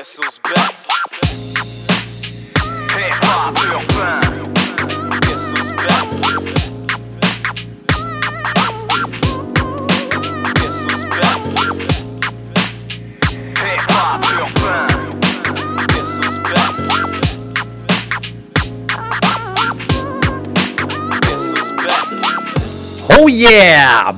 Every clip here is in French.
Guess who's back?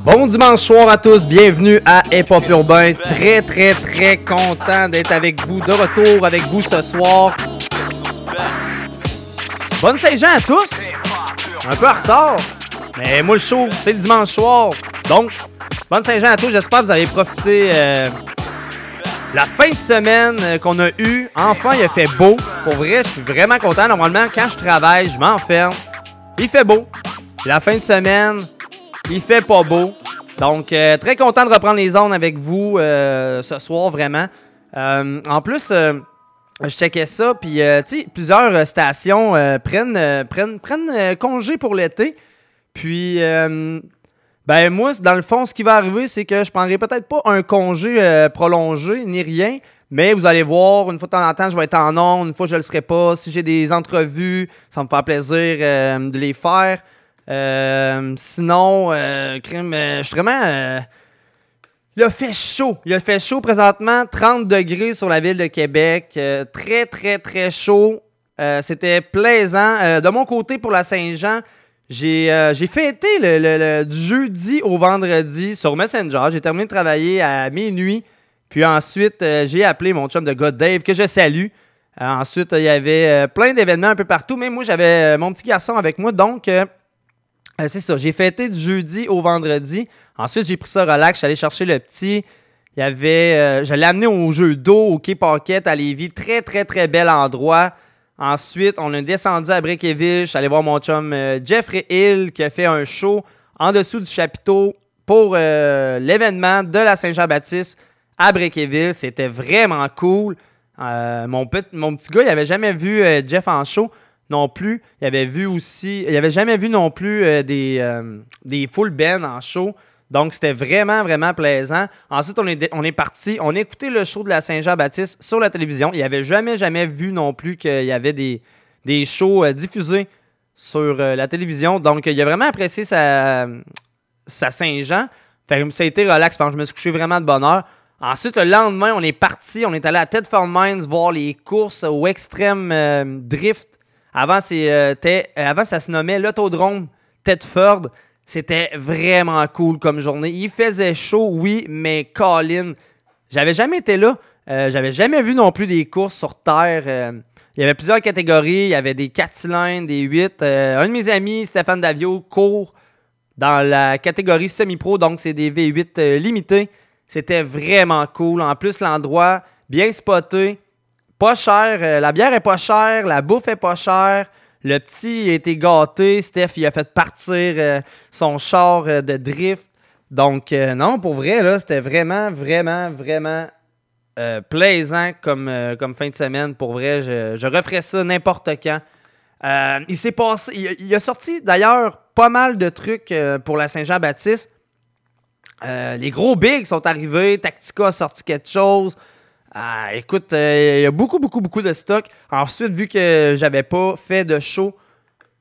Bon dimanche soir à tous, bienvenue à Hip Hop Urbain. Très très très content d'être avec vous, de retour avec vous ce soir. Bonne Saint-Jean à tous! Un peu en retard, mais moi le show, c'est le dimanche soir. Donc, bonne Saint-Jean à tous, j'espère que vous avez profité euh, de la fin de semaine euh, qu'on a eue. Enfin, il a fait beau. Pour vrai, je suis vraiment content. Normalement, quand je travaille, je m'enferme. Il fait beau. La fin de semaine, il fait pas beau. Donc, euh, très content de reprendre les ondes avec vous euh, ce soir, vraiment. Euh, en plus, je checkais ça, puis tu sais, plusieurs stations prennent, congé pour l'été. Puis, ben moi, dans le fond, ce qui va arriver, c'est que je prendrai peut-être pas un congé prolongé, ni rien, mais vous allez voir, une fois de temps en temps, je vais être en ondes, une fois je le serai pas. Si j'ai des entrevues, ça me faire plaisir de les faire. Euh, sinon, euh, euh, je suis vraiment... il a fait chaud. Il a fait chaud présentement, 30 degrés sur la ville de Québec. Très, très, très chaud. C'était plaisant. De mon côté, pour la Saint-Jean, j'ai fêté le, le- du jeudi au vendredi sur Messenger. J'ai terminé de travailler à minuit. Puis ensuite, j'ai appelé mon chum de gars Dave, que je salue. Ensuite, il y avait plein d'événements un peu partout. Mais moi, j'avais mon petit garçon avec moi. Donc, euh, c'est ça. J'ai fêté du jeudi au vendredi. Ensuite, j'ai pris ça relax. Allé chercher le petit. Il y avait. euh, je l'ai amené au jeu d'eau, au Quai Paquette à Lévis. Très, très, très bel endroit. Ensuite, on est descendu à Brickeville. Je suis allé voir mon chum euh, Jeffrey Hill qui a fait un show en dessous du chapiteau pour l'événement de la Saint-Jean-Baptiste à Brickeville. C'était vraiment cool. Mon, mon petit gars, il avait jamais vu Jeff en show non plus. Il avait vu aussi. Il avait jamais vu non plus euh, des, euh, des full bands en show. Donc, c'était vraiment, vraiment plaisant. Ensuite, on est, parti. On a écouté le show de la Saint-Jean-Baptiste sur la télévision. Il avait jamais, jamais vu non plus qu'il y avait des, shows euh, diffusés sur la télévision. Donc, il a vraiment apprécié sa, sa Saint-Jean. Fait que ça a été relax. Je me suis couché vraiment de bonne heure. Ensuite, le lendemain, on est parti. On est allé à Tedford Mines voir les courses au Extreme euh, Drift. Euh, euh, avant, ça se nommait l'autodrome Tedford. C'était vraiment cool comme journée. Il faisait chaud, oui, mais Colin, j'avais jamais été là. Euh, j'avais jamais vu non plus des courses sur terre. Il y avait plusieurs catégories. Il y avait des 4 cylindres, des 8. Euh, un de mes amis, Stéphane Davio, court dans la catégorie semi-pro, donc c'est des V8 euh, limités. C'était vraiment cool. En plus, l'endroit bien spoté, pas cher. euh, la bière est pas chère, la bouffe est pas chère. Le petit a été gâté. Steph, il a fait partir euh, son char euh, de drift. Donc, non, pour vrai, là, c'était vraiment, vraiment, vraiment plaisant comme, comme fin de semaine. Pour vrai, je, je referais ça n'importe quand. Il s'est passé. Il, a- il a sorti d'ailleurs pas mal de trucs pour la Saint-Jean-Baptiste. Les gros bigs sont arrivés. Tactica a sorti quelque chose. Ah, écoute, euh, il y a beaucoup, beaucoup, beaucoup de stock. Ensuite, vu que j'avais pas fait de show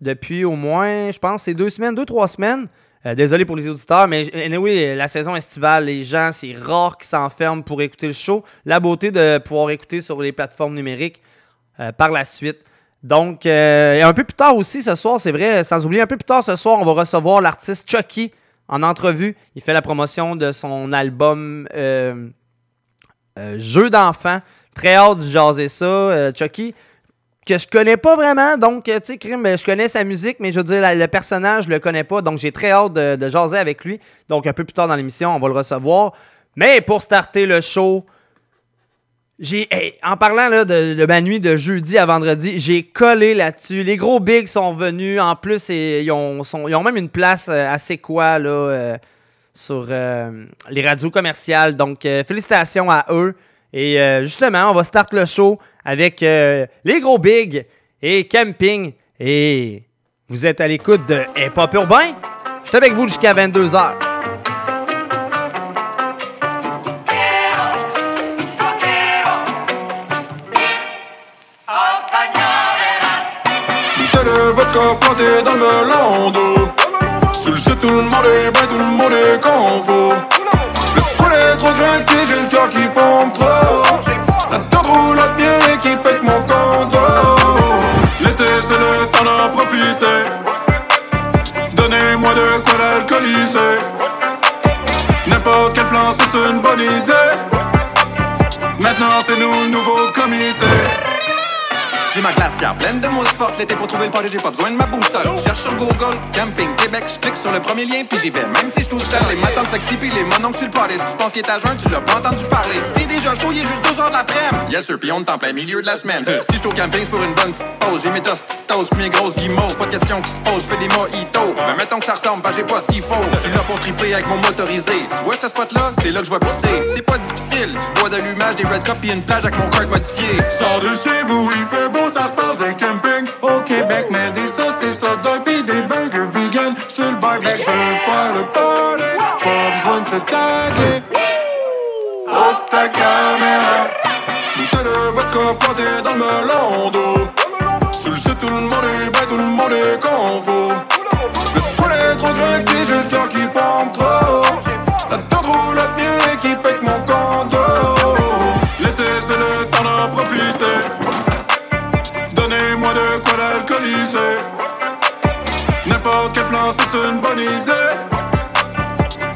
depuis au moins, je pense, c'est deux semaines, deux, trois semaines. euh, désolé pour les auditeurs, mais anyway, la saison estivale, les gens, c'est rare qu'ils s'enferment pour écouter le show. La beauté de pouvoir écouter sur les plateformes numériques euh, par la suite. Donc, un peu plus tard aussi ce soir, c'est vrai, sans oublier, un peu plus tard ce soir, on va recevoir l'artiste Chucky en entrevue. Il fait la promotion de son album euh, Jeu d'enfant. Très hâte de jaser ça. Euh, Chucky, que je connais pas vraiment, donc, euh, tu sais, ben, je connais sa musique, mais je veux dire, le personnage, je le connais pas, donc j'ai très hâte de, jaser avec lui. Donc, un peu plus tard dans l'émission, on va le recevoir. Mais pour starter le show, j'ai, en parlant de, ma nuit de jeudi à vendredi, j'ai collé là-dessus. Les gros bigs sont venus. En plus, et, ils, ont, même une place assez quoi là, sur euh, les radios commerciales. Donc, euh, félicitations à eux. Et euh, justement, on va start le show avec les gros bigs et camping. Et vous êtes à l'écoute de Hip Hop Urbain. Je suis avec vous jusqu'à 22h. Tout le monde est bien, tout le monde est convo. Le squat est trop j'ai le cœur qui pompe trop. La tente roule à pied qui pète mon condo. L'été, c'est le temps d'en profiter. Donnez-moi de quoi l'alcooliser. N'importe quel plan, c'est une bonne idée. Maintenant, c'est nous nouveau comité. J'ai ma glacière pleine de mousse forte l'été pour trouver le party, j'ai pas besoin de ma boussole. Cherche sur Google, camping Québec, je clique sur le premier lien puis j'y vais. Même si je tout seul, les matins sexy puis les mononcles sur le party. Si tu penses qu'il est à jeun, tu l'as pas entendu parler. T'es déjà chaud, il est juste 2 heures de l'après-midi. Yes sir, pis on est en plein milieu de la semaine. si je au camping, c'est pour une bonne petite pause. J'ai mes tostitos pis mes grosses guimauves. Pas de question qui se pose, je fais des mojitos. Mais mettons que ça ressemble, bah j'ai pas ce qu'il faut. Je suis là pour triper avec mon motorisé. Tu vois ce spot là, c'est là que je vais pisser. C'est pas difficile, du bois d'allumage, des red cups pis une plage avec mon kart modifié. Sors de chez vous, il fait beau, ça se passe le camping au Québec, mais des saucisses hot dog pis des burgers vegan sur le barbecue. Je veux faire le party, pas besoin de se taguer. Oh ta caméra, bouteille de vodka plantée dans le melon d'eau. Sous le tout le monde est bien, tout le monde est convo. Le squat est trop craqué, j'ai le C'est une bonne idée.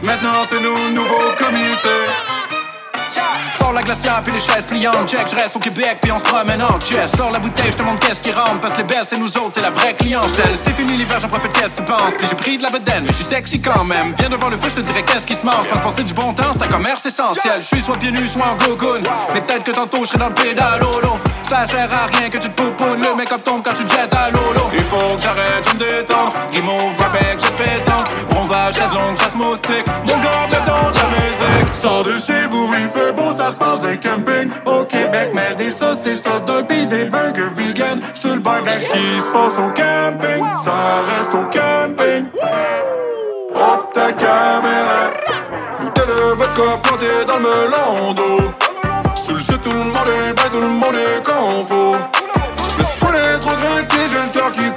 Maintenant, c'est nous nouveau comité. La glacière puis les chaises pliantes. Check, je reste au Québec puis on se promène en chess. Sors la bouteille, je te montre qu'est-ce qui rentre Parce que les belles c'est nous autres, c'est la vraie clientèle. C'est fini l'hiver, j'en profite, qu'est-ce que tu penses? Puis j'ai pris de la bedaine, mais je suis sexy quand même. Viens devant le feu, je te dirai qu'est-ce qui se mange. Pense passer du bon temps, c'est un commerce essentiel. Je suis soit pieds nus, soit en gogoon. Mais peut-être que tantôt je serai dans le pédalolo. Ça sert à rien que tu te poupounes. Le make-up tombe quand tu te jettes à lolo Il faut que j'arrête, je me détends. Guimauve, barbecue, je pétanque. Bronzage, chaise longue, chasse moustique. Mon gars, dans la musique. Sors de chez vous, il fait beau, se passe le camping au Québec, mais des saucisses hot dog des burgers vegan sur le barbecue. Ce qui se passe au camping, ça reste au camping. Oh ta caméra, bouteille de vodka plantée dans le melon d'eau. Sous le jeu, tout le monde est bien, tout le monde est convo. Le squat est trop craqué, j'ai le cœur qui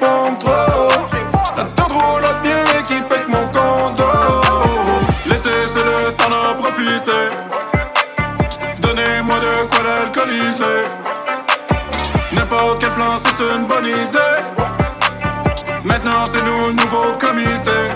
N'importe quel plan, c'est une bonne idée. Maintenant, c'est nous le nouveau comité.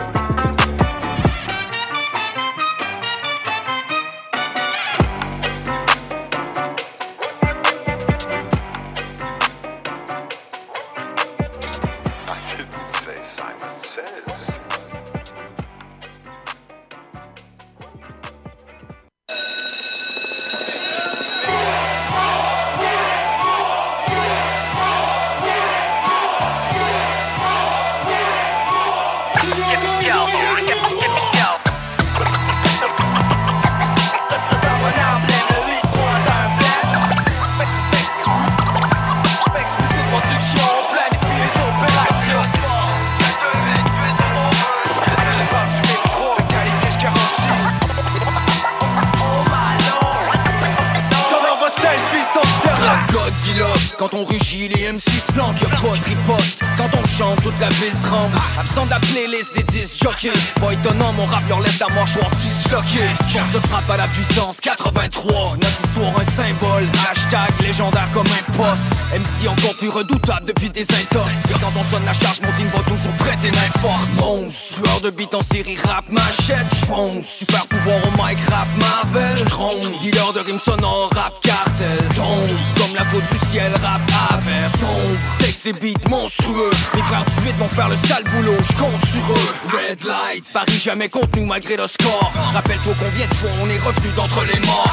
Jamais contenu malgré le score Rappelle-toi combien de fois on est revenu d'entre les morts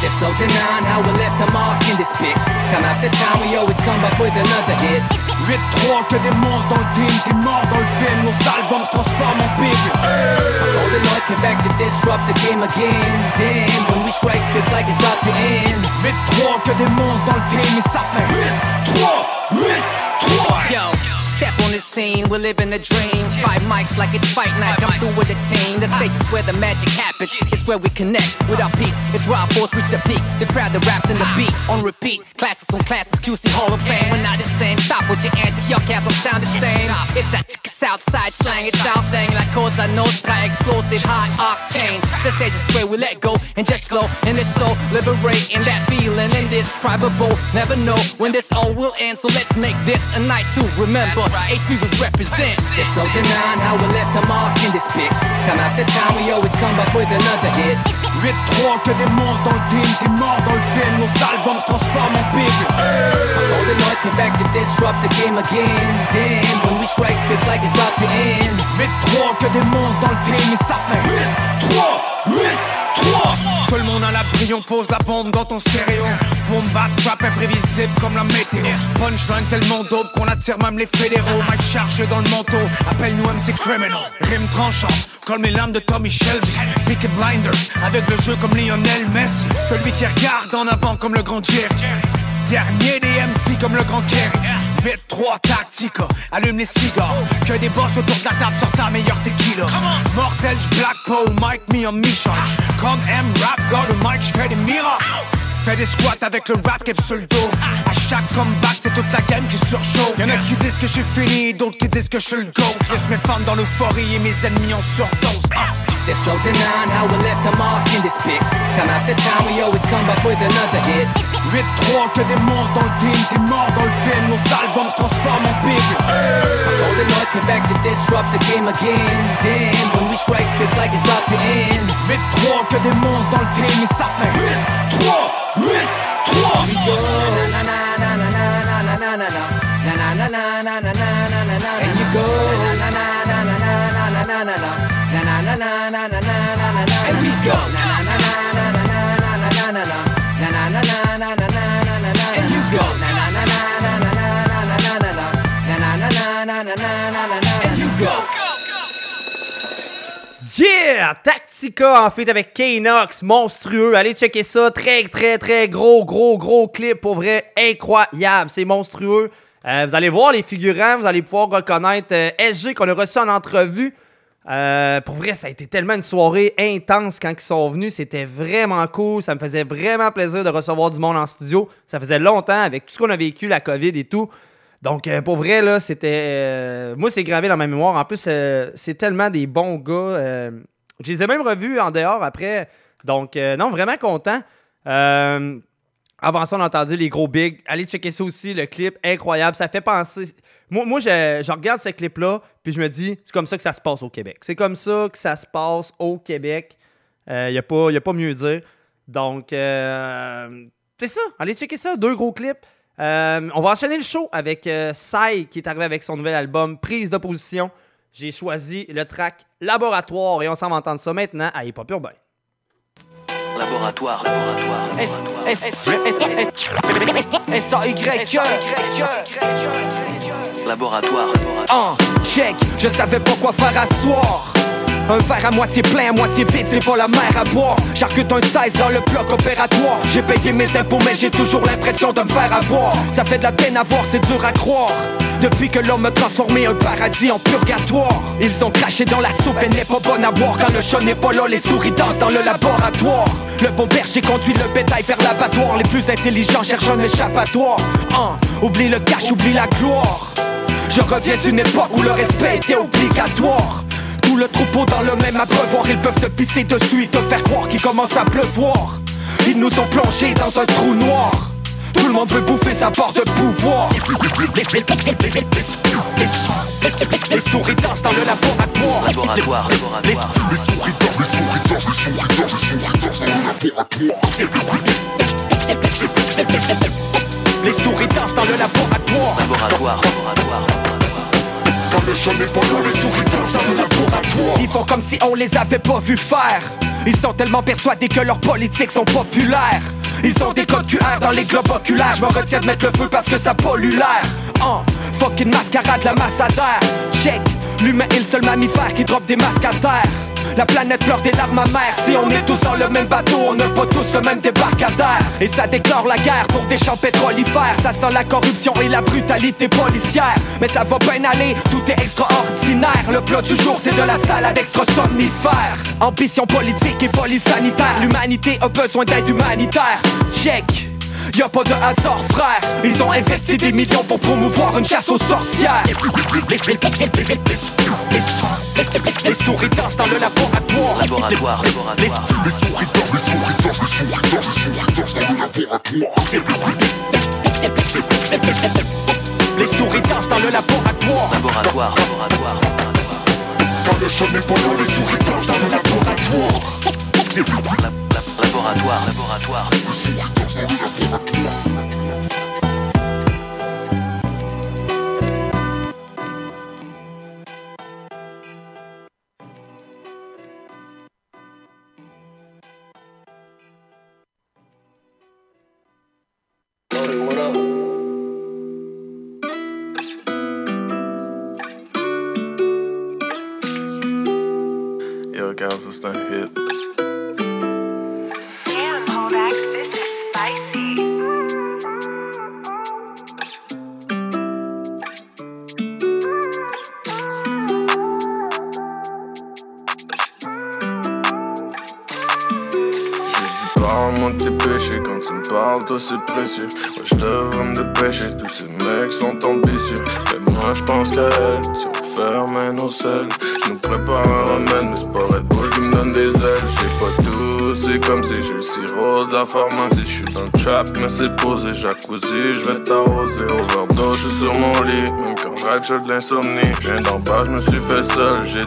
They're so denying how we left a mark in this bitch. Time after time, we always come back with another hit. 8-3 que des monstres dans le team T'es mort dans le film Nos albums se transforment en big All the noise came back to disrupt the game again. Damn, when we strike, feels like it's about to end. 8-3 que des monstres dans le team Et ça fait 8 3 8 3 Yo, step on the scene, we're living a dream. Five mics like it's fight night, come through with a team. The stage is where the magic happens, it's where we connect with our peaks. It's where our force reach a peak. The crowd, that raps, in the beat on repeat. Classics on classes, QC Hall of Fame. We're not the same. Stop with your antics, your caps don't sound the same. It's that Southside slang, it's our thing. Like Cosa Nostra, explosive, high octane. The stage is where we let go and just flow. And it's so liberating that feeling indescribable. Never know when this all will end, so let's make this a night to remember. H3 will represent. It's so denying how we left a mark in this bitch. Time after time, we always come back with another hit. 8-3, que des monstres dans le team, t'es mort dans le film, nos albums se transforment en big. All the noise came back to disrupt the game again. Damn, when we strike, feels like it's about to end. 8-3, que des monstres dans le team, ça fait 8-3, 8-3. Tout le monde à l'abri, on pose la bombe dans ton stéréo. Boom, back, trap imprévisible comme la météo. Punchline tellement dope qu'on attire même les fédéraux. Mike chargé dans le manteau, appelle-nous MC Criminal. Rime tranchant, comme les lames de Tommy Shelby. Peaky Blinders, avec le jeu comme Lionel Messi. Celui qui regarde en avant comme le grand Jerry. Dernier des MC comme le grand Kerry. 8-3 tactica, allume les cigares. Que des boss autour de la table sur ta meilleure tequila. Mortel, Black Poe, Mike me en mission. Comme M rap, God au Mike, j'fais des miracles. Fais des squats avec le rap cap sur le dos. À chaque comeback, c'est toute la game qui surchauffe. Y'en a qui disent que je suis fini, d'autres qui disent que je suis le GOAT. Laisse mes fans dans l'euphorie et mes ennemis en surdose. Ah. They're slow denying how we left a mark in this bitch. Time after time, we always come back with another hit. 8-3, que des monstres dans le team, t'es mort dans le film, nos albums se transforment en big. All the noise came back to disrupt the game again. Damn, when we strike, feels like it's about to end. 8-3, que des monstres dans le team, et ça fait 8-3, 8-3. We go. Na na na na na na na na na na na na na na na na na na and you go. Na na na na na na na na na na na na na na na na na na na and we go. Na na na na na na Yeah! Tactica en fait avec K-Nox, monstrueux. Allez checker ça. Très, très, très gros, gros, gros clip. Pour vrai, incroyable. C'est monstrueux. Euh, vous allez voir les figurants. Vous allez pouvoir reconnaître euh, SG qu'on a reçu en entrevue. Euh, pour vrai, ça a été tellement une soirée intense quand ils sont venus. C'était vraiment cool. Ça me faisait vraiment plaisir de recevoir du monde en studio. Ça faisait longtemps avec tout ce qu'on a vécu, la COVID et tout. Donc, euh, pour vrai, là, c'était. euh, moi, c'est gravé dans ma mémoire. En plus, c'est tellement des bons gars. je les ai même revus en dehors après. Donc, non, vraiment content. Avant ça, on a entendu les gros bigs. Allez checker ça aussi, le clip. Incroyable. Ça fait penser. Moi, moi je, je regarde ce clip-là, puis je me dis, c'est comme ça que ça se passe au Québec. C'est comme ça que ça se passe au Québec. Il n'y a, pas- y a pas mieux dire. Donc, euh, c'est ça. Allez checker ça. Deux gros clips. Euh, on va enchaîner le show avec euh, Sai qui est arrivé avec son nouvel album Prise d'opposition. J'ai choisi le track Laboratoire et on s'en va entendre ça maintenant à Hip Hop Urbain. Laboratoire, laboratoire, S, laboratoire. S, S, S, S, A, Y, Laboratoire, laboratoire. Un, check, je savais pas quoi faire à soir. Un verre à moitié plein, à moitié vide, c'est pas la mer à boire. J'arcute un 16 dans le bloc opératoire. J'ai payé mes impôts, mais j'ai toujours l'impression de me faire avoir. Ça fait de la peine à voir, c'est dur à croire. Depuis que l'homme a transformé un paradis en purgatoire. Ils ont craché dans la soupe, elle n'est pas bonne à boire. Quand le chat n'est pas là, les souris dansent dans le laboratoire. Le bon berger conduit le bétail vers l'abattoir. Les plus intelligents cherchent un échappatoire. Un, oublie le cash, oublie la gloire. Je reviens d'une époque où le respect était obligatoire Tout le troupeau dans le même abreuvoir Ils peuvent te pisser dessus et te faire croire qu'il commence à pleuvoir. Ils nous ont plongés dans un trou noir. Tout le monde veut bouffer sa part de pouvoir. Les souris dansent dans le laboratoire. Laboratoire, laboratoire. Les souris dansent dans le laboratoire. Laboratoire, laboratoire. Quand le chat n'est Ils font comme si on les avait pas vus faire. Ils sont tellement persuadés que leurs politiques sont populaires. Ils ont des codes QR dans les globes oculaires. Je me retiens de mettre le feu parce que ça pollue l'air. Oh, fucking mascarade, la masse à terre Check, l'humain est le seul mammifère qui drop des masques à terre La planète pleure des larmes amères. Si on est tous dans le même bateau On n'a pas tous le même débarcadère. Et ça déclare la guerre pour des champs pétrolifères. Ça sent la corruption et la brutalité policière. Mais ça va bien aller, tout est extraordinaire. Le plat du jour c'est de la salade extra somnifère Ambition politique et folie sanitaire. L'humanité a besoin d'aide humanitaire. Check. Y'a pas de hasard frère. Ils ont investi des millions pour promouvoir une chasse aux sorcières Les souris dansent dans le laboratoire Laboratoire, laboratoire. Les souris dansent, les souris dansent, les souris dansent, les souris dansent dans le laboratoire Les souris dansent dans le laboratoire Laboratoire, laboratoire. Quand le pas là, les souris dansent dans le laboratoire La- la- Laboratoire, laboratoire. Guys, it's that hit. Damn, Holdax, this is spicy. Je dis parle-moi de tes péchés quand tu me parles, toi c'est précieux. Moi je devrais me dépêcher, tous ces mecs sont ambitieux. Mais moi je pense qu'à elle, si on ferme nos selles. Je prépare un remède, mais c'est pas Red Bull qui me donne des ailes. J'ai pas tout, c'est comme si j'ai le sirop de la pharmacie. Je suis dans le trap, mais c'est posé, jacuzzi, je vais t'arroser. Overdose, je suis sur mon lit, même quand j'ai de l'insomnie. Je viens d'en bas, je me suis fait seul, j'ai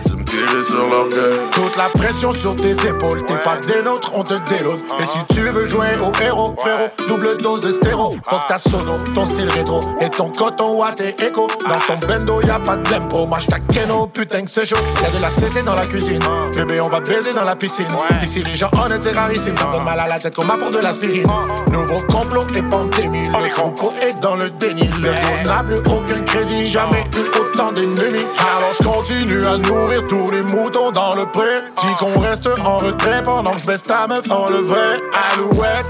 Toute la pression sur tes épaules, t'es pas des nôtres, on te délote. Et si tu veux jouer au héros, frérot, double dose de stéro. Faut que ta sono, ton style rétro et ton coton watt et écho. Dans ton bendo, y a pas de blempo. Moi j't'ai keno, putain que c'est chaud. Y'a de la CC dans la cuisine. Bébé, on va te baiser dans la piscine. Ici, les gens honnêtes, c'est rarissime. Ça donne mal à la tête comme pour de l'aspirine. Nouveau complot et pandémie. Le propos est dans le déni. Le dos n'a plus aucun crédit. Jamais eu autant d'ennemis. Alors je continue à nourrir tous les moutons dans le pré. Dis qu'on reste en retrait pendant que je baisse ta meuf en le vrai. Alouette.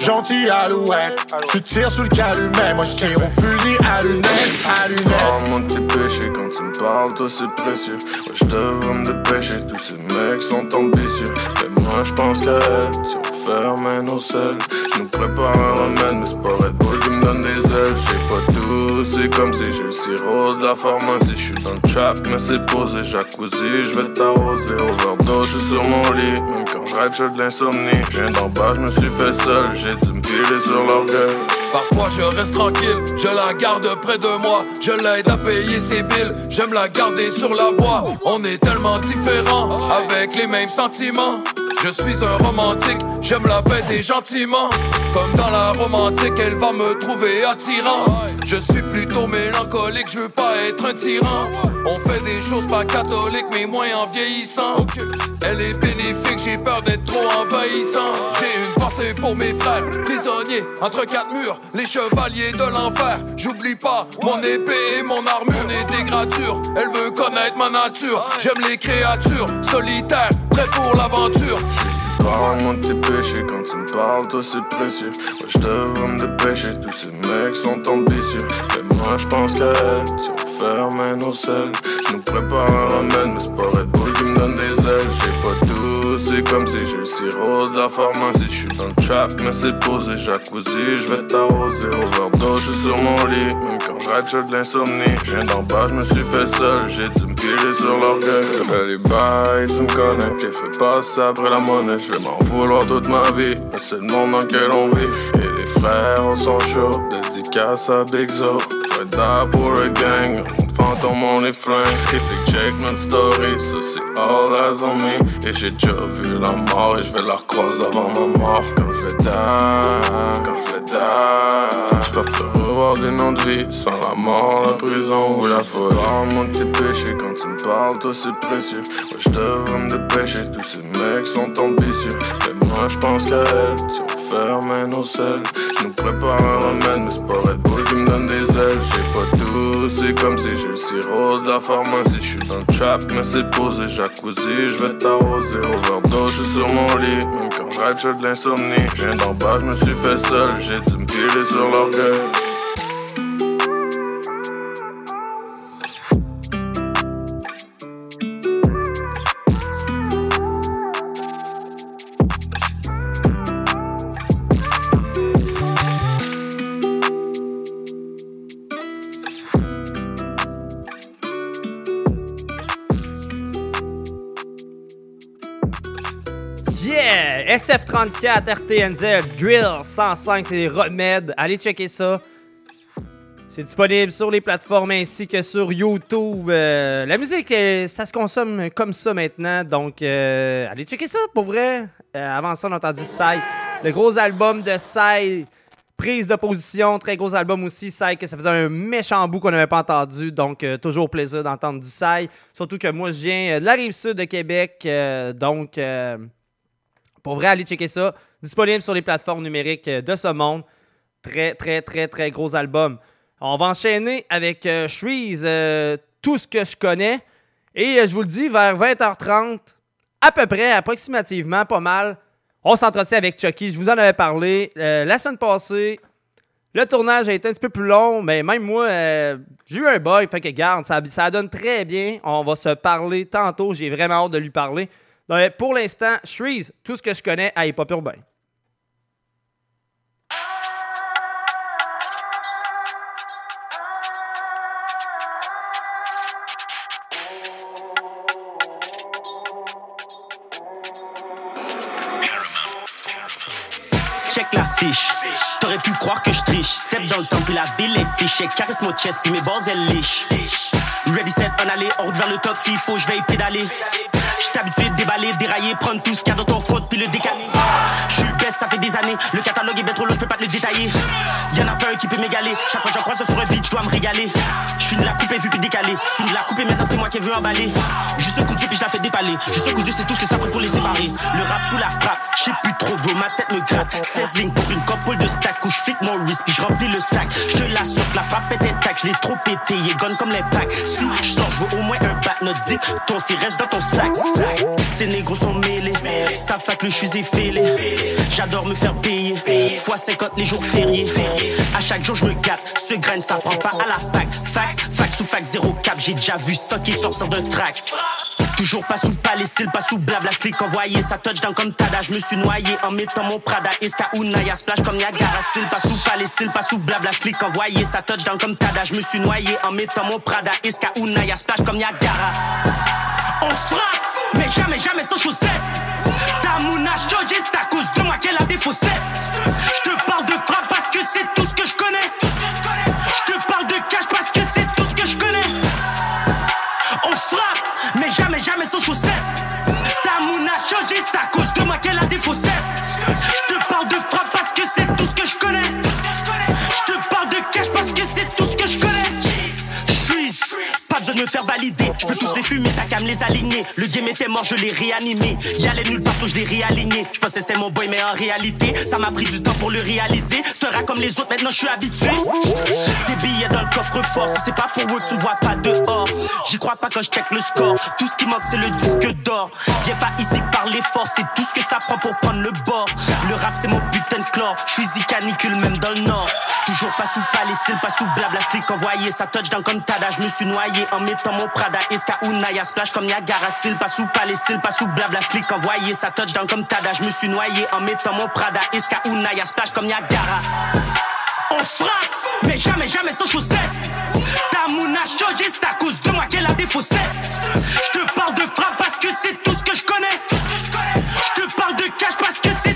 Gentil alouette, tu tires sous le calumet, moi je tire au fusil à lunettes, à lunettes. Parle-moi de tes péchés quand tu me parles, toi c'est précieux. Ouais, je devrais me dépêcher, tous ces mecs sont ambitieux. Mais moi je pense qu'à elle, si on ferme nos selles. Je nous prépare un remède, mais c'est pas Red Bull me donne des ailes. J'ai pas tout, c'est comme si j'ai le sirop de la pharmacie. Je suis dans le trap, mais c'est posé, jacuzzi, je vais t'arroser. Overdose, je sur mon lit, même quand je ride, j'ai de l'insomnie. Je viens d'en bas, je me suis fait seul, j'ai dû me piler sur l'orgueil. Parfois je reste tranquille, je la garde près de moi, je l'aide à payer ses billes, j'aime la garder sur la voie. On est tellement différents, avec les mêmes sentiments. Je suis un romantique, j'aime la baiser gentiment. Comme dans la romantique, elle va me trouver attirant. Je suis plutôt mélancolique, je veux pas être un tyran. On fait des choses pas catholiques, mais moins en vieillissant. Elle est bénéfique, j'ai peur d'être trop envahissant. J'ai une pensée pour mes frères, prisonniers entre quatre murs, les chevaliers de l'enfer. J'oublie pas mon épée et mon armure. Est des gratures, elle veut connaître ma nature. J'aime les créatures solitaires, prêts pour l'aventure. Parle-moi de tes péchés quand tu me parles, toi c'est précieux. Ouais, je devrais me dépêcher, tous ces mecs sont ambitieux. Mais moi je pense qu'à elle, si on ferme nos selles. Je nous prépare un remède, mais c'est pas Red Bull qui me donne des ailes. J'ai pas tout, c'est comme si j'ai le sirop de la pharmacie. Je suis dans le trap, mais c'est posé, jacuzzi, je vais t'arroser. Overdose, je suis sur mon lit, même quand je ride, j'ai de l'insomnie. Je viens d'en bas, je me suis fait seul, j'ai dû me sur l'orgueil. Fais les bails, tu me connais, j'ai fait passer après la monnaie. Je vais m'en vouloir toute ma vie, mais c'est le monde dans lequel on vit. Et les frères, on sont chauds, dédicace à Big Zo. Die pour le gang, fantôme, on les flingue. Et fait check notre story, ça c'est all eyes on me. Et j'ai déjà vu la mort et je vais la recroiser avant ma mort. Quand je vais die, quand je vais. J'peux te revoir des noms de vie sans la mort, la prison ou la folie. Parle-moi de tes péchés quand tu me parles, toi c'est précieux. Ouais, je devrais me dépêcher, tous ces mecs sont ambitieux. Mais moi je pense qu'à elle, si on fermer nos selles. Je nous prépare un remède, c'est comme si j'ai le sirop de la pharmacie. Je suis dans le trap, mais c'est posé. Jacuzzi, je vais t'arroser. Overdose, je suis sur mon lit. Même quand j'ai de l'insomnie. Je viens d'en bas, je me suis fait seul. J'ai dû me piler sur l'orgueil. Yeah! SF34, RTNZ, Drill 105, c'est des remèdes. Allez checker ça. C'est disponible sur les plateformes ainsi que sur YouTube. Euh, la musique, euh, ça se consomme comme ça maintenant. Donc, euh, allez checker ça pour vrai. Euh, avant ça, on a entendu Sai. Le gros album de Sai. Prise de position, très gros album aussi. Sai, que ça faisait un méchant bout qu'on n'avait pas entendu. Donc, toujours plaisir d'entendre du Sai. Surtout que moi, je viens de la rive sud de Québec. donc, pour vrai, allez checker ça. Disponible sur les plateformes numériques euh, de ce monde. Très, très, très, très gros album. On va enchaîner avec euh, euh, tout ce que je connais. Et euh, je vous le dis, vers 20h30, à peu près, approximativement, pas mal, on s'entretient avec Chucky. Je vous en avais parlé la semaine passée. Le tournage a été un petit peu plus long, mais même moi, j'ai eu un bug. Fait que, garde, ça donne très bien. On va se parler tantôt. J'ai vraiment hâte de lui parler. Pour l'instant, Shreeze, tout ce que je connais à Hip Hop Urbain. Check la fiche. T'aurais pu croire que je triche. Step dans le temps, puis la ville est fichée. Caresse mon chest, puis mes balls, elles lichent. Ready, set, on aller, en route vers le top. S'il faut, je vais y pédaler. J'suis habitué de déballer, dérailler, prendre tout ce qu'il y a dans ton code, puis le décaler. J'suis best, ça fait des années. Le catalogue est bien trop long, j'peux pas te le détailler. Y'en a pas un qui peut m'égaler. Chaque fois que j'en croise sur un beat, j'dois me régaler. J'suis de la coupe et vu puis décalé. Fini de la coupe et maintenant c'est moi qui veux emballer. Juste un coup de Dieu puis je la fais dépaler. Juste un coup de Dieu, c'est tout ce que ça prend pour les séparer. Le rap ou la frappe, j'sais plus trop gros, ma tête me gratte. 16 lignes pour une couple de stack où j'fit mon wrist puis j'remplis le sac. J'te l'assure que la frappe était tac, j'l'ai trop pété, il est gone comme les packs. Si j'sors, j'veux au moins un bat, notre dit ton si reste dans ton sac. Ces négros sont mêlés, pas que le suis effilé. J'adore me faire payer, fois 50 les jours fériés. À chaque jour je me gâte, ce grain ça prend pas à la fac. Fax, fax ou fax, zéro cap, j'ai déjà vu ça qui sortir d'un track. Toujours pas sous Palestine, pas sous blabla, clic envoyé, ça touch dans comme Tada, je me suis noyé en mettant mon Prada, Iska ou Naya, splash comme Niagara, style pas sous Palestine, pas sous blabla, clic envoyé, ça touch dans comme Tada, je me suis noyé en mettant mon Prada, Iska ou Naya, splash comme Niagara. On frappe, mais jamais, jamais sans chaussettes. Ta mouna changé, c'est à cause de moi qu'elle a défaussé. Je te parle de frappe parce que c'est tout ce que je connais. Je te parle de cash parce que c'est tout ce que je connais. On frappe, mais jamais, jamais sans chaussettes. Ta mouna changé, c'est à cause de moi qu'elle a défaussé. Je faire valider. Je peux tous les fumer, t'as qu'à me les aligner. Le game était mort, je l'ai réanimé. Y'allait nulle part, so je l'ai réaligné. Je pensais c'était mon boy, mais en réalité, ça m'a pris du temps pour le réaliser. Rat comme les autres, maintenant je suis habitué. Des billets dans le coffre-fort, si c'est pas pour eux tu me vois pas dehors. J'y crois pas quand je check le score. Tout ce qui manque, c'est le disque d'or. Viens pas ici parler fort, c'est tout ce que ça prend pour prendre le bord. Le rap, c'est mon putain de chlore. Je suis canicule même dans le nord. Toujours pas sous Palestine, pas sous blabla, clic envoyé. Ça dans comme Tada, je me suis noyé en mettant mon Prada. Iska ou Naya, splash comme Niagara, style pas sous Palestine, pas sous blabla, clic envoyé. Ça dans comme Tada, je me suis noyé en mettant mon Prada. Iska ou Naya, splash comme Niagara. On frappe, mais jamais, jamais sans chaussettes. Ta mouna changé, c'est à cause de moi qu'elle a défaussé. Je te parle de frappe parce que c'est tout ce que je connais. Je te parle de cash parce que c'est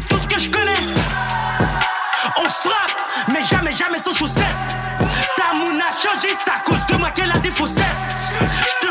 kame sou chouset Ta moun a chanji, sta kouz de mwen ke la defouset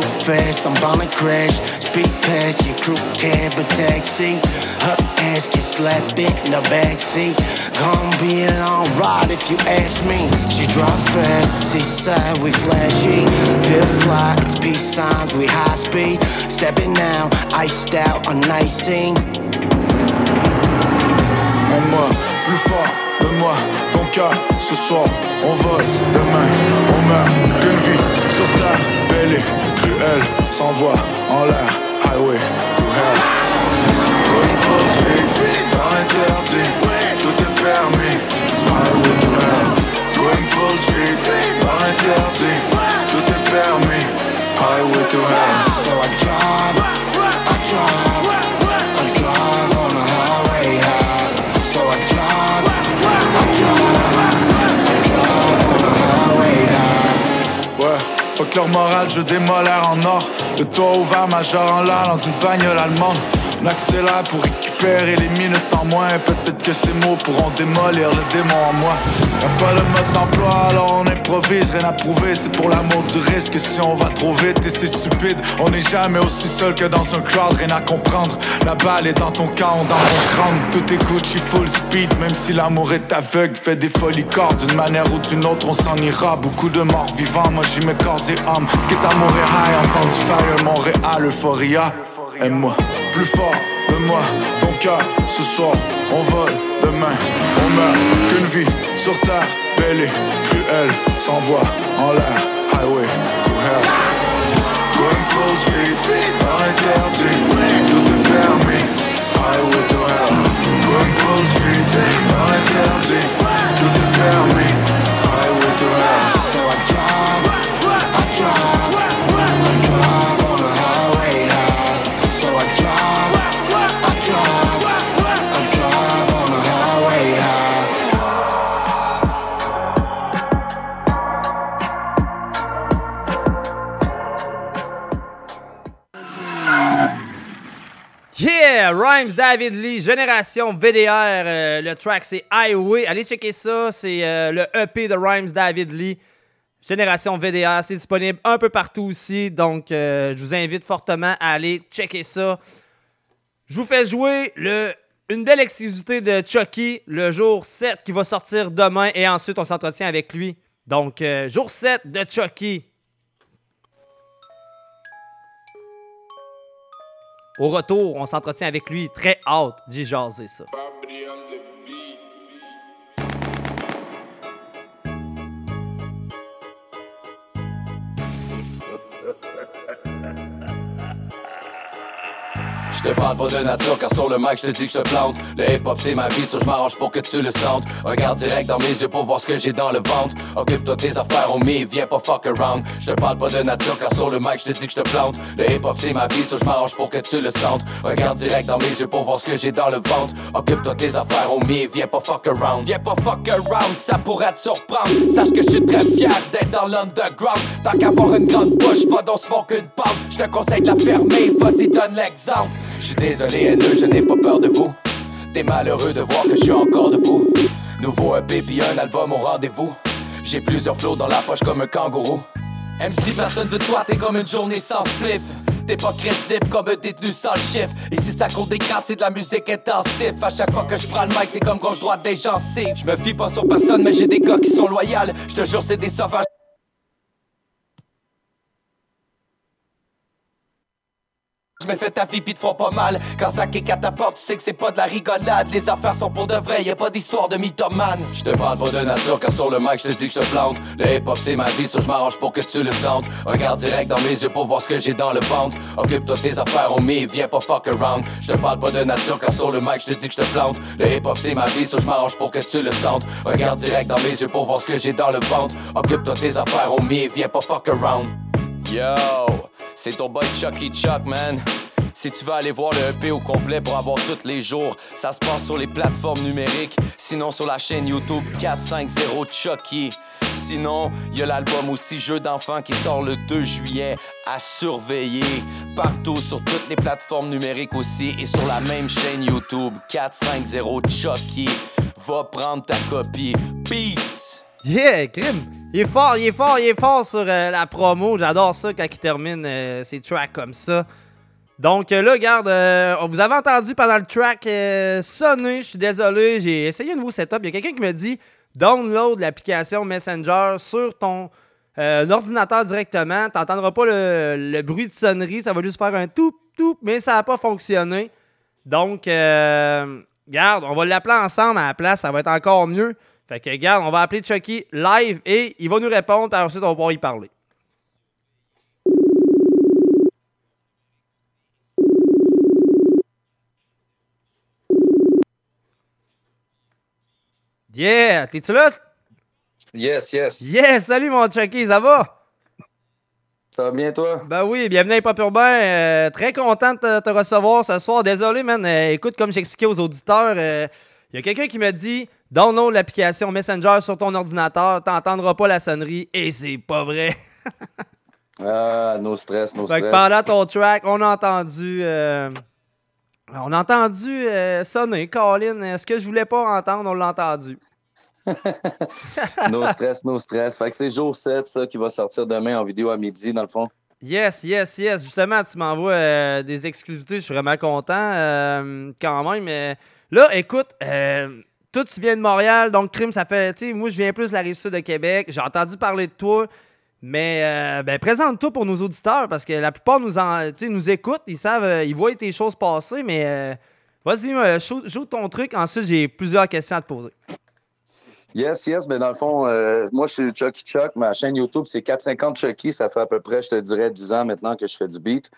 too fast, I'm bound to crash. Speed past your crew cab or taxi. Her ass get slapped in the backseat. Gonna be a long ride if you ask me. She drive fast, seaside, we flashy. Feel fly, it's peace signs, we high speed. Stepping now, iced out on night scene. En moi, plus fort, donne-moi ton cœur ce soir. On vole demain, on meurt qu'une vie sur terre. Belle sans voix en l'air. Highway to hell. Going full speed, dans l'interdit, tout est permis. Highway to hell. Going full speed, dans l'interdit, tout est permis. Highway to hell. So I drive, leur morale, je démolère en or. Le toit ouvert, majeur en l'air dans une bagnole allemande. On accélère pour récupérer les minutes en moins. Peut-être que ces mots pourront démolir le démon en moi. Y'a pas de mode d'emploi, alors on improvise. Rien à prouver, c'est pour l'amour du risque. Si on va trop vite et c'est stupide, on n'est jamais aussi seul que dans un crowd. Rien à comprendre. La balle est dans ton camp, dans ton crâne. Tout est Gucci full speed, même si l'amour est aveugle. Fait des folies corps d'une manière ou d'une autre, on s'en ira. Beaucoup de morts vivants, moi j'y mets corps et âme. Quitte à mourir high, enfant du fire, Montréal, euphoria. Aime-moi plus fort de moi, ton cœur ce soir. On vole demain, on meurt qu'une vie sur terre. Belle et cruelle, sans voix en l'air. Highway to hell. Going full speed, dans l'interdit, tout est permis. Highway to hell. Going full speed, dans l'interdit, tout est permis. Rhymes David Lee, Génération VDR. euh, le track, c'est Highway. Allez checker ça. C'est euh, le EP de Rhymes David Lee. Génération VDR. C'est disponible un peu partout aussi. Donc, euh, je vous invite fortement à aller checker ça. Je vous fais jouer le, une belle exclusivité de Chucky, le jour 7 qui va sortir demain. Et ensuite, on s'entretient avec lui. Donc, jour 7 de Chucky. Au retour, on s'entretient avec lui. Très hâte d'y jaser ça. te parle pas de nature car sur le mic je te dis que je te plante Le hip hop c'est ma vie so je m'arrange pour que tu le sentes Regarde direct dans mes yeux pour voir ce que j'ai dans le ventre Occupe-toi tes affaires me viens pas fuck around Je te parle pas de nature car sur le mic je te dis que je te plante Le hip hop c'est ma vie so je m'arrange pour que tu le sentes Regarde direct dans mes yeux pour voir ce que j'ai dans le ventre Occupe-toi tes affaires me viens pas fuck around Viens pas fuck around, ça pourrait te surprendre. Sache que je suis très fier d'être dans l'underground. Tant qu'avoir une grande bouche, va donc smoke une pomme. Je te conseille de la fermer, vas-y donne l'exemple. Je suis désolé haineux, je n'ai pas peur de vous T'es malheureux de voir que je suis encore debout Nouveau EP puis un album au rendez-vous J'ai plusieurs flots dans la poche comme un kangourou MC, personne veut de toi, t'es comme une journée sans spliff. T'es pas crédible comme un détenu sans chiffre. Ici, ça court des grâces, c'est de la musique intensive. À chaque fois que je prends le mic, c'est comme gauche-droite des gencives. Je me fie pas sur personne, mais j'ai des gars qui sont loyaux. Je te jure, c'est des sauvages. Je me fais ta vie pis te pas mal. Quand ça kick à ta porte, tu sais que c'est pas de la rigolade. Les affaires sont pour de vrai, y a pas d'histoire de mythomane. Je te parle pas de nature car sur le mic je te dis que je te plante. Le hip hop c'est ma vie so je m'arrange pour que tu le sentes. Regarde direct dans mes yeux pour voir ce que j'ai dans le ventre. Occupe-toi tes affaires on me viens pas fuck around. Je te parle pas de nature car sur le mic je te dis que je te plante. Le hip hop c'est ma vie so je m'arrange pour que tu le sentes. Regarde direct dans mes yeux pour voir ce que j'ai dans le ventre. Occupe-toi tes affaires on me viens pas fuck around. Yo, c'est ton boy Chucky Chuck, man. Si tu veux aller voir le EP au complet pour avoir tous les jours, ça se passe sur les plateformes numériques, sinon sur la chaîne YouTube 450 Chucky. Sinon, il y a l'album aussi Jeux d'enfants qui sort le 2 juillet à surveiller partout sur toutes les plateformes numériques aussi et sur la même chaîne YouTube 450 Chucky. Va prendre ta copie. Peace. Yeah, Grim! Il est fort, il est fort, il est fort sur euh, la promo. J'adore ça quand il termine euh, ses tracks comme ça. Donc euh, là, regarde, euh, vous avez entendu pendant le track sonner, je suis désolé, j'ai essayé un nouveau setup. Il y a quelqu'un qui me dit download l'application Messenger sur ton ordinateur directement. Tu n'entendras pas le, bruit de sonnerie, ça va juste faire un tout, tout, mais ça n'a pas fonctionné. Donc, regarde, on va l'appeler ensemble à la place, ça va être encore mieux. Fait que, regarde, on va appeler Chucky live et il va nous répondre, puis ensuite on va pouvoir y parler. Yeah! T'es-tu là? Yes, yes. Yes! Salut mon Chucky, ça va? Ça va bien, toi? Ben oui, bienvenue à Pop Urbain. Euh, très content de te, te recevoir ce soir. Désolé, man. Euh, écoute, comme j'expliquais aux auditeurs, il y a quelqu'un qui m'a dit download l'application Messenger sur ton ordinateur, t'entendras pas la sonnerie. Et c'est pas vrai. Ah, no stress, no Fait stress. que pendant ton track, on a entendu. euh, on a entendu euh, sonner. Colin, euh, ce que je voulais pas entendre, on l'a entendu. no stress, no stress. Fait que c'est jour 7, ça, qui va sortir demain en vidéo à midi, dans le fond. Yes, yes, yes. Justement, tu m'envoies euh, des exclusivités. Je suis vraiment content quand même. Là, écoute, euh, toi, tu viens de Montréal, donc crime, ça fait. Moi, je viens plus de la rive sud de Québec. J'ai entendu parler de toi. Mais euh, ben, présente-toi pour nos auditeurs parce que la plupart nous, en, nous écoutent, ils savent, euh, ils voient tes choses passer, mais euh, vas-y, shoot ton truc. Ensuite, j'ai plusieurs questions à te poser. Yes, yes, mais dans le fond, moi, je suis Chucky Chuck. Ma chaîne YouTube, c'est 450 Chucky. Ça fait à peu près, je te dirais, 10 ans maintenant que je fais du beat.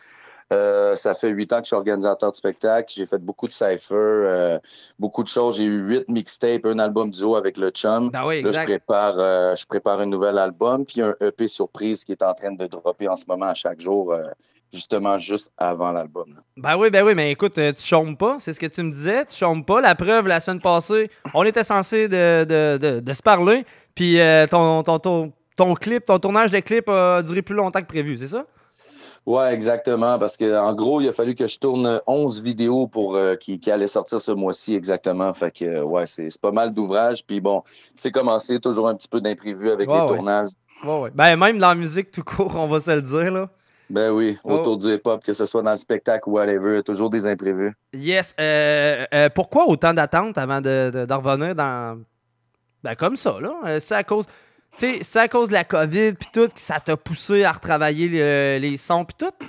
Euh, ça fait 8 ans que je suis organisateur de spectacle. J'ai fait beaucoup de cypher, euh, beaucoup de choses. J'ai eu 8 mixtapes, un album duo avec le chum. Ben oui, Là, je prépare, euh, je prépare un nouvel album, puis un EP surprise qui est en train de dropper en ce moment à chaque jour, justement juste avant l'album. Ben oui, ben oui, mais écoute, tu chômes pas, c'est ce que tu me disais, tu chômes pas. La preuve, la semaine passée, on était censé de, de- de- de se parler, puis euh, ton, ton, ton, ton clip, ton tournage de clip a duré plus longtemps que prévu, c'est ça? Ouais, exactement. Parce que en gros, il a fallu que je tourne 11 vidéos pour euh, qui, qui allaient sortir ce mois-ci exactement. Fait que euh, ouais, c'est pas mal d'ouvrages. Puis bon, c'est commencé toujours un petit peu d'imprévu avec Ouais, les ouais. tournages. Ouais. Ben même dans la musique tout court, on va se le dire, là. Ben oui, Oh. autour du hip-hop, que ce soit dans le spectacle ou whatever, il y a toujours des imprévus. Yes. euh, euh, pourquoi autant d'attentes avant de, de- d'en revenir dans. Ben, comme ça, là? C'est à cause. C'est à cause de la COVID, puis tout, que ça t'a poussé à retravailler le- les sons, puis tout?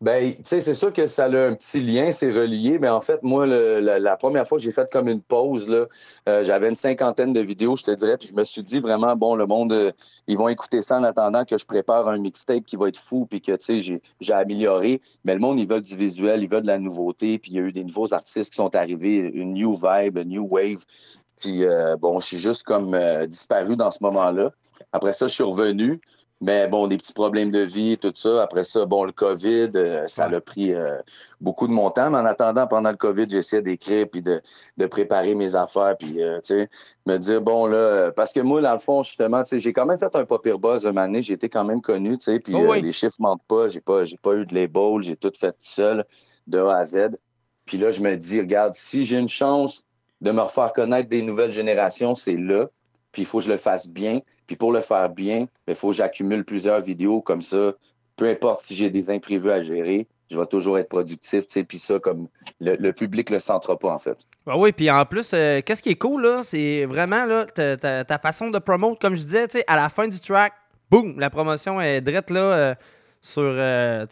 Ben, tu sais, c'est sûr que ça a un petit lien, c'est relié, mais en fait, moi, la, première fois que j'ai fait comme une pause, là, euh, j'avais une cinquantaine de vidéos, je te dirais, puis je me suis dit vraiment, bon, le monde, euh, ils vont écouter ça en attendant que je prépare un mixtape qui va être fou, puis que, tu sais, j'ai, amélioré, mais le monde, ils veulent du visuel, ils veulent de la nouveauté, puis il y a eu des nouveaux artistes qui sont arrivés, une new vibe, une new wave, puis euh, bon, je suis juste comme euh, disparu dans ce moment-là. Après ça, je suis revenu. Mais bon, des petits problèmes de vie, tout ça. Après ça, bon, le COVID, euh, ça a pris beaucoup de mon temps. Mais en attendant, pendant le COVID, j'essayais d'écrire puis de, de préparer mes affaires. Puis, tu sais, me dire, bon, là, parce que moi, dans le fond, justement, tu sais, j'ai quand même fait un pas pire buzz une année. J'ai été quand même connu, tu sais. Puis Oh oui. les chiffres mentent pas. J'ai pas, j'ai pas eu de label. J'ai tout fait tout seul, de A à Z. Puis là, je me dis, regarde, si j'ai une chance de me refaire connaître des nouvelles générations, c'est là. Puis il faut que je le fasse bien. Puis pour le faire bien, il faut que j'accumule plusieurs vidéos comme ça. Peu importe si j'ai des imprévus à gérer, je vais toujours être productif. Puis ça, comme le, le public le sentira pas, en fait. Ben oui, puis en plus, euh, qu'est-ce qui est cool, là, c'est vraiment là, ta, ta- ta façon de promote, comme je disais, tu à la fin du track, boum, la promotion est drette là euh, sur, euh,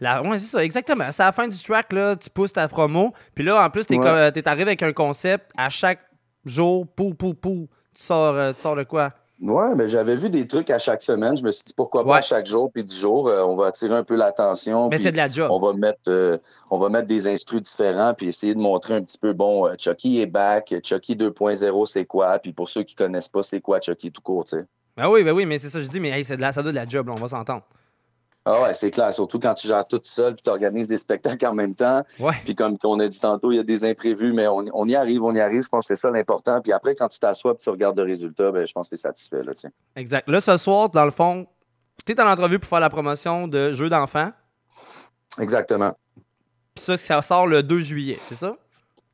la, ouais, c'est ça, exactement. C'est à la fin du track, là, tu pousses ta promo, puis là, en plus, t'es Ouais. comme- euh, t'es arrivé avec un concept, à chaque jour, pou, pou, pou, tu sors, euh, tu sors de quoi? Ouais, mais j'avais vu des trucs à chaque semaine. Je me suis dit pourquoi pas Ouais. chaque jour, puis dix jours, euh, on va attirer un peu l'attention. Mais c'est de la job. On va mettre, euh, on va mettre des instrus différents, puis essayer de montrer un petit peu, bon, Chucky est back, Chucky 2.0, c'est quoi? Puis pour ceux qui connaissent pas, c'est quoi Chucky tout court, tu sais. Ben oui, ben oui, mais c'est ça, je dis, mais hey, c'est de la, ça doit de la job, là, on va s'entendre. Ah ouais, c'est clair. Surtout quand tu gères tout seul puis tu organises des spectacles en même temps. Ouais. Puis comme on a dit tantôt, il y a des imprévus, mais on, on y arrive, on y arrive. Je pense que c'est ça l'important. Puis après, quand tu t'assois et tu regardes le résultat, ben, je pense que tu es satisfait. Là, tu sais. Exact. Là, ce soir, dans le fond, tu es en entrevue pour faire la promotion de Jeux d'enfants. Exactement. Puis ça, ça sort le 2 juillet, c'est ça?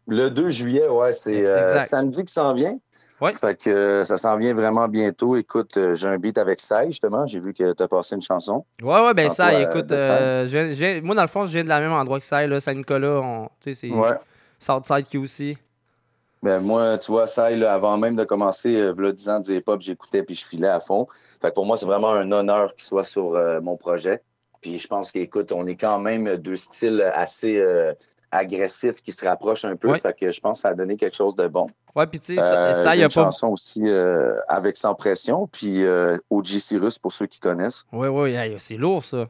Le 2 juillet, ouais, c'est euh, samedi qui s'en vient. Ouais. Fait que euh, ça s'en vient vraiment bientôt. Écoute, euh, j'ai un beat avec Sai, justement. J'ai vu que tu as passé une chanson. Ouais, ouais, ben ça, écoute, Sai? euh, je viens- je viens- moi, dans le fond, je viens de la même endroit que ça, là, Saint-Nicolas. on- Tu sais, c'est Ouais. Southside QC. Ben, moi, tu vois, Sai, là, avant même de commencer, euh, v'là 10 ans du hip-hop, j'écoutais puis je filais à fond. Fait que pour moi, c'est vraiment un honneur qu'il soit sur euh, mon projet. Puis je pense qu'écoute, on est quand même deux styles assez euh, agressifs qui se rapprochent un peu. Ouais. Fait que je pense que ça a donné quelque chose de bon. Ouais, puis tu sais, ça, Euh, ça, y a une pas. chanson aussi euh, avec Sans Pression, puis euh, OG Cyrus pour ceux qui connaissent. Ouais, ouais, hey, c'est lourd, ça.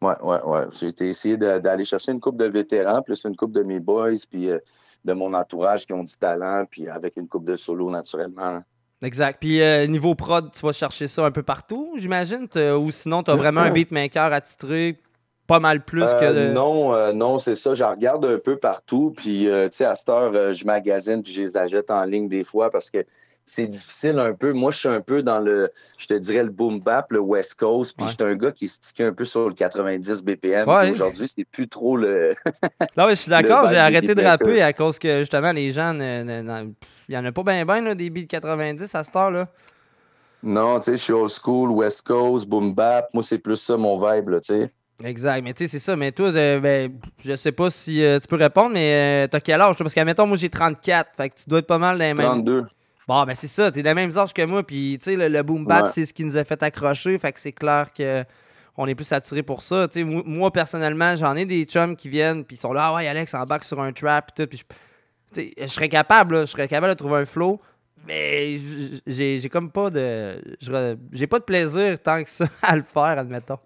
Ouais, ouais, ouais. J'ai été essayé d'aller chercher une coupe de vétérans, plus une coupe de mes boys, puis euh, de mon entourage qui ont du talent, puis avec une coupe de solo naturellement. Exact. Puis euh, niveau prod, tu vas chercher ça un peu partout, j'imagine? Ou sinon, tu as vraiment un beatmaker attitré? Pas mal plus que. Euh, de- Non, euh, non, c'est ça. Je regarde un peu partout. Puis, euh, tu sais, à cette heure, je magasine puis je les achète en ligne des fois parce que c'est difficile un peu. Moi, je suis un peu dans le, je te dirais, le boom bap, le West Coast. Puis, Ouais. j'étais un gars qui se tiquait un peu sur le 90 BPM. Ouais. Aujourd'hui, c'est plus trop le. Ouais, je suis d'accord, j'ai arrêté de rapper à cause que justement, les gens, ne- ne- ne- pff, il y en a pas bien, bien des beats 90 à cette heure-là. Non, tu sais, je suis old school, West Coast, boom bap. Moi, c'est plus ça mon vibe, là, tu sais. Exact, mais tu sais, c'est ça. Mais toi, euh, ben, je sais pas si euh, tu peux répondre, mais euh, t'as quel âge? Parce que, mettons, moi, j'ai 34, fait que tu dois être pas mal dans les mêmes. 32. Bon, ben c'est ça, t'es des mêmes âges que moi, puis tu sais, le, le boom bap, Ouais. c'est ce qui nous a fait accrocher, fait que c'est clair que on est plus attiré pour ça. Tu sais, moi, personnellement, j'en ai des chums qui viennent, puis ils sont là, ah ouais, Alex, embarque sur un trap, puis tout, puis je, tu sais, je serais capable, je serais capable de trouver un flow, mais j'ai comme pas de. J'ai pas de plaisir tant que ça à le faire, admettons.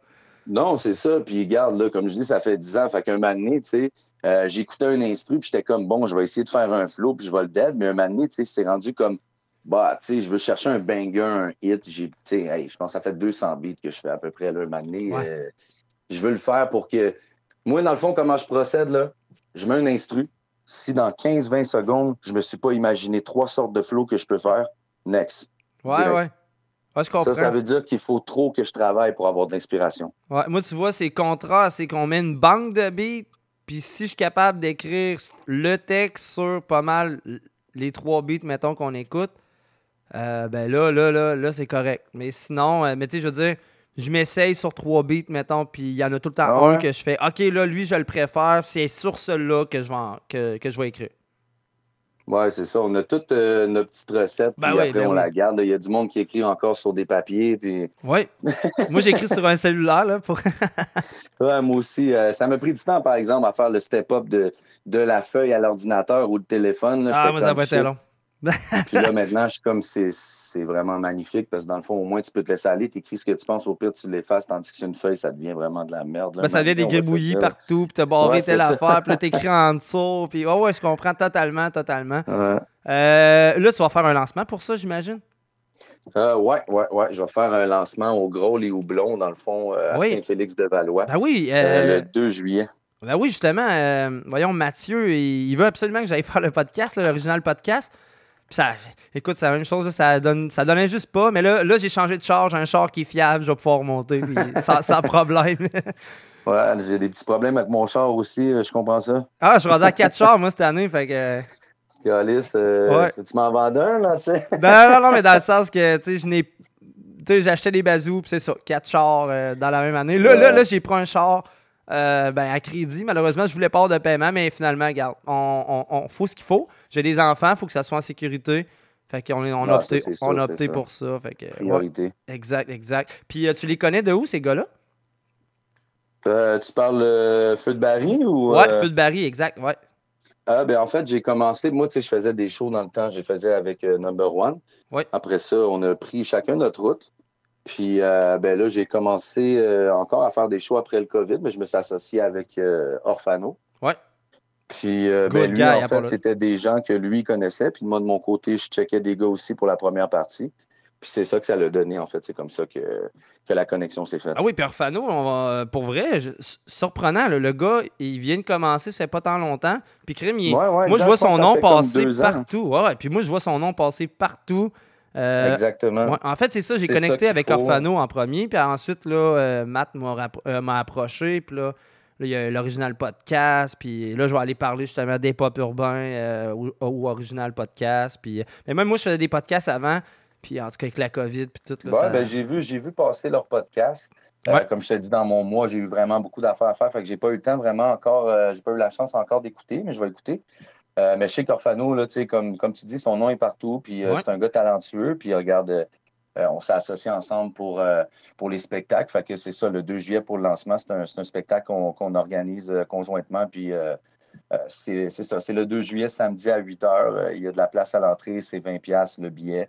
Non, c'est ça. Puis regarde, là, comme je dis, ça fait 10 ans. Fait qu'un donné, tu sais, euh, j'écoutais un instru, puis j'étais comme, bon, je vais essayer de faire un flow, puis je vais le dead. Mais un donné, tu sais, c'est rendu comme, bah, tu sais, je veux chercher un banger, un hit. J'ai, tu sais, hey, je pense que ça fait 200 beats que je fais à peu près, là, un. Ouais. Euh, je veux le faire pour que. Moi, dans le fond, comment je procède, là, je mets un instru. Si dans 15-20 secondes, je me suis pas imaginé trois sortes de flows que je peux faire, next. Ouais, Direct. ouais. Ouais, je comprends. Ça, ça veut dire qu'il faut trop que je travaille pour avoir de l'inspiration. Ouais, moi, tu vois, c'est contrat, c'est qu'on met une banque de beats, puis si je suis capable d'écrire le texte sur pas mal les trois beats, mettons, qu'on écoute, euh, ben là, là, là, là, c'est correct. Mais sinon, euh, mais tu sais, je veux dire, je m'essaye sur trois beats, mettons, puis il y en a tout le temps Ah un que je fais, OK, là, lui, je le préfère, c'est sur celui-là que je vais, en- que, que je vais écrire. Ouais, c'est ça. On a toutes euh, nos petites recettes, Ben puis oui, après, ben on oui. la garde. Il y a du monde qui écrit encore sur des papiers, puis... Oui. moi, j'écris sur un cellulaire, là, pour... Ouais, moi aussi. euh, ça m'a pris du temps, par exemple, à faire le step-up de, de la feuille à l'ordinateur ou le téléphone. là. ah, moi, ça a comme pas été shit. long. Puis là, maintenant, je suis comme, c'est c'est vraiment magnifique, parce que dans le fond, au moins, tu peux te laisser aller, tu écris ce que tu penses, au pire, tu l'effaces, tandis que sur une feuille, ça devient vraiment de la merde. là. Ben, ça devient des gribouillis partout, puis t'as barré Ouais, c'est telle affaire, puis là, t'écris en dessous, puis ouais, ouais, je comprends totalement, totalement. Ouais. Euh, là, tu vas faire un lancement pour ça, j'imagine? Euh, ouais, ouais, ouais. Je vais faire un lancement au Gros Les Houblons, dans le fond, euh, à Oui. Saint-Félix-de-Valois. Ben oui, euh, le 2 juillet. Ben oui, justement, voyons, Mathieu, il, veut absolument que j'aille faire le podcast, l'original podcast. Ça, écoute, c'est la même chose, là, ça, donne, ça donnait juste pas, mais là, là j'ai changé de char, j'ai un char qui est fiable, je vais pouvoir remonter, puis sans, sans problème. Ouais, j'ai des petits problèmes avec mon char aussi, je comprends ça. ah, je suis rendu à 4 chars, moi, cette année, fait que... Calice, euh, Ouais. tu m'en vends un, là, tu sais? Ben non, non, mais dans le sens que, tu sais, je n'ai. Tu sais, j'achetais des bazous, puis c'est ça, quatre chars euh, dans la même année. Là, là, là, j'ai pris un char euh, ben, à crédit. Malheureusement, je voulais pas avoir de paiement, mais finalement, regarde, on, on, on- faut ce qu'il faut. J'ai des enfants, il faut que ça soit en sécurité. Fait qu'on on a Ah, opté, ça, on a pour ça. Fait que, ouais. Priorité. exact, exact. Puis euh, tu les connais de où, ces gars-là? Euh, tu parles euh, feu de Barry ou. Ouais, Feu de Barry, exact, ouais. Ah, ben en fait, j'ai commencé. Moi, tu sais, je faisais des shows dans le temps. Je les faisais avec Number One. Ouais. Après ça, on a pris chacun notre route. Puis, ben là, j'ai commencé encore à faire des shows après le COVID, mais je me suis associé avec Orfano. Ouais. Puis, euh, ben, Good lui, guy, en hein, fait, c'était des gens que lui connaissait. Puis, moi, de mon côté, je checkais des gars aussi pour la première partie. Puis c'est ça que ça l'a donné, en fait. C'est comme ça que, que la connexion s'est faite. Ah oui, puis Orfano, on va, pour vrai, je- surprenant, là, le gars, il vient de commencer, ça fait pas tant longtemps. Puis Crime, il- Ouais, ouais, moi, je vois son nom passer partout. Ouais, puis moi, je vois son nom passer partout. Euh, Exactement. en fait, c'est ça, j'ai ça connecté avec faut. Orfano en premier, puis ensuite, là, euh, Matt euh, m'a approché, puis là, là, il y a l'original podcast, puis là, je vais aller parler justement des pop urbains euh, ou, ou original podcast, puis... Mais même moi, je faisais des podcasts avant, puis en tout cas, avec la COVID, puis tout, là, Ouais, ça- ben, j'ai vu, j'ai vu passer leur podcast. Euh, Ouais. comme je te dis dans mon mois, j'ai eu vraiment beaucoup d'affaires à faire. Fait que j'ai pas eu le temps vraiment encore, euh, j'ai pas eu la chance encore d'écouter, mais je vais l'écouter. Euh, mais sais qu'Orfano, là, comme, comme tu dis, son nom est partout, puis Ouais. c'est un gars talentueux, puis regarde, on s'est associés ensemble pour, euh, pour les spectacles. Fait que c'est ça, le 2 juillet pour le lancement, c'est un, c'est un spectacle qu'on qu'on organise euh, conjointement, puis euh, euh, c'est c'est ça, c'est le 2 juillet, samedi à 8 h. il y a de la place à l'entrée, c'est 20$ piastres, le billet.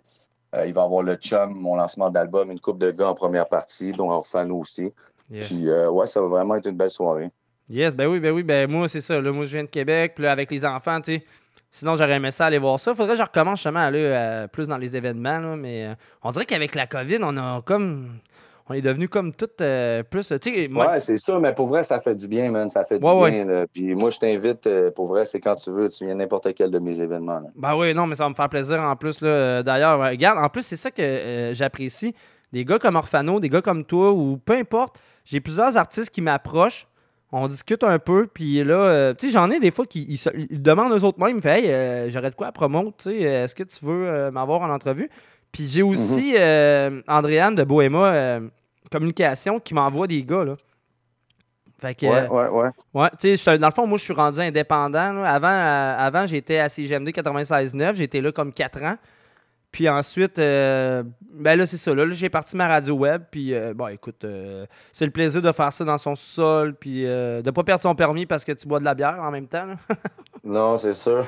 Euh, il va y avoir le Chum, mon lancement d'album, une coupe de gars en première partie, dont Orfano aussi. Yes. Puis, euh, ouais, ça va vraiment être une belle soirée. Yes, ben oui, ben oui, ben moi, c'est ça. Là, moi, je viens de Québec, puis là, avec les enfants, tu sais. Sinon, j'aurais aimé ça aller voir ça. Faudrait que je recommence justement à aller euh, plus dans les événements, là, mais euh, on dirait qu'avec la COVID, on a comme. On est devenu comme tout euh, plus. Tu sais, moi- Ouais, c'est ça, mais pour vrai, ça fait du bien, man. Ça fait du Ouais, bien. là. Puis moi, je t'invite, euh, pour vrai, c'est quand tu veux, tu viens à n'importe quel de mes événements. là. Ben oui, non, mais ça va me faire plaisir en plus. Là, euh, D'ailleurs, euh, regarde, en plus, c'est ça que euh, j'apprécie. Des gars comme Orfano, des gars comme toi, ou peu importe, j'ai plusieurs artistes qui m'approchent. On discute un peu, puis là, euh, tu sais, j'en ai des fois qui ils se- ils demandent eux autres mêmes, ils me font Hey, euh, j'aurais de quoi à promote, tu sais, est-ce que tu veux euh, m'avoir en entrevue? Puis j'ai aussi euh, Andréane de Bohéma Communication qui m'envoie des gars, là. Fait que, Ouais, ouais, ouais. Ouais, tu sais, dans le fond, moi, je suis rendu indépendant. là. Avant, avant j'étais à CGMD 96.9. J'étais là comme 4 ans. Puis ensuite, euh, ben là, c'est ça. Là, Là, j'ai parti ma radio web. Puis, euh, bon, écoute, euh, c'est le plaisir de faire ça dans son sol. Puis de pas perdre son permis parce que tu bois de la bière en même temps. Non, c'est sûr.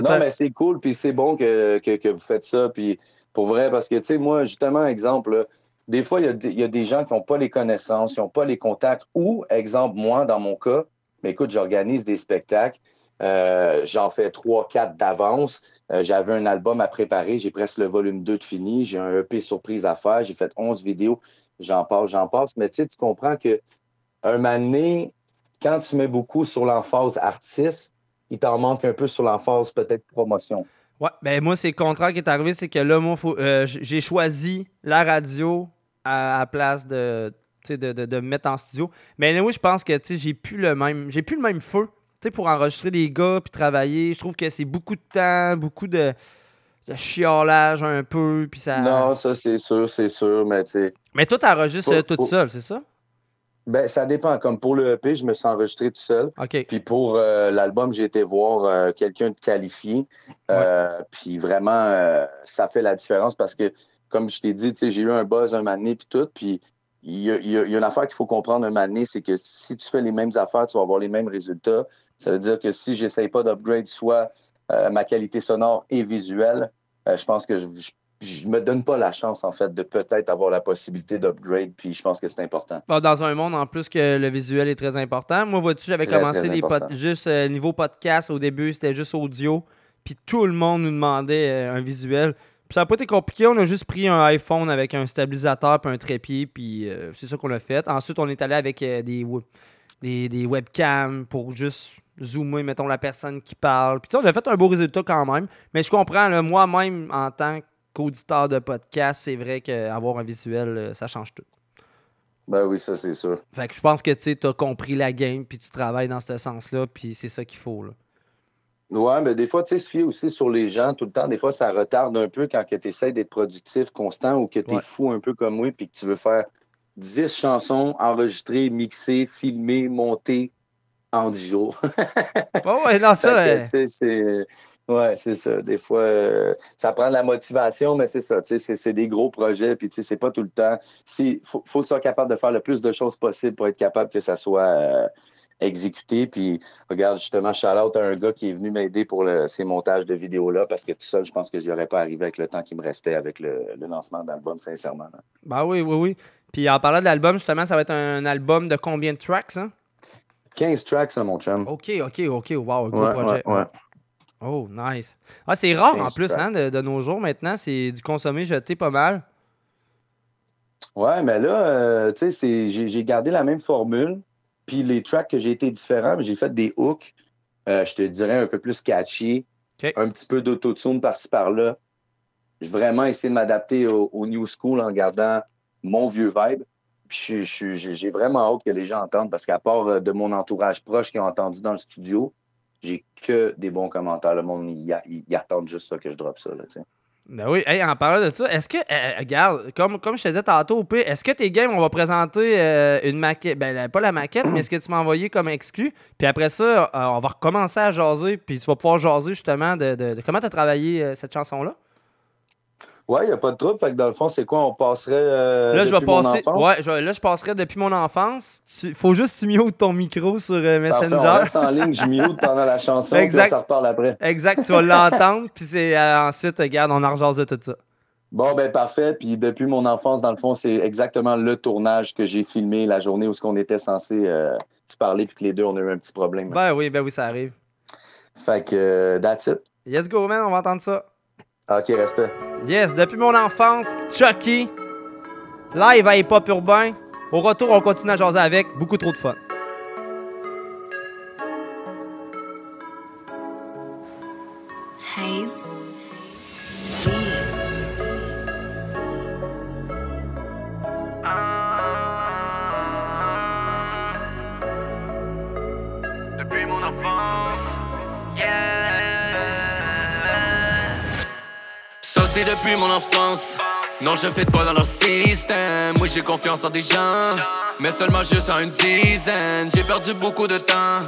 Non, mais c'est cool, puis c'est bon que, que, que vous faites ça. Puis pour vrai, parce que, tu sais, moi, justement, exemple, là, des fois, il y, a des- il y a des gens qui n'ont pas les connaissances, qui n'ont pas les contacts. Ou, exemple, moi, dans mon cas, mais écoute, j'organise des spectacles. Euh, J'en fais trois, quatre d'avance. Euh, J'avais un album à préparer. J'ai presque le volume 2 de fini. J'ai un EP surprise à faire. J'ai fait 11 vidéos. J'en passe, j'en passe. Mais tu tu comprends que un donné, quand tu mets beaucoup sur l'emphase artiste, il t'en manque un peu sur l'emphase peut-être promotion. Ouais, ben moi, c'est le contraire qui est arrivé. C'est que là, moi, euh, j'ai choisi la radio à, place de, de, de, me mettre en studio. Mais oui, je pense que j'ai plus le même j'ai plus le même feu tu sais, pour enregistrer des gars puis travailler. Je trouve que c'est beaucoup de temps, beaucoup de, de chiolage un peu. Puis ça... Non, ça c'est sûr, c'est sûr, mais tu sais. Mais toi, t'enregistres Faut- euh, toute faut- seule, c'est ça? Ben, ça dépend. Comme pour le EP, je me suis enregistré tout seul. Puis pour euh, l'album, j'ai été voir euh, quelqu'un de qualifié. Euh, Puis vraiment, ça fait la différence parce que, comme je t'ai dit, j'ai eu un buzz un donné, puis tout. Puis il y y a- il y a une affaire qu'il faut comprendre un donné, c'est que si tu fais les mêmes affaires, tu vas avoir les mêmes résultats. Ça veut dire que si j'essaye pas d'upgrade soit euh, ma qualité sonore et visuelle, euh, je pense que je, je, je me donne pas la chance, en fait, de peut-être avoir la possibilité d'upgrade. Puis je pense que c'est important. Dans un monde en plus que le visuel est très important. Moi, vois-tu, j'avais commencé les juste euh, niveau podcast au début, c'était juste audio. Puis tout le monde nous demandait euh, un visuel. Puis ça n'a pas été compliqué, on a juste pris un iPhone avec un stabilisateur puis un trépied, puis euh, c'est ça qu'on a fait. Ensuite, on est allé avec des, des, des webcams pour juste zoomer, mettons, la personne qui parle. Puis tu sais, on a fait un beau résultat quand même. Mais je comprends, moi-même, en tant qu'auditeur de podcast, c'est vrai qu'avoir un visuel, euh, ça change tout. Ben oui, ça, c'est sûr. Fait que je pense que tu as compris la game, puis tu travailles dans ce sens-là, puis c'est ça qu'il faut. Là. Ouais, mais des fois, tu sais, se fier aussi sur les gens tout le temps. Des fois, ça retarde un peu quand tu essaies d'être productif, constant, ou que tu es Ouais. fou un peu comme moi, puis que tu veux faire 10 chansons enregistrées, mixées, filmées, montées en 10 jours. Ouais, ouais, non, ça. Fait que, euh, c'est. Ouais, c'est ça. Des fois, euh, ça prend de la motivation, mais c'est ça. C'est c'est des gros projets, puis c'est pas tout le temps. Il faut, faut que tu sois capable de faire le plus de choses possible pour être capable que ça soit euh, exécuté. Puis, regarde, justement, shout-out à un gars qui est venu m'aider pour le- ces montages de vidéos-là, parce que tout seul, je pense que j'y aurais pas arrivé avec le temps qui me restait avec le, le lancement d'album, sincèrement. Ben oui, oui, oui. Puis en parlant de l'album, justement, ça va être un album de combien de tracks, hein? 15 tracks, ça, mon chum. OK, OK, OK. Wow, gros Ouais, projet. ouais, ouais. Oh, nice. Ah, c'est rare en 15 plus, tracks. hein, de, de nos jours maintenant. C'est du consommé jeté pas mal. Ouais, mais là, euh, tu sais, j'ai gardé la même formule. Puis les tracks que j'ai été différents, mais j'ai fait des hooks, euh, je te dirais un peu plus catchy, un petit peu d'autotune par-ci par-là. J'ai vraiment essayé de m'adapter au, au new school en gardant mon vieux vibe. J'ai vraiment hâte que les gens entendent parce qu'à part euh, de mon entourage proche qui ont entendu dans le studio, j'ai que des bons commentaires. Le monde, ils attendent juste ça que je drop ça. Là. Ben oui, hey, en parlant de ça, est-ce que, euh, regarde, comme, comme je te disais tantôt, au pire, est-ce que tes games, on va présenter euh, une maquette, ben pas la maquette, mais ce que tu m'as envoyé comme exclu, puis après ça, euh, on va recommencer à jaser, puis tu vas pouvoir jaser justement de, de- comment tu as travaillé euh, cette chanson-là? Ouais, il n'y a pas de trouble. Fait que dans le fond, c'est quoi? On passerait. euh, là, je vais depuis mon passer, enfance? ouais, je- là, je passerai depuis mon enfance. Il faut juste que tu mutes ton micro sur euh, Parfait, Messenger. on reste en ligne, je mute pendant la chanson, puis Exact. on s'en reparle après. Exact, tu vas l'entendre, puis c'est euh, ensuite, regarde, on en rejase tout ça. Bon, ben parfait. Puis depuis mon enfance, dans le fond, c'est exactement le tournage que j'ai filmé la journée où ce qu'on était censé se parler, puis que les deux, on a eu un petit problème. Ben oui, ben oui, ça arrive. Fait que, that's it. Yes, go, man, on va entendre ça. OK, respect. Yes, depuis mon enfance, Chucky, live à Hip Hop Urbain. Au retour, on continue à jaser avec. Beaucoup trop de fun. Depuis mon enfance. Non, je fais pas dans leur système. Oui, j'ai confiance en des gens, mais seulement juste en une dizaine. J'ai perdu beaucoup de temps.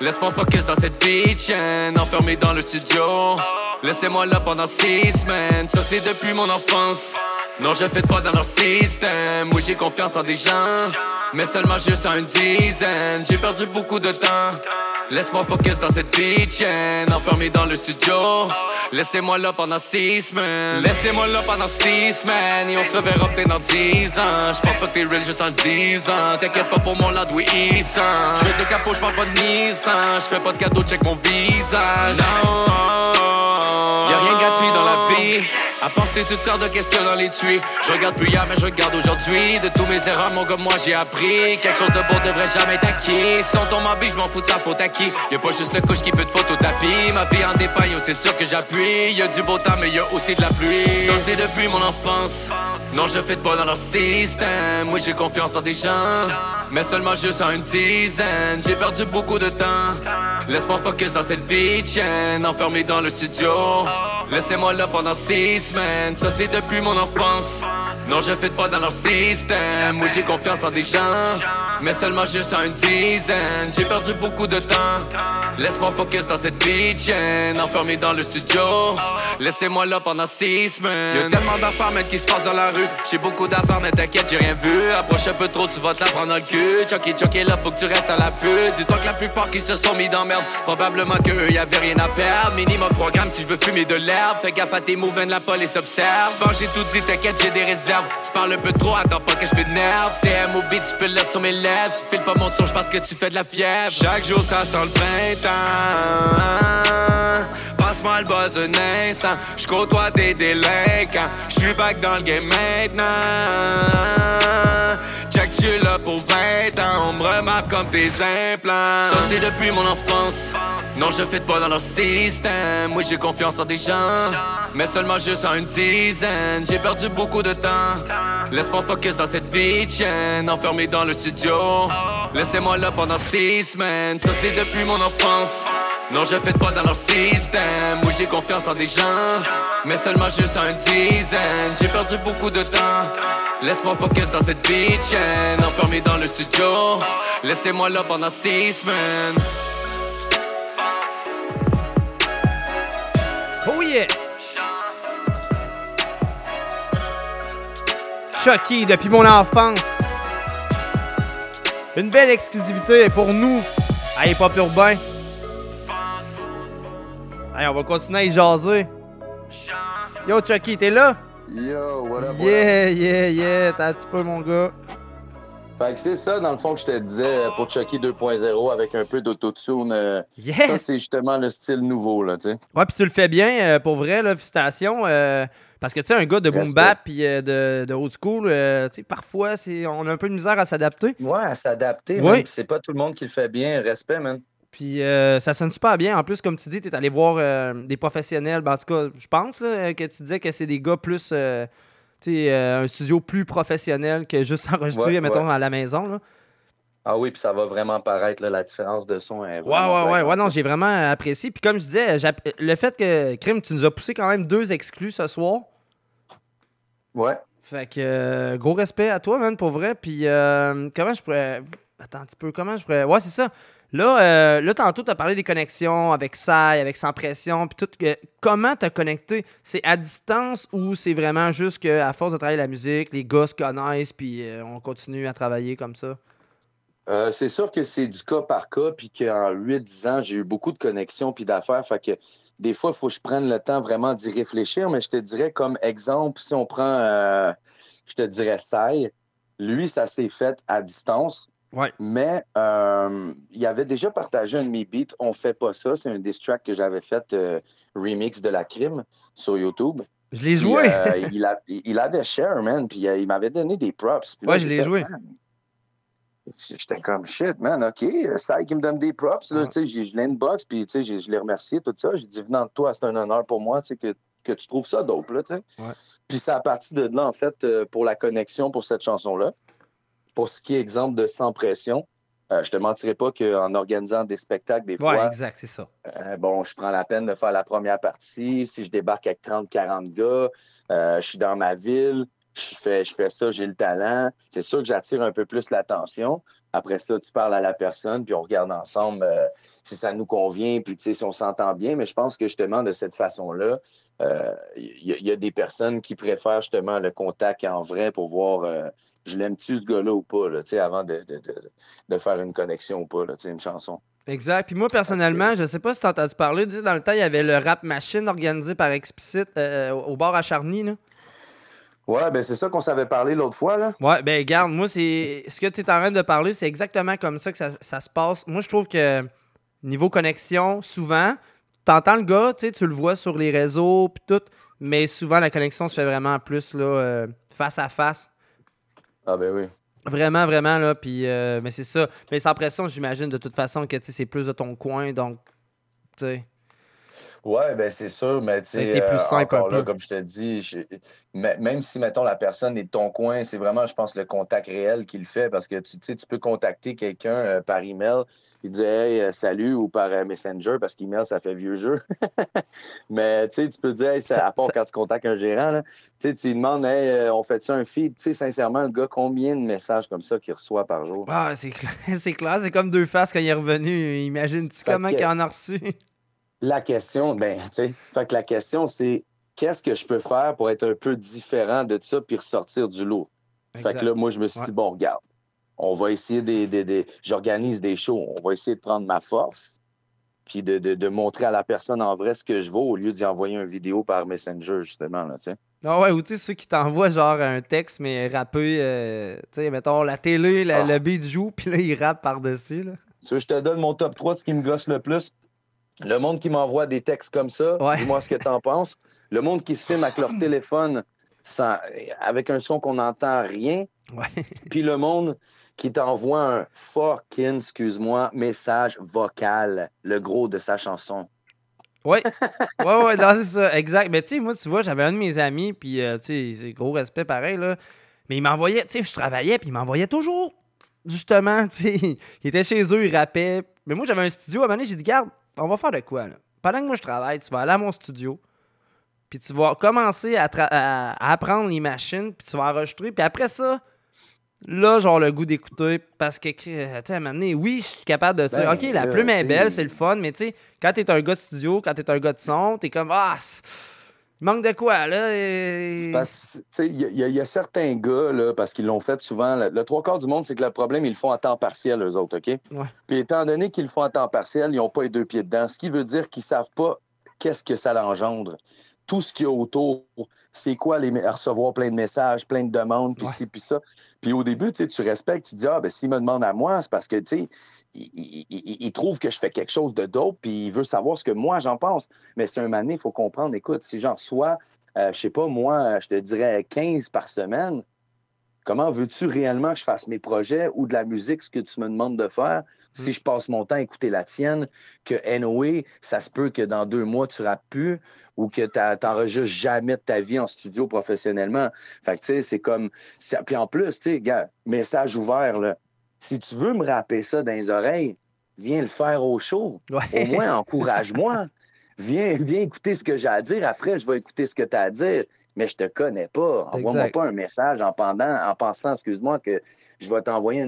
Laisse-moi focus dans cette vie chienne, enfermé dans le studio. Laissez-moi là pendant six semaines. Ça c'est depuis mon enfance. Non, je fais pas dans leur système. Oui, j'ai confiance en des gens, mais seulement juste en une dizaine. J'ai perdu beaucoup de temps. Laisse-moi focus dans cette vie enfermé dans le studio. Laissez-moi là pendant six semaines. Laissez-moi là pendant six semaines et on se reverra peut-être dans dix ans. Je pense pas que t'es real juste en dix ans. T'inquiète pas pour mon land, oui. Je fais de capot, parle pas de. Je fais pas de cadeau, check mon visage. Non, y'a rien gratuit dans la vie. À penser toutes sortes de a dans les tuyaux. Je regarde plus hier, mais je regarde aujourd'hui. De tous mes erreurs, mon gars, moi j'ai appris. Quelque chose de beau devrait jamais être acquis. Si on tombe en vie, je m'en fous de sa faute à qui. Y'a pas juste le couche qui peut te foutre au tapis. Ma vie en dépend, yo, c'est sûr que j'appuie. Y'a du beau temps, mais y'a aussi de la pluie. Ça, depuis mon enfance. Non, je fais pas dans leur système. Oui, j'ai confiance en des gens, mais seulement juste en une dizaine. J'ai perdu beaucoup de temps. Laisse-moi focus dans cette vie de chienne, enfermé dans le studio. Laissez-moi là pendant six semaines. Ça, c'est depuis mon enfance. Non, je fais pas dans leur système. Oui, j'ai confiance en des gens, mais seulement juste en une dizaine. J'ai perdu beaucoup de temps. Laisse-moi focus dans cette chienne, enfermé dans le studio. Laissez-moi là pendant six semaines. Y'a tellement d'affaires, mais qui se passent dans la rue. J'ai beaucoup d'affaires, mais t'inquiète, j'ai rien vu. Approche un peu trop, tu vas te la prendre dans le cul. Chucky, Chucky, là, faut que tu restes à l'affût. Dis-toi que la plupart qui se sont mis dans merde, probablement qu'eux, y'avaient rien à perdre. Minimum programme si je veux fumer de l'herbe. Fais gaffe à tes mouvements, la police observe. Je pense que j'ai tout dit, t'inquiète, j'ai des réserves. Tu parles un peu trop, attends pas que je m'énerve. C'est MOB, tu peux le sur mes lèvres. Tu files pas mon son, je que tu fais de la fièvre. Chaque jour, ça sent le printemps. Passe-moi le buzz un instant. Je côtoie des délinquants. Je suis back dans le game maintenant. Check, je suis là pour 20 ans. On me remarque comme tes implants. Ça, c'est depuis mon enfance. Non, je fais pas dans leur système. Oui, j'ai confiance en des gens, mais seulement juste en une dizaine. J'ai perdu beaucoup de temps. Laisse-moi focus dans cette vie de chienne, enfermé dans le studio. Laissez-moi là pendant six semaines. Ça, c'est depuis mon enfance. Non, je fais pas dans leur système. Oui, j'ai confiance en des gens, mais seulement juste en une dizaine. J'ai perdu beaucoup de temps. Laisse-moi focus dans cette vie chienne, enfermé dans le studio. Laissez-moi là pendant six semaines. Oh yeah! Chucky, depuis mon enfance. Une belle exclusivité pour nous à Hip Hop Urbain. Hey, on va continuer à y jaser. Yo, Chucky, t'es là? Yo, what up, what Yeah, yeah, yeah. T'as un petit peu, mon gars. Fait que c'est ça, dans le fond, que je te disais euh, pour Chucky 2.0 avec un peu d'autotune. euh, Yes! Ça, c'est justement le style nouveau, là, tu sais. Ouais, puis tu le fais bien, euh, pour vrai, là, félicitations. euh, parce que, tu sais, un gars de boom bap puis euh, de, de old school, euh, tu sais, parfois, c'est, on a un peu de misère à s'adapter. Ouais, à s'adapter. Oui. C'est pas tout le monde qui le fait bien. Respect, man. Puis euh, ça sonne super bien. En plus, comme tu dis, tu es allé voir euh, des professionnels. Ben, en tout cas, je pense là, que tu disais que c'est des gars plus. euh, tu sais, euh, un studio plus professionnel que juste enregistrer, Ouais, mettons, ouais. à la maison. Là. Ah oui, puis ça va vraiment paraître, là, la différence de son. Est Ouais, ouais, ouais. Ouais, non, j'ai vraiment apprécié. Puis comme je disais, le fait que, Crime, tu nous as poussé quand même deux exclus ce soir. Ouais. Fait que euh, gros respect à toi, man, pour vrai. Puis euh, comment je pourrais. Attends un petit peu, comment je pourrais. Ouais, c'est ça. Là, euh, là tantôt, tu as parlé des connexions avec Sai, avec Sans Pression, puis tout. euh, comment t'as connecté? C'est à distance ou c'est vraiment juste qu'à force de travailler la musique, les gars se connaissent, puis euh, on continue à travailler comme ça? Euh, c'est sûr que c'est du cas par cas, puis qu'en 8-10 ans, j'ai eu beaucoup de connexions puis d'affaires. Fait que des fois, il faut que je prenne le temps vraiment d'y réfléchir. Mais je te dirais, comme exemple, si on prend, je te dirais, lui, ça s'est fait à distance. Ouais. Mais euh, il avait déjà partagé un de mes beats. On fait pas ça. C'est un diss track que j'avais fait, euh, remix de la crime sur YouTube. Je l'ai Puis, joué. euh, il, a- il avait share, man. Puis il m'avait donné des props. Puis là, Ouais, je l'ai joué. Man, J'étais comme shit, man, OK. Ça qui me donne des props. Là, tu sais, j'ai- je l'inbox, puis tu sais, j'ai- je l'ai remercié, tout ça. J'ai dit, venant de toi, c'est un honneur pour moi tu sais, que, que tu trouves ça dope. Là, tu sais. Ouais. Puis c'est à partir de là, en fait, pour la connexion pour cette chanson-là. Pour ce qui est exemple de Sans Pression, euh, je te mentirais pas qu'en organisant des spectacles, des Ouais, fois, exact, c'est ça. euh, bon, je prends la peine de faire la première partie. Si je débarque avec 30-40 gars, euh, je suis dans ma ville, je fais, je fais ça, j'ai le talent. C'est sûr que j'attire un peu plus l'attention. Après ça, tu parles à la personne, puis on regarde ensemble euh, si ça nous convient, puis si on s'entend bien. Mais je pense que justement, de cette façon-là, euh, il y, a- il y a des personnes qui préfèrent justement le contact en vrai pour voir euh, je l'aime-tu ce gars-là ou pas, là, avant de, de- de- de faire une connexion ou pas, là, une chanson. Exact. Puis moi, personnellement, je sais pas si t'as entendu parler, dans le temps, il y avait le rap machine organisé par Explicit euh, au bar à Charny. Là. Ouais, ben c'est ça qu'on s'avait parlé l'autre fois, là. Ouais, ben garde, moi, c'est ce que tu es en train de parler, c'est exactement comme ça que ça, ça se passe. Moi, je trouve que niveau connexion, souvent, t'entends le gars, tu tu le vois sur les réseaux, puis tout, mais souvent, la connexion se fait vraiment plus là, euh, face à face. Ah ben oui. Vraiment, vraiment, là, puis, euh, mais c'est ça. Mais sans pression, j'imagine de toute façon que, tu sais, c'est plus de ton coin, donc, tu sais. Ouais, ben c'est sûr, mais tu sais, plus euh, simple encore un là, peu. comme je te dis, je- même si, mettons, la personne est de ton coin, c'est vraiment, je pense, le contact réel qui le fait parce que tu sais, tu peux contacter quelqu'un euh, par email et dire Hey, euh, salut ou par Messenger parce qu'email, ça fait vieux jeu. mais tu sais, tu peux dire, hey, ça, à part ça- quand tu contactes un gérant, là, tu lui demandes Hey, on fait ça un feed. Tu sais, sincèrement, le gars, combien de messages comme ça qu'il reçoit par jour? Ah, c'est clair, c'est comme deux faces quand il est revenu. Imagine-tu comment qu'il en a reçu? La question, ben, tu sais, fait que la question, c'est qu'est-ce que je peux faire pour être un peu différent de ça puis ressortir du lot? Fait que là, moi, je me suis dit, Ouais. bon, regarde, on va essayer des. des- des- J'organise des shows, on va essayer de prendre ma force puis de, de- de montrer à la personne en vrai ce que je vaux au lieu d'y envoyer une vidéo par Messenger, justement, là, tu sais. Ah ouais, ou tu sais, ceux qui t'envoient genre un texte, mais rappé, euh, tu sais, mettons, la télé, la- Ah. le beat joue, puis là, il rappe par-dessus, là. Tu veux, je te donne mon top 3 de ce qui me gosse le plus? Le monde qui m'envoie des textes comme ça, dis-moi ce que t'en penses. Le monde qui se filme avec leur téléphone sans- avec un son qu'on n'entend rien. Puis le monde qui t'envoie un fucking, excuse-moi, message vocal, le gros de sa chanson. Ouais, ouais, ouais, c'est ça, exact. Mais tu sais, moi, tu vois, j'avais un de mes amis, puis euh, tu sais, c'est gros respect pareil, là. Mais il m'envoyait, tu sais, je travaillais, puis il m'envoyait toujours, justement, tu sais, il était chez eux, il rappait. Mais moi, j'avais un studio, à un moment donné, j'ai dit, garde, on va faire de quoi, là? Pendant que moi, je travaille, tu vas aller à mon studio, puis tu vas commencer à, apprendre les machines, puis tu vas enregistrer, puis après ça, là, genre le goût d'écouter, parce que, tu sais, à un moment donné, oui, je suis capable de dire, Ben, OK, la plume est belle, c'est le fun, mais tu sais, quand t'es un gars de studio, quand t'es un gars de son, t'es comme, ah, il manque de quoi, là? et- il y, a- y y certains gars, là, parce qu'ils l'ont fait souvent, le, le trois quarts du monde, c'est que le problème, ils le font à temps partiel, eux autres, OK? Ouais. Puis étant donné qu'ils le font à temps partiel, ils n'ont pas les deux pieds dedans, ce qui veut dire qu'ils ne savent pas qu'est-ce que ça l'engendre. tout ce qu'il y a autour. C'est quoi les, recevoir plein de messages, plein de demandes, puis ci, puis ça. Puis au début, tu respectes, tu dis, ah, ben s'il me demande à moi, c'est parce que, tu sais, il, il, trouve que je fais quelque chose de dope, puis il veut savoir ce que moi j'en pense. Mais c'est un mané, il faut comprendre, écoute, si j'en reçois, euh, je sais pas, moi, je te dirais 15 par semaine, comment veux-tu réellement que je fasse mes projets ou de la musique, ce que tu me demandes de faire? Si mm. je passe mon temps à écouter la tienne, que anyway, ça se peut que dans deux mois, tu rappes plus ou que tu n'enregistres jamais de ta vie en studio professionnellement. Fait que, tu sais, c'est comme... Puis en plus, tu sais, gars, message ouvert, là. Si tu veux me rapper ça dans les oreilles, viens le faire au show. Au moins, encourage-moi. Viens, viens écouter ce que j'ai à dire. Après, je vais écouter ce que tu as à dire. Mais je te connais pas. Envoie-moi pas un message en, pendant, en pensant, excuse-moi, que je vais t'envoyer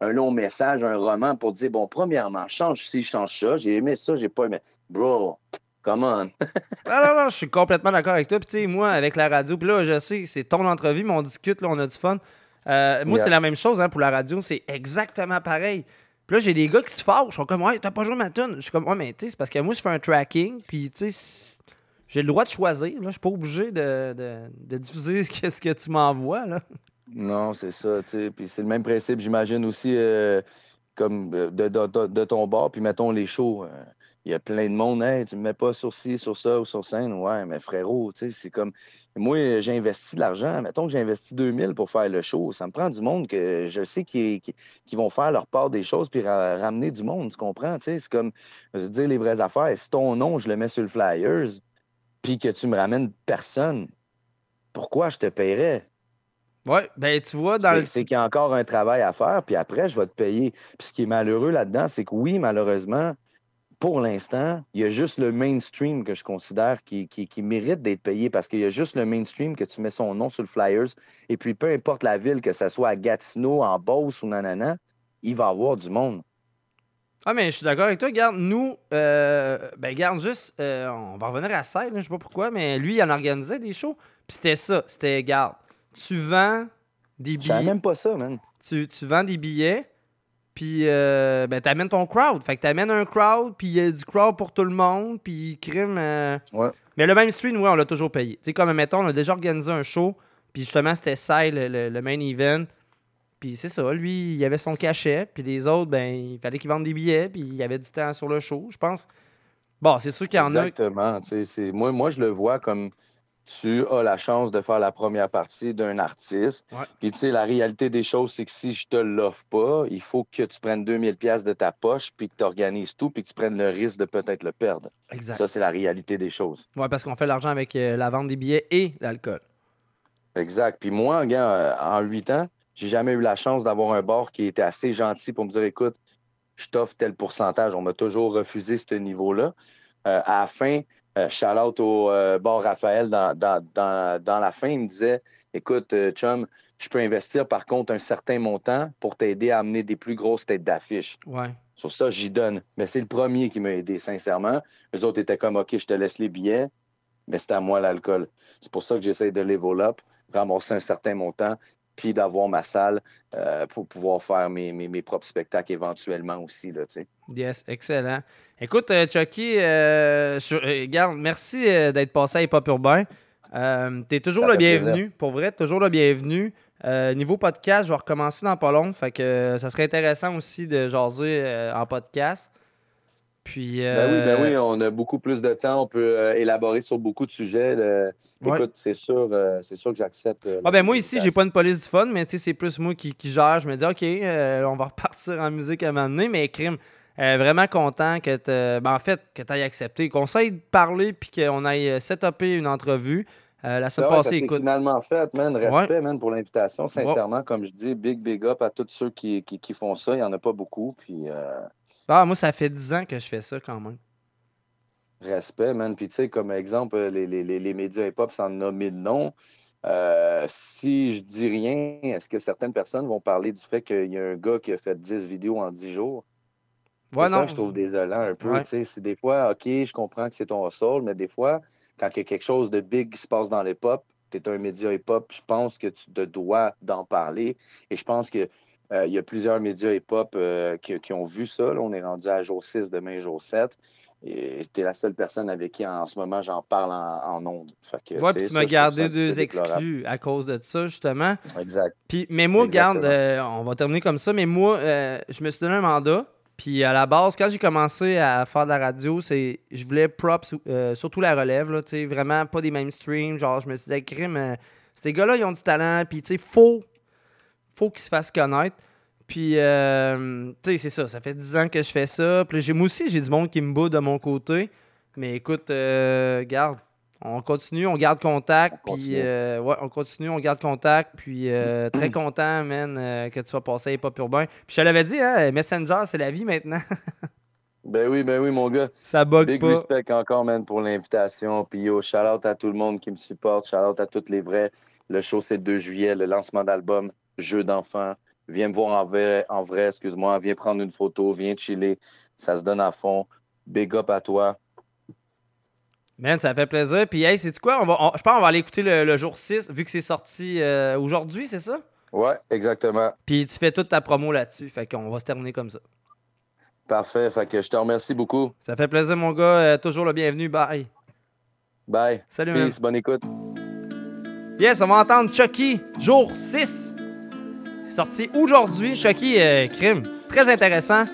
un long message, un roman pour dire, bon, premièrement, change ci, change ça. J'ai aimé ça, j'ai pas aimé. Bro, come on. ah non, non, je suis complètement d'accord avec toi. Puis, tu sais, moi, avec la radio, puis là, je sais, c'est ton entrevue, mais on discute, là, on a du fun. Euh, moi, c'est la même chose hein, pour la radio. C'est exactement pareil. Puis là, j'ai des gars qui se fâchent. Ils sont comme, ouais, t'as pas joué ma tune. Je suis comme, ouais, mais tu sais, c'est parce que moi, je fais un tracking. Puis, tu sais, j'ai le droit de choisir. Là. Je suis pas obligé de, de, de diffuser ce que tu m'envoies. Là. Non, c'est ça, tu sais. Puis c'est le même principe, j'imagine aussi, euh, comme euh, de, de, ton bord. Puis mettons les shows. Euh, il y a plein de monde, hey, tu me mets pas sur ci, sur ça ou sur scène. Ouais, mais frérot, tu sais, c'est comme. Moi, j'ai investi de l'argent. Mettons que j'ai investi 2000 pour faire le show. Ça me prend du monde que je sais qui, qui, vont faire leur part des choses puis ramener du monde, tu comprends? Tu sais, c'est comme, je veux dire les vraies affaires. Si ton nom, je le mets sur le Flyers, puis que tu me ramènes personne, pourquoi je te paierais? Oui, ben tu vois, dans C'est qu'il y a encore un travail à faire, puis après, je vais te payer. Puis ce qui est malheureux là-dedans, c'est que oui, malheureusement, pour l'instant, il y a juste le mainstream que je considère qui, qui, mérite d'être payé parce qu'il y a juste le mainstream que tu mets son nom sur le Flyers. Et puis, peu importe la ville, que ce soit à Gatineau, en Beauce ou nanana, il va y avoir du monde. Ah, mais je suis d'accord avec toi. Garde, nous, euh, ben, garde juste, euh, on va revenir à ça, je sais pas pourquoi, mais lui, il en organisait des shows. Puis c'était ça, c'était, garde, tu vends des billets. Même pas ça, man. Tu, tu vends des billets, puis euh, ben, t'amènes ton crowd. Fait que t'amènes un crowd, puis il y a du crowd pour tout le monde, puis crime. Euh, ouais. Mais le même stream, oui, on l'a toujours payé. Tu sais, comme, mettons, on a déjà organisé un show, puis justement, c'était ça, le, le, main event. Puis c'est ça, lui, il avait son cachet, puis les autres, ben, il fallait qu'ils vendent des billets, puis il y avait du temps sur le show, je pense. Bon, c'est sûr qu'il y en a. Exactement. Moi, moi, je le vois comme tu as la chance de faire la première partie d'un artiste. Puis, tu sais, la réalité des choses, c'est que si je te l'offre pas, il faut que tu prennes 2000 pièces de ta poche, puis que tu organises tout, puis que tu prennes le risque de peut-être le perdre. Exact. Ça, c'est la réalité des choses. Oui, parce qu'on fait l'argent avec euh, la vente des billets et l'alcool. Exact. Puis moi, gars, euh, en huit ans, j'ai jamais eu la chance d'avoir un bar qui était assez gentil pour me dire, écoute, je t'offre tel pourcentage. On m'a toujours refusé ce niveau-là. Euh, à la fin, euh, shout out au euh, bar Raphaël dans, la fin, il me disait Écoute, euh, chum, je peux investir par contre un certain montant pour t'aider à amener des plus grosses têtes d'affiche. Ouais. Sur ça, j'y donne. Mais c'est le premier qui m'a aidé, sincèrement. Les autres étaient comme OK, je te laisse les billets, mais c'est à moi l'alcool. C'est pour ça que j'essaie de level up, ramasser un certain montant, puis d'avoir ma salle pour pouvoir faire mes, mes, propres spectacles éventuellement aussi. Là, yes, excellent. Écoute, euh, Chucky, euh, euh merci euh, d'être passé à Hip Hop Urbain. tu es toujours le bienvenu. Pour vrai, toujours le bienvenu. niveau podcast, je vais recommencer dans pas long. Fait que ça serait intéressant aussi de jaser en podcast. Puis, Ben oui, ben oui, on a beaucoup plus de temps. On peut élaborer sur beaucoup de sujets. Écoute, c'est sûr, c'est sûr que j'accepte. ah ben moi ici, j'ai pas une police du fun, mais c'est plus moi qui, qui, gère. Je me dis, OK, on va repartir en musique à un moment donné, mais crime. Euh, vraiment content que tu ben, en fait, que aies accepté. Qu'on s'aille de parler puis qu'on aille euh, setupé une entrevue. Euh, la semaine ben passée, écoute. finalement fait, man. Respect, man, pour l'invitation. Sincèrement, comme je dis, big, big up à tous ceux qui, qui, font ça. Il n'y en a pas beaucoup. Puis, ah, moi, ça fait 10 ans que je fais ça quand même. Respect, man. Puis, tu sais, comme exemple, les, les, les, médias hip-hop, ça en a de noms. si je dis rien, est-ce que certaines personnes vont parler du fait qu'il y a un gars qui a fait 10 vidéos en 10 jours? c'est ça que je trouve désolant un peu. C'est des fois, OK, je comprends que c'est ton ressort, mais des fois, quand il y a quelque chose de big qui se passe dans l'hip-hop, tu es un média hip-hop, je pense que tu te dois d'en parler. Et je pense que Euh, il y a plusieurs médias hip-hop euh, qui, qui ont vu ça. là. On est rendu à jour 6, demain jour 7. Et tu es la seule personne avec qui en ce moment j'en parle en, en ondes. Ouais, tu puis tu m'as gardé deux exclus à cause de ça, justement. Exact. Puis, mais moi, Exactement. euh, on va terminer comme ça, mais moi, euh, je me suis donné un mandat. Puis à la base, quand j'ai commencé à faire de la radio, c'est je voulais props, euh, surtout la relève, là, vraiment pas des mainstream. Genre, je me suis dit, crime, euh, ces gars-là, ils ont du talent, puis tu sais, faut, faut qu'ils se fassent connaître. Puis, euh, tu sais, c'est ça, ça fait 10 ans que je fais ça. Puis j'ai- moi aussi, j'ai du monde qui me bat de mon côté. Mais écoute, euh, garde, on continue, on garde contact. Puis, euh, ouais, on continue, on garde contact. Puis, euh, très content, man, euh, que tu sois passé à Hip Hop Urbain. Puis, je te l'avais dit, hein, Messenger, c'est la vie maintenant. Ben oui, ben oui, mon gars. Ça bug Big pas. respect encore, man, pour l'invitation. Puis yo, shout out à tout le monde qui me supporte. Shout out à tous les vrais. Le show, c'est le 2 juillet, le lancement d'album Jeux d'enfants. Viens me voir en vrai, en vrai excuse-moi. Viens prendre une photo, viens chiller. Ça se donne à fond. Big up à toi. Man, ça fait plaisir. Puis, hey, c'est quoi? On va, on- je pense qu'on va aller écouter le, le jour 6, vu que c'est sorti euh, aujourd'hui, c'est ça? Ouais, exactement. Puis, tu fais toute ta promo là-dessus. Fait qu'on va se terminer comme ça. Parfait. Fait que je te remercie beaucoup. Ça fait plaisir, mon gars. Euh, toujours le bienvenu. Bye. Bye. Salut, Peace, bonne écoute. Yes, on va entendre Chucky, jour 6. Sorti aujourd'hui. Chucky, euh, crime. Très intéressant.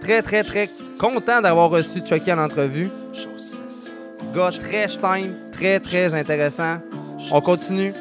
Très, très, très content d'avoir reçu Chucky en entrevue. Gars très simple, très, très intéressant. On continue.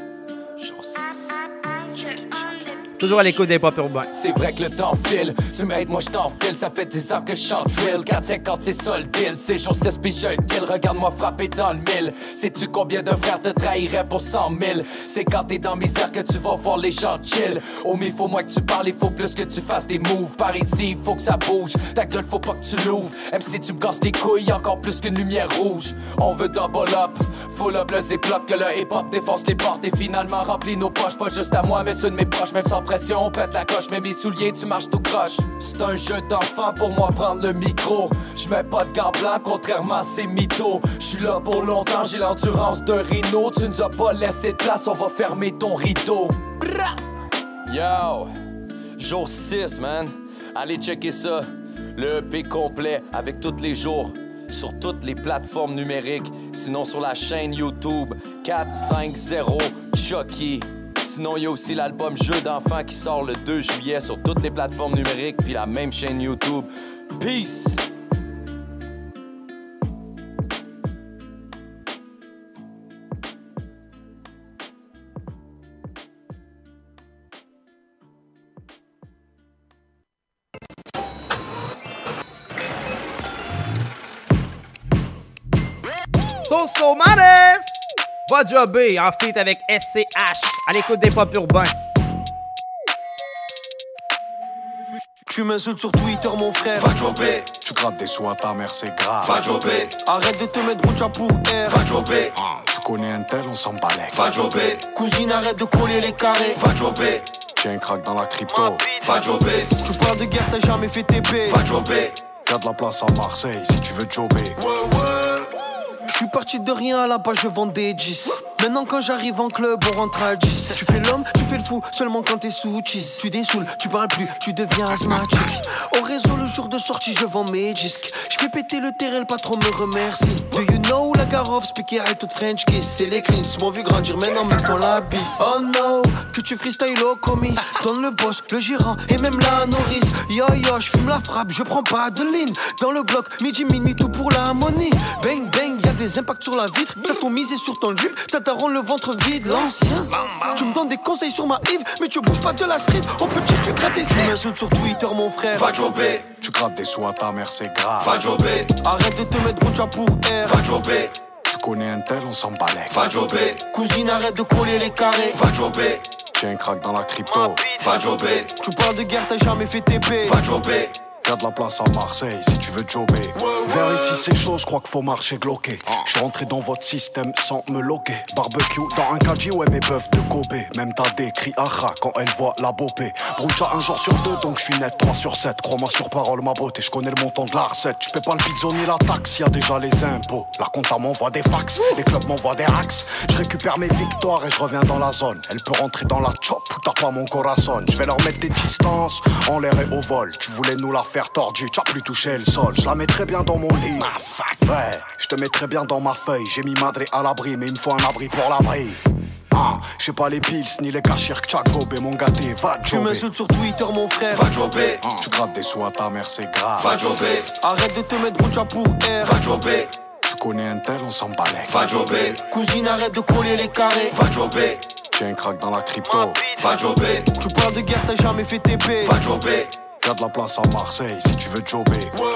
Toujours à l'écoute des pop urbains. C'est vrai que le temps file, tu m'aides, moi je t'enfile, ça fait des heures que je chante drill, 4-50 c'est ça le deal, c'est jour 6 pis j'ai le kill, regarde-moi frapper dans le mille, sais-tu combien de frères te trahiraient pour 100 000, c'est quand t'es dans misère que tu vas voir les gens chill, au il faut moins que tu parles, il faut plus que tu fasses des moves, par ici, faut que ça bouge, ta gueule faut pas que tu l'ouvres, même si tu me casses les couilles, encore plus qu'une lumière rouge, on veut double up, full up le ziploc que le hip-hop défonce les portes. Et finalement remplit nos poches, pas juste à moi mais ceux de mes proches, même sans pression, on pète la coche, mais mes souliers tu marches tout croche. C'est un jeu d'enfant pour moi prendre le micro. Je mets pas de gants blancs, contrairement à ces mythos. Je suis là pour longtemps, j'ai l'endurance d'un rhino. Tu nous as pas laissé de place, on va fermer ton rideau. Yo, jour 6, man. Allez checker ça. Le EP complet avec tous les jours sur toutes les plateformes numériques. Sinon sur la chaîne YouTube 450 Chucky. Sinon, il y a aussi l'album Jeux d'enfants qui sort le 2 juillet sur toutes les plateformes numériques, puis la même chaîne YouTube. Peace! So So! Va jobber en feat avec SCH à l'écoute des pop urbains. Tu m'insultes sur Twitter, mon frère. Va jobber. Tu grattes des sous à ta mère, c'est grave. Va jobber. Arrête de te mettre rouge pour air. Va jobber. Tu connais un tel, on s'en balèque. Va jobber. Cousine, arrête de coller les carrés. Va jobber. J'ai un crack dans la crypto. Va jobber. Tu parles de guerre, t'as jamais fait TP. Va jobber. Y'a de la place à Marseille si tu veux jobber. Je suis parti de rien à la base, je vends des 10. Maintenant, quand j'arrive en club, on rentre à 10. Tu fais l'homme, tu fais le fou, seulement quand t'es sous cheese. Tu dessoules, tu parles plus, tu deviens asthmatique. Au réseau, le jour de sortie, je vends mes disques. Je fais péter le terrain, le patron me remercie. Do you know la Garov, speaker I toute French kiss? C'est les cleans, m'ont vu grandir, maintenant me font la bise. Oh no, que tu freestyle au commis. Donne le boss, le gérant et même la nourrice. Yo yo, je fume la frappe, je prends pas de ligne. Dans le bloc, midi, minuit, tout pour l'harmonie. Bang bang, y'a des impacts sur la vitre. T'as ton misé sur ton jupe, t'as le ventre vide, l'ancien. Tu me donnes des conseils sur ma Yves, mais tu bouges pas de la street. Au petit, tu grattes tes Tu m'insultes sur Twitter, mon frère. Va jobber. Tu grattes des sous à ta mère, c'est grave. Va jobber. Arrête de te mettre rouge pour air. Va jobber. Tu connais un tel, on s'en balèque. Va jobber. Cousine, arrête de coller les carrés. Va jobber. Un crack dans la crypto. Va jobber. Tu parles de guerre, t'as jamais fait TP. Va jobber. Y'a de la place à Marseille si tu veux jobber. Vers ici c'est chaud, je crois qu'il faut marcher glauqué. Je suis rentré dans votre système sans me loquer. Barbecue dans un caddie, ouais, mes bœufs de Kobe. Même t'as des cris aha quand elle voit la bopée. Broucha un jour sur deux, donc je suis net 3 sur 7. Crois-moi sur parole, ma beauté, je connais le montant de la recette. Je pas le pizzo ni la taxe, y a déjà les impôts. La compta m'envoie des fax, les clubs m'envoient des racks. Je récupère mes victoires et je reviens dans la zone. Elle peut rentrer dans la chop ou t'as pas mon corazon. Je vais leur mettre des distances en l'air et au vol. Tu voulais nous la faire tordue, t'as plus touché le sol. Je la mettrais bien dans mon lit. Ouais, je te mettrais bien dans ma feuille. J'ai mis madré à l'abri, mais il me faut un abri pour l'abri. Ah, j'ai pas les pills ni les cachir que et mon gâté, va Tu m'insultes sur Twitter, mon frère. Va jobber. Ah, je gratte des sous à ta mère, c'est grave. Va jobber. Arrête de te mettre Broucha pour air. Va jobber. Tu connais un tel, on s'en balait. Va jobber. Cousine, arrête de coller les carrés. Va jobber. J'ai un crack dans la crypto. Va jobber. Tu parles de guerre, t'as jamais fait TP. Va jobber. Y'a de la place à Marseille si tu veux jobber. Ouais.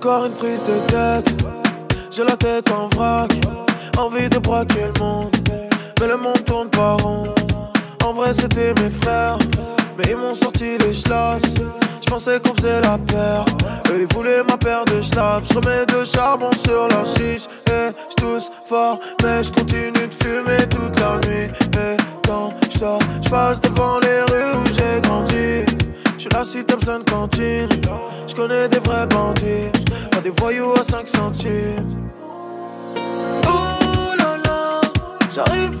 Encore une prise de tête, j'ai la tête en vrac, envie de braquer le monde, mais le monde tourne pas rond. En vrai c'était mes frères, mais ils m'ont sorti les schlass. Je pensais qu'on faisait la paire, eux ils voulaient ma paire de schlaps. remets de charbon sur la chiche, et j'tousse fort, mais j'continue de fumer toute la nuit. Et quand j'sors, j'passe devant les rues où j'ai grandi. J'suis la cité besoin de cantine, j'connais des vrais bandits. Des voyous à 5 centimes. Oh là là, j'arrive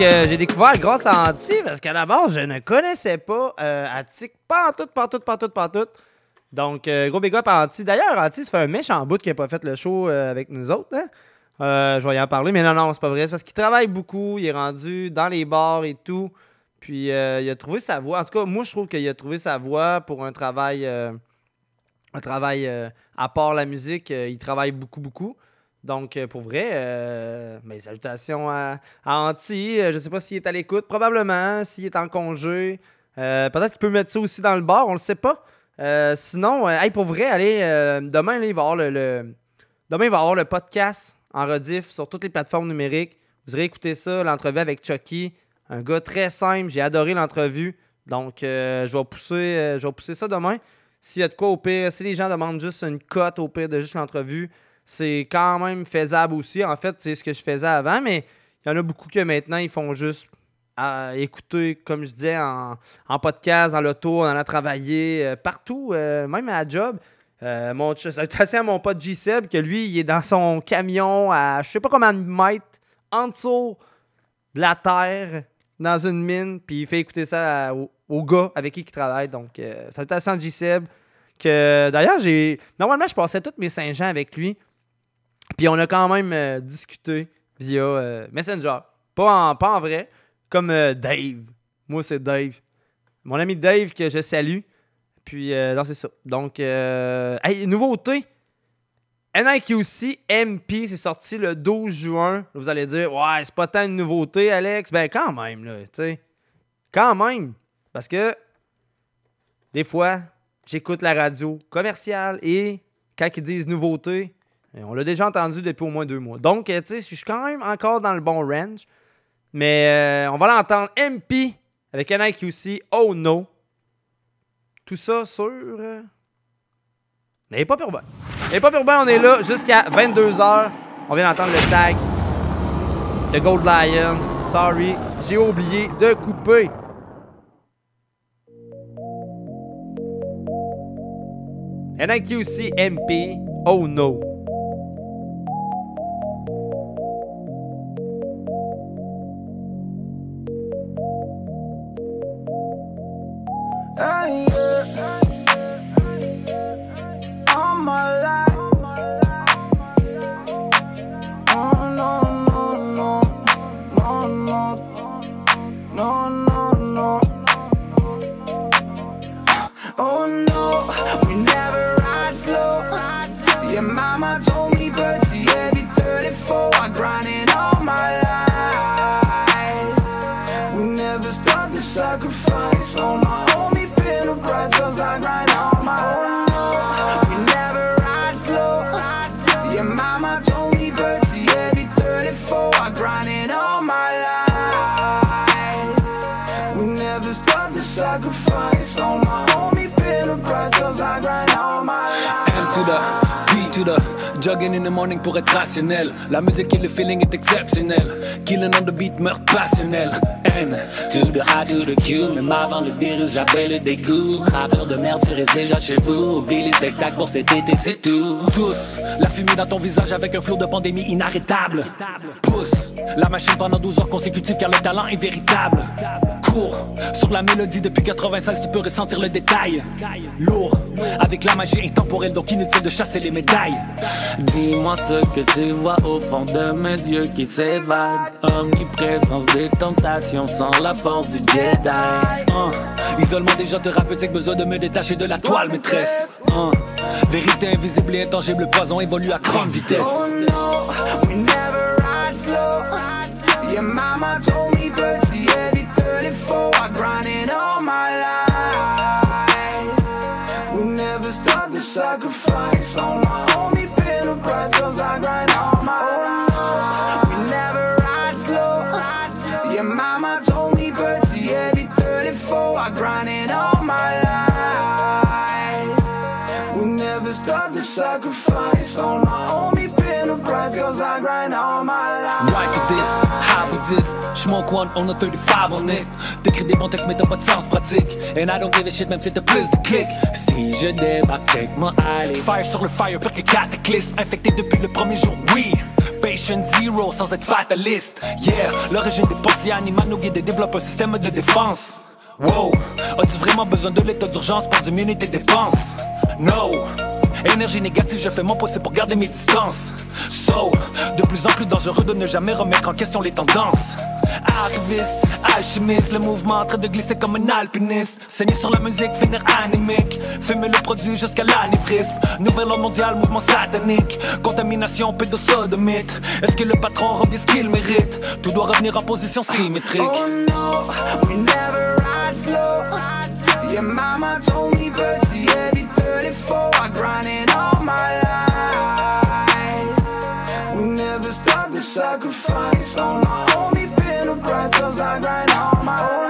que j'ai découvert grâce à Anti, parce qu'à la base, je ne connaissais pas euh, Attic, pas en tout, pas en tout, pas en tout, pas en tout. Donc, euh, gros big up à Anti. D'ailleurs, Anti, ça fait un méchant bout qu'il n'a pas fait le show euh, avec nous autres. hein. Euh, je vais y en parler, mais non, non, c'est pas vrai. C'est parce qu'il travaille beaucoup. Il est rendu dans les bars et tout. Puis, il a trouvé sa voie. En tout cas, moi, je trouve qu'il a trouvé sa voie pour un travail, un travail à part la musique. Il travaille beaucoup, beaucoup. Donc, euh, pour vrai, euh, mes salutations à, à Anti. Euh, je sais pas s'il est à l'écoute. Probablement, s'il est en congé. Peut-être qu'il peut mettre ça aussi dans le bar, on le sait pas. Sinon, hey, pour vrai, allez, demain, il va avoir le, demain, va avoir le podcast en rediff sur toutes les plateformes numériques. Vous aurez écouté ça, l'entrevue avec Chucky. Un gars très simple, j'ai adoré l'entrevue. Donc, je, vais pousser, je vais pousser ça demain. S'il y a de quoi au pire, si les gens demandent juste une cote au pire de juste l'entrevue, c'est quand même faisable aussi. En fait, c'est ce que je faisais avant, mais il y en a beaucoup que maintenant, ils font juste écouter, comme je disais, en, en podcast, dans l'auto, en allant travailler, euh, partout, euh, même à la job. Euh, mon, salutations à mon pote G-Seb, que lui, il est dans son camion à je sais pas combien de mètres en dessous de la terre, dans une mine, puis il fait écouter ça à- au, gars avec qui il travaille. Donc, euh, salutations à G-Seb, que d'ailleurs, j'ai. Normalement, je passais tous mes Saint-Jean avec lui, puis on a quand même euh, discuté via euh, Messenger. Pas en, pas en vrai, comme euh, Dave. Moi, c'est Dave. Mon ami Dave que je salue. Puis, non, c'est ça. Donc, hey, nouveauté. NIQC MP, c'est sorti le 12 juin. Vous allez dire, ouais, c'est pas tant une nouveauté, Alex. Ben, quand même, là, tu sais. Quand même. Parce que, des fois, j'écoute la radio commerciale et quand ils disent nouveauté, on l'a déjà entendu depuis au moins deux mois. Donc, euh, tu sais, je suis quand même encore dans le bon range. Mais euh, on va l'entendre. MP avec NIQC, Oh No. Tout ça sur. Euh... Pas urbain. N'ayez pas urbain, on est là jusqu'à 22h. On vient d'entendre le tag de Gold Lion. Sorry, j'ai oublié de couper. NIQC MP, Oh No. La musique et le feeling Même avant le virus, j'avais le dégoût. Rappeur de merde, tu restes déjà chez vous. Oublie les spectacles pour cet été, c'est tout. Tous, la fumée dans ton visage avec un flot de pandémie inarrêtable. Pousse, la machine pendant 12 heures consécutives car le talent est véritable. Cours, sur la mélodie depuis 96 tu peux ressentir le détail. Lourd, avec la magie intemporelle donc inutile de chasser les médailles. Dis-moi ce que tu vois au fond de mes yeux qui s'évadent. Omniprésence des tentations sans la force du Jedi. Hein, Isolement déjà thérapeutique, besoin de me détacher de la toile maîtresse Hein, Vérité invisible et intangible, le poison évolue à grande vitesse Oh no, we never ride slow. Your mama told me, but every 34, I grinding all my life. We never stop the sacrifice. On my grind all my life. Right to this, this. Smoke one on a 35 on it. T'écris des bons textes mais t'as pas de sens pratique. And I don't give a shit même si t'as plus de clics Si je débarque, take my Fire sur le fire, pire que cataclysme Infecté depuis le premier jour, oui. Patient zero sans être fataliste. Yeah, l'origine des pensées animales nous guide et développe un système de défense. Wow, as-tu vraiment besoin de l'état d'urgence pour diminuer tes dépenses? No. Énergie négative, je fais mon possible pour garder mes distances. So, de plus en plus dangereux de ne jamais remettre en question les tendances. Arriviste, alchimiste, le mouvement en train de glisser comme un alpiniste. Saigner sur la musique, finir anémique. Fumer le produit jusqu'à l'anévrisme. Nouvel ordre mondial, mouvement satanique. Contamination, pédosodomite. Est-ce que le patron bien ce qu'il mérite? Tout doit revenir en position symétrique. Oh no, we never ride slow. Mama told me, but the price, cause I grind all my life.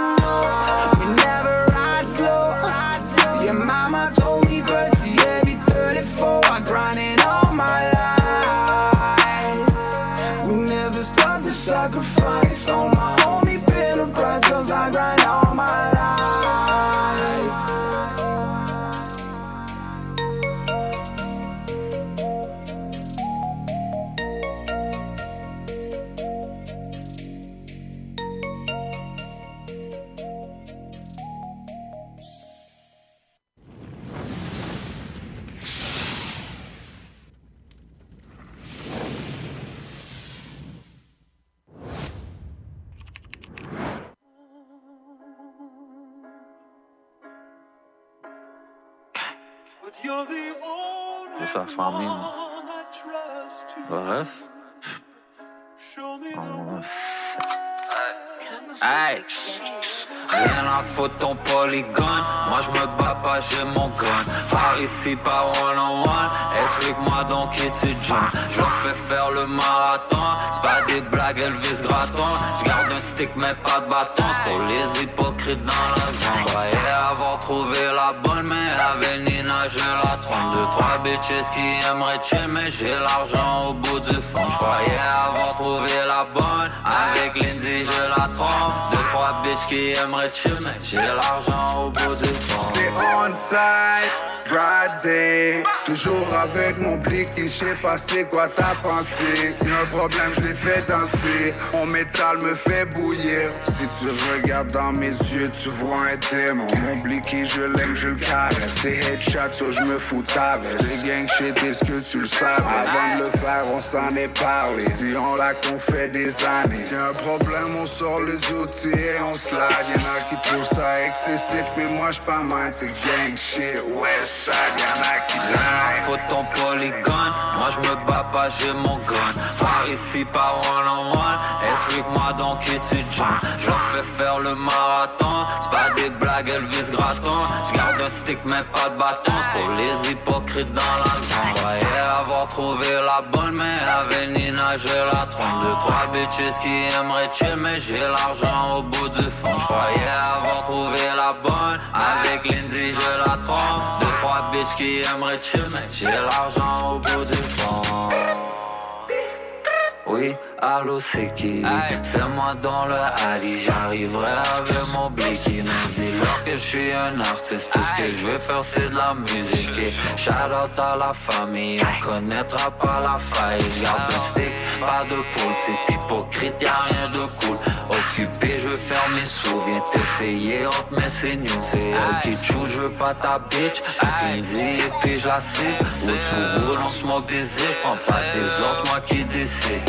Qui aimeraient chill Mais j'ai l'argent chill Mais j'ai l'argent au bout du fond. C'est on-site, Friday Toujours avec mon blick, je sais pas c'est quoi ta pensée. Y'a un problème, je l'ai fait danser. Mon métal me fait bouillir. Si tu regardes dans mes yeux, tu vois un démon. Mon blicky, je l'aime, je le caresse. C'est headshot, so je me fous ta C'est gang shit, est-ce que tu le savais. Avant de le faire, on s'en est parlé. Si on l'a qu'on fait des années. Si un problème, on sort les outils et on slide Y'en a qui trouvent ça excessif, mais moi je pas mind C'est gang shit, west side, y'en a qui lie Faut ton polygone, me bats pas, j'ai mon gun. Par ici, pas one on one. Explique-moi donc qui tu joins. Je fais faire le marathon. C'est pas des blagues, Elvis Gratton. Je garde un stick, mais pas de bâton. Pour les hypocrites dans la zone. Je croyais avoir trouvé la bonne, mais avec Nina, j'ai la trompe. Deux, trois bitches qui aimeraient chill, mais j'ai l'argent au bout du fond. Je croyais avoir trouvé la bonne. Avec Lindsay, j'ai la trompe. Trois bitches qui aimeraient chill, mais j'ai l'argent au bout du fond. Oui, allô c'est qui C'est moi dans le Ali J'arriverai avec mon blicky Mais dis-leur que je suis un artiste Tout ce que je veux faire c'est de la musique. Et shout out à la famille On connaîtra pas la faille. Garde un stick, pas de poule. C'est hypocrite, y'a rien de cool. Occupé, je veux faire mes sous Viens t'essayer, ses news C'est elle qui joue, je veux pas ta bitch. Lindsay et puis je la cible Où tu roules, on se moque des îles Prends pas des os, moi qui décide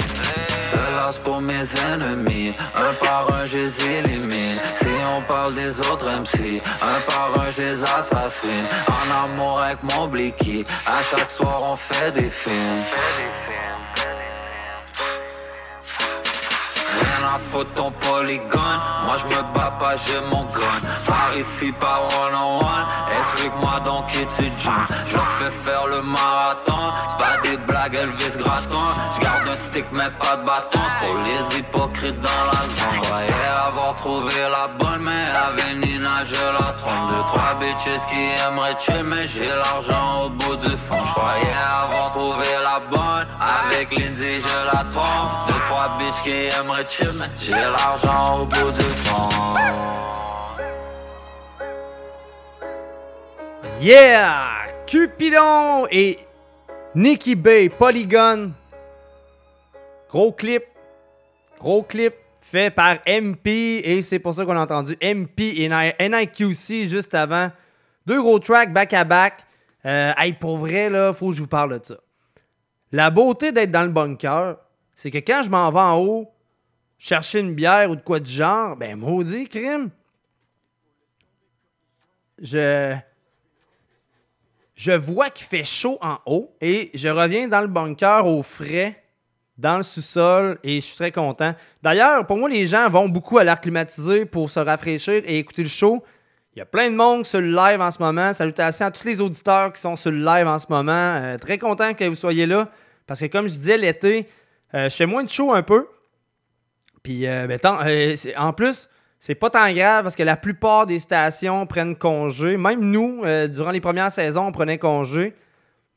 Celle-là c'est pour mes ennemis. Un par un je les élimine. Si on parle des autres MC Un par un je les assassine. En amour avec mon blicky À chaque soir on fait des films. Rien à foutre ton polygone. Moi je me bats pas, j'ai mon gun. Par ici, pas one on one. Explique-moi donc qui tu joins Je leur fais faire le marathon. C'est pas des blagues, Elvis Gratton mais pas de bâton. Pour les hypocrites dans la zone. Je croyais avoir trouvé la bonne Mais avec Nina, je la trompe. Deux, trois bitches qui aimeraient chill Mais j'ai l'argent au bout du fond. Croyais avoir trouvé la bonne. Avec Lindsay, je la trompe. Deux, trois bitches qui aimeraient chill Mais j'ai l'argent au bout du fond. Yeah! Cupidon et Nicky Bay, Polygon. Gros clip. Gros clip fait par MP et c'est pour ça qu'on a entendu MP et NIQC juste avant. Deux gros tracks back à back. Euh, hey, pour vrai, là, faut que je vous parle de ça. La beauté d'être dans le bunker, c'est que quand je m'en vais en haut, chercher une bière ou de quoi du genre, ben maudit, crime. Je. Je vois qu'il fait chaud en haut et je reviens dans le bunker au frais, dans le sous-sol et je suis très content. D'ailleurs, pour moi, les gens vont beaucoup à l'air climatisé pour se rafraîchir et écouter le show. Il y a plein de monde sur le live en ce moment. Salutations à tous les auditeurs qui sont sur le live en ce moment. Euh, très content que vous soyez là. Parce que comme je disais, l'été, euh, je fais moins de show un peu. Puis, euh, en plus, c'est pas tant grave parce que la plupart des stations prennent congé. Même nous, durant les premières saisons, on prenait congé.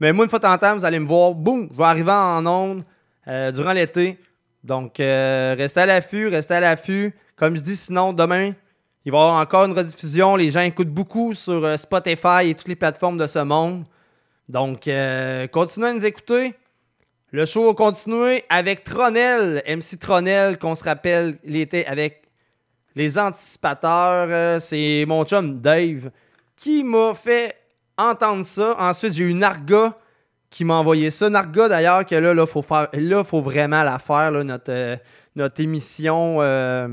Mais moi, une fois en temps, vous allez me voir, boum, je vais arriver en onde euh, durant l'été. Donc, euh, restez à l'affût, restez à l'affût. Comme je dis, sinon, demain, il va y avoir encore une rediffusion. Les gens écoutent beaucoup sur euh, Spotify et toutes les plateformes de ce monde. Donc, continuez à nous écouter. Le show va continuer avec Tronel, MC Tronel, qu'on se rappelle, était avec les anticipateurs. C'est mon chum Dave qui m'a fait entendre ça. Ensuite, j'ai eu Narga qui m'a envoyé ça. Narga, d'ailleurs, que là, il faut, faire, là, faut vraiment la faire, là, notre, euh, notre émission. euh,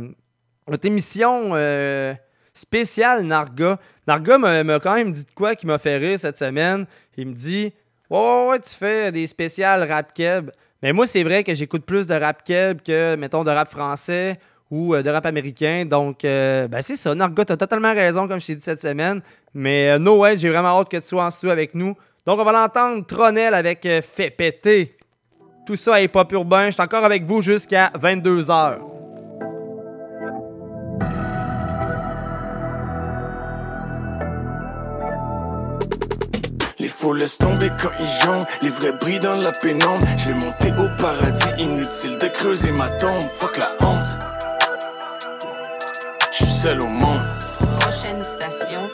notre émission euh, spéciale Narga. Narga m'a quand même dit de quoi qui m'a fait rire cette semaine. Il me dit Ouais, ouais, ouais, tu fais des spéciales rap keb. Mais moi, c'est vrai que j'écoute plus de rap keb que, mettons, de rap français ou de rap américain. Donc, ben c'est ça. Narga, t'as totalement raison, comme je t'ai dit cette semaine. Mais no way, j'ai vraiment hâte que tu sois en studio avec nous. Donc, on va l'entendre Tronel avec euh, Fait péter. Tout ça est pop urbain. Je suis encore avec vous jusqu'à 22h. Les faux laissent tomber quand ils jonglent, les vrais brillent dans la pénombre. Je vais monter au paradis, inutile de creuser ma tombe. Fuck la honte. Je suis seul au monde. Prochaine station,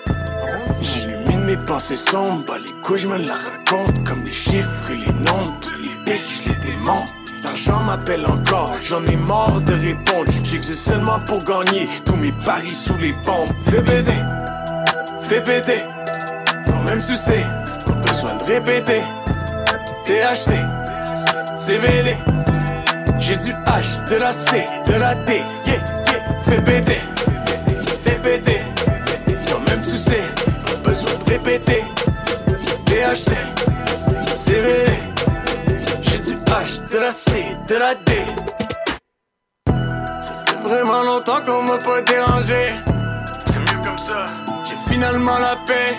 mes pensées sombres, bah les couilles, je me la raconte. Comme les chiffres et les nombres, toutes les bitches, les démonte. L'argent m'appelle encore, j'en ai marre de répondre. J'existe seulement pour gagner tous mes paris sous les bombes. Fais baiser, fais péter, toi-même tu sais, pas besoin de répéter. THC, CBD, j'ai du H, de la C, de la D, yeah, yeah, fais péter, besoin de répéter. THC, CBD, j'ai du H, de la C, de la D. Ça fait vraiment longtemps qu'on m'a pas dérangé. C'est mieux comme ça. J'ai finalement la paix.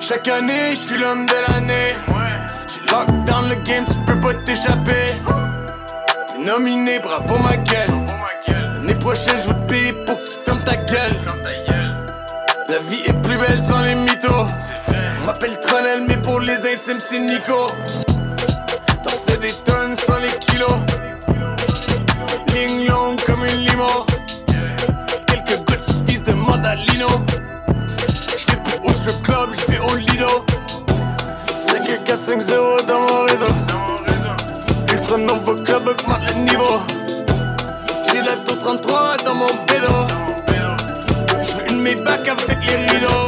Chaque année, je suis l'homme de l'année. J'ai lock dans le game, tu peux pas t'échapper. T'es nominé, bravo ma gueule. L'année prochaine, je vais te payer pour que tu fermes ta gueule. La vie est belle sans les mythos. On m'appelle Tronel, mais pour les intimes, c'est Nico. T'en fais des tonnes sans les kilos. Ligne longue comme une limo. Quelques gouttes suffisent de mandalino. J'fais plus au strip club, j'fais au lido. 5 4 5 0 dans mon réseau. Ultra nouveau club augmente le niveau. J'ai la tour 33 dans mon bédo. J'veux une Maybach avec les rideaux.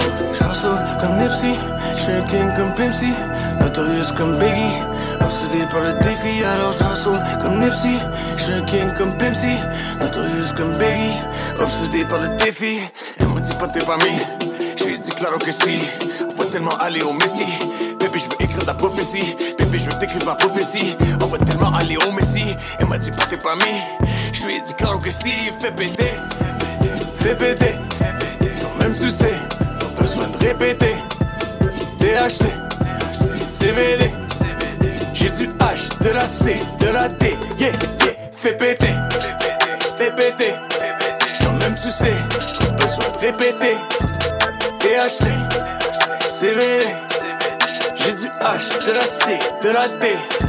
Comme Nipsey, j'suis un king comme Pimpsy, notorious comme Biggie. Obsédé par le défi, alors j'en comme Nipsey. J'suis un king comme Pimpsy, notorious comme Biggie. Obsédé par le défi, elle m'a dit pas t'es pas mis. J'lui ai dit claro que si, on va tellement aller au Messi. Bébé, je veux écrire ta prophétie. Bébé, je veux t'écrire ma prophétie. On va tellement aller au Messi. Elle m'a dit pas t'es pas mis. Je lui ai dit claro que si, fais péter. Fais péter. Toi-même tu sais, besoin de répéter. THC, CBD. J'ai du H, de la C, de la D. Yeah, yeah, fais péter. Fais péter. Toi-même tu sais, besoin de répéter. THC, CBD. J'ai du H, de la C, de la D.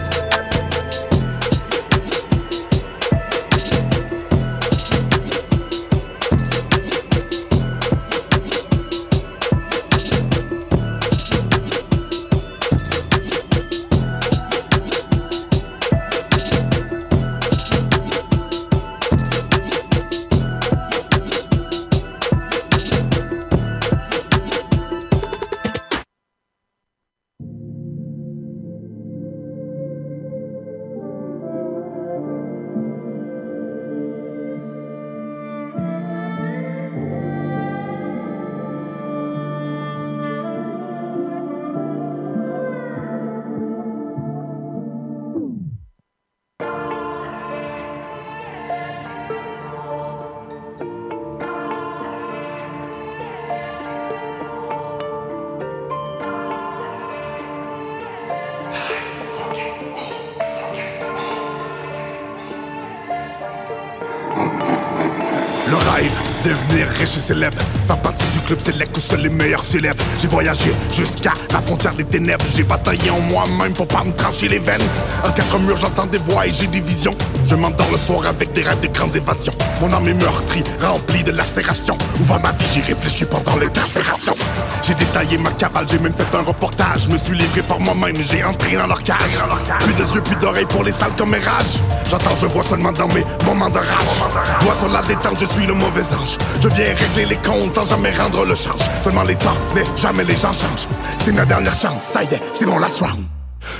J'ai voyagé jusqu'à la frontière des ténèbres. J'ai bataillé en moi-même pour pas me trancher les veines. En quatre murs, j'entends des voix et j'ai des visions. Je m'endors le soir avec des rêves de grandes évasions. Mon âme est meurtrie, remplie de lacérations. Où va ma vie? J'ai réfléchi pendant l'incarcération. J'ai détaillé ma cavale, j'ai même fait un reportage. Me suis livré par moi-même, j'ai entré dans leur cage. Plus de yeux, plus d'oreilles pour les salles comme rage. J'entends, je vois seulement dans mes moments de rage. Doigt sur la détente, je suis le mauvais ange. Je viens régler les comptes sans jamais rendre le change. Seulement les temps, mais jamais les gens changent. C'est ma dernière chance, ça y est, c'est mon last round.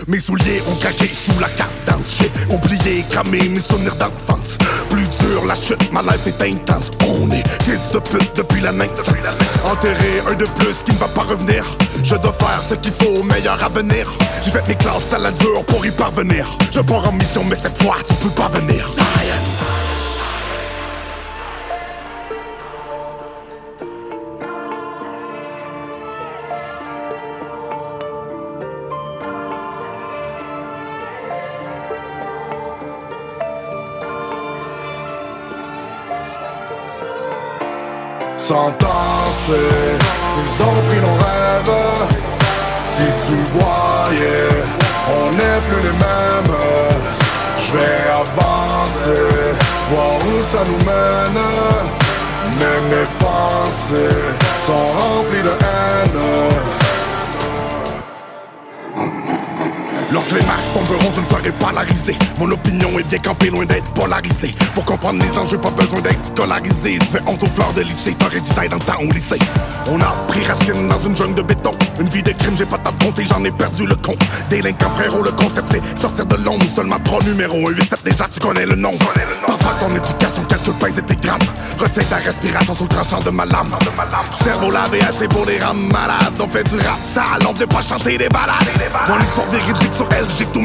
Mes souliers ont craqué sous la cadence J'ai oublié cramé mes souvenirs d'enfance Plus dur. La chute, ma life est intense. On est fils de pute depuis la naissance. Enterré un de plus qui ne va pas revenir. Je dois faire ce qu'il faut au meilleur avenir. J'ai fait mes classes à la dure pour y parvenir. Je pars en mission mais cette fois tu peux pas venir. Ils ont pris nos rêves. Si tu voyais, on n'est plus les mêmes. Je vais avancer, voir où ça nous mène. Mais mes pensées sont remplies de haine. Lorsque les masses je ne serai pas larisé. Mon opinion est bien campée, loin d'être polarisée. Pour comprendre les enjeux, pas besoin d'être scolarisé. Tu fais honte aux fleurs de lycée, t'aurais dû dans le temps au lycée. On a pris racine dans une jungle de béton. Une vie de crime, j'ai pas tant compter, j'en ai perdu le compte. Délinquant frérot, le concept c'est sortir de l'ombre. Seulement trois numéros, un 8 déjà tu connais le nom. Parfois ton éducation calcule pas et tes grammes. Retiens ta respiration sur le tranchant de ma lame. Cerveau lavé assez pour les rames malades. On fait du rap sale, on vient pas chanter des balades. Mon histoire véridique sur elle, tout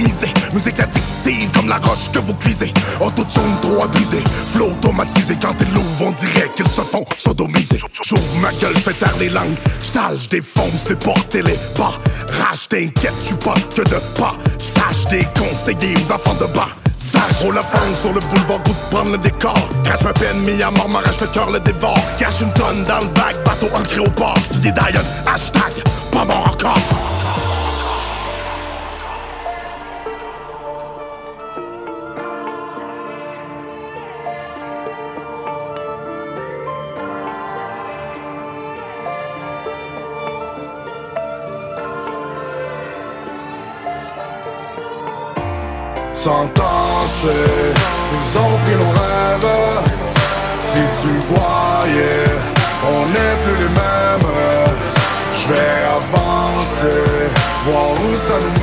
Musique addictive comme la roche que vous cuisez. Autotune trop abusé, flow automatisé. Quand ils l'ouvrent, on dirait qu'ils se font sodomiser. J'ouvre ma gueule, fais taire les langues. Sale, défonce les portes et les pas. Rage, t'inquiète, suis pas que de pas. Sage, déconseillé aux enfants de bas. Roule la fente sur le boulevard, goût de prendre le décor. Crache ma peine, mis à mort, m'arrache le cœur, le dévore. Cache une tonne dans le bac, bateau ancré au port. Signé Diane, hashtag, pas mort encore. Ils ont pris nos rêves Si tu voyais, on n'est plus les mêmes. Je vais avancer, voir où ça nous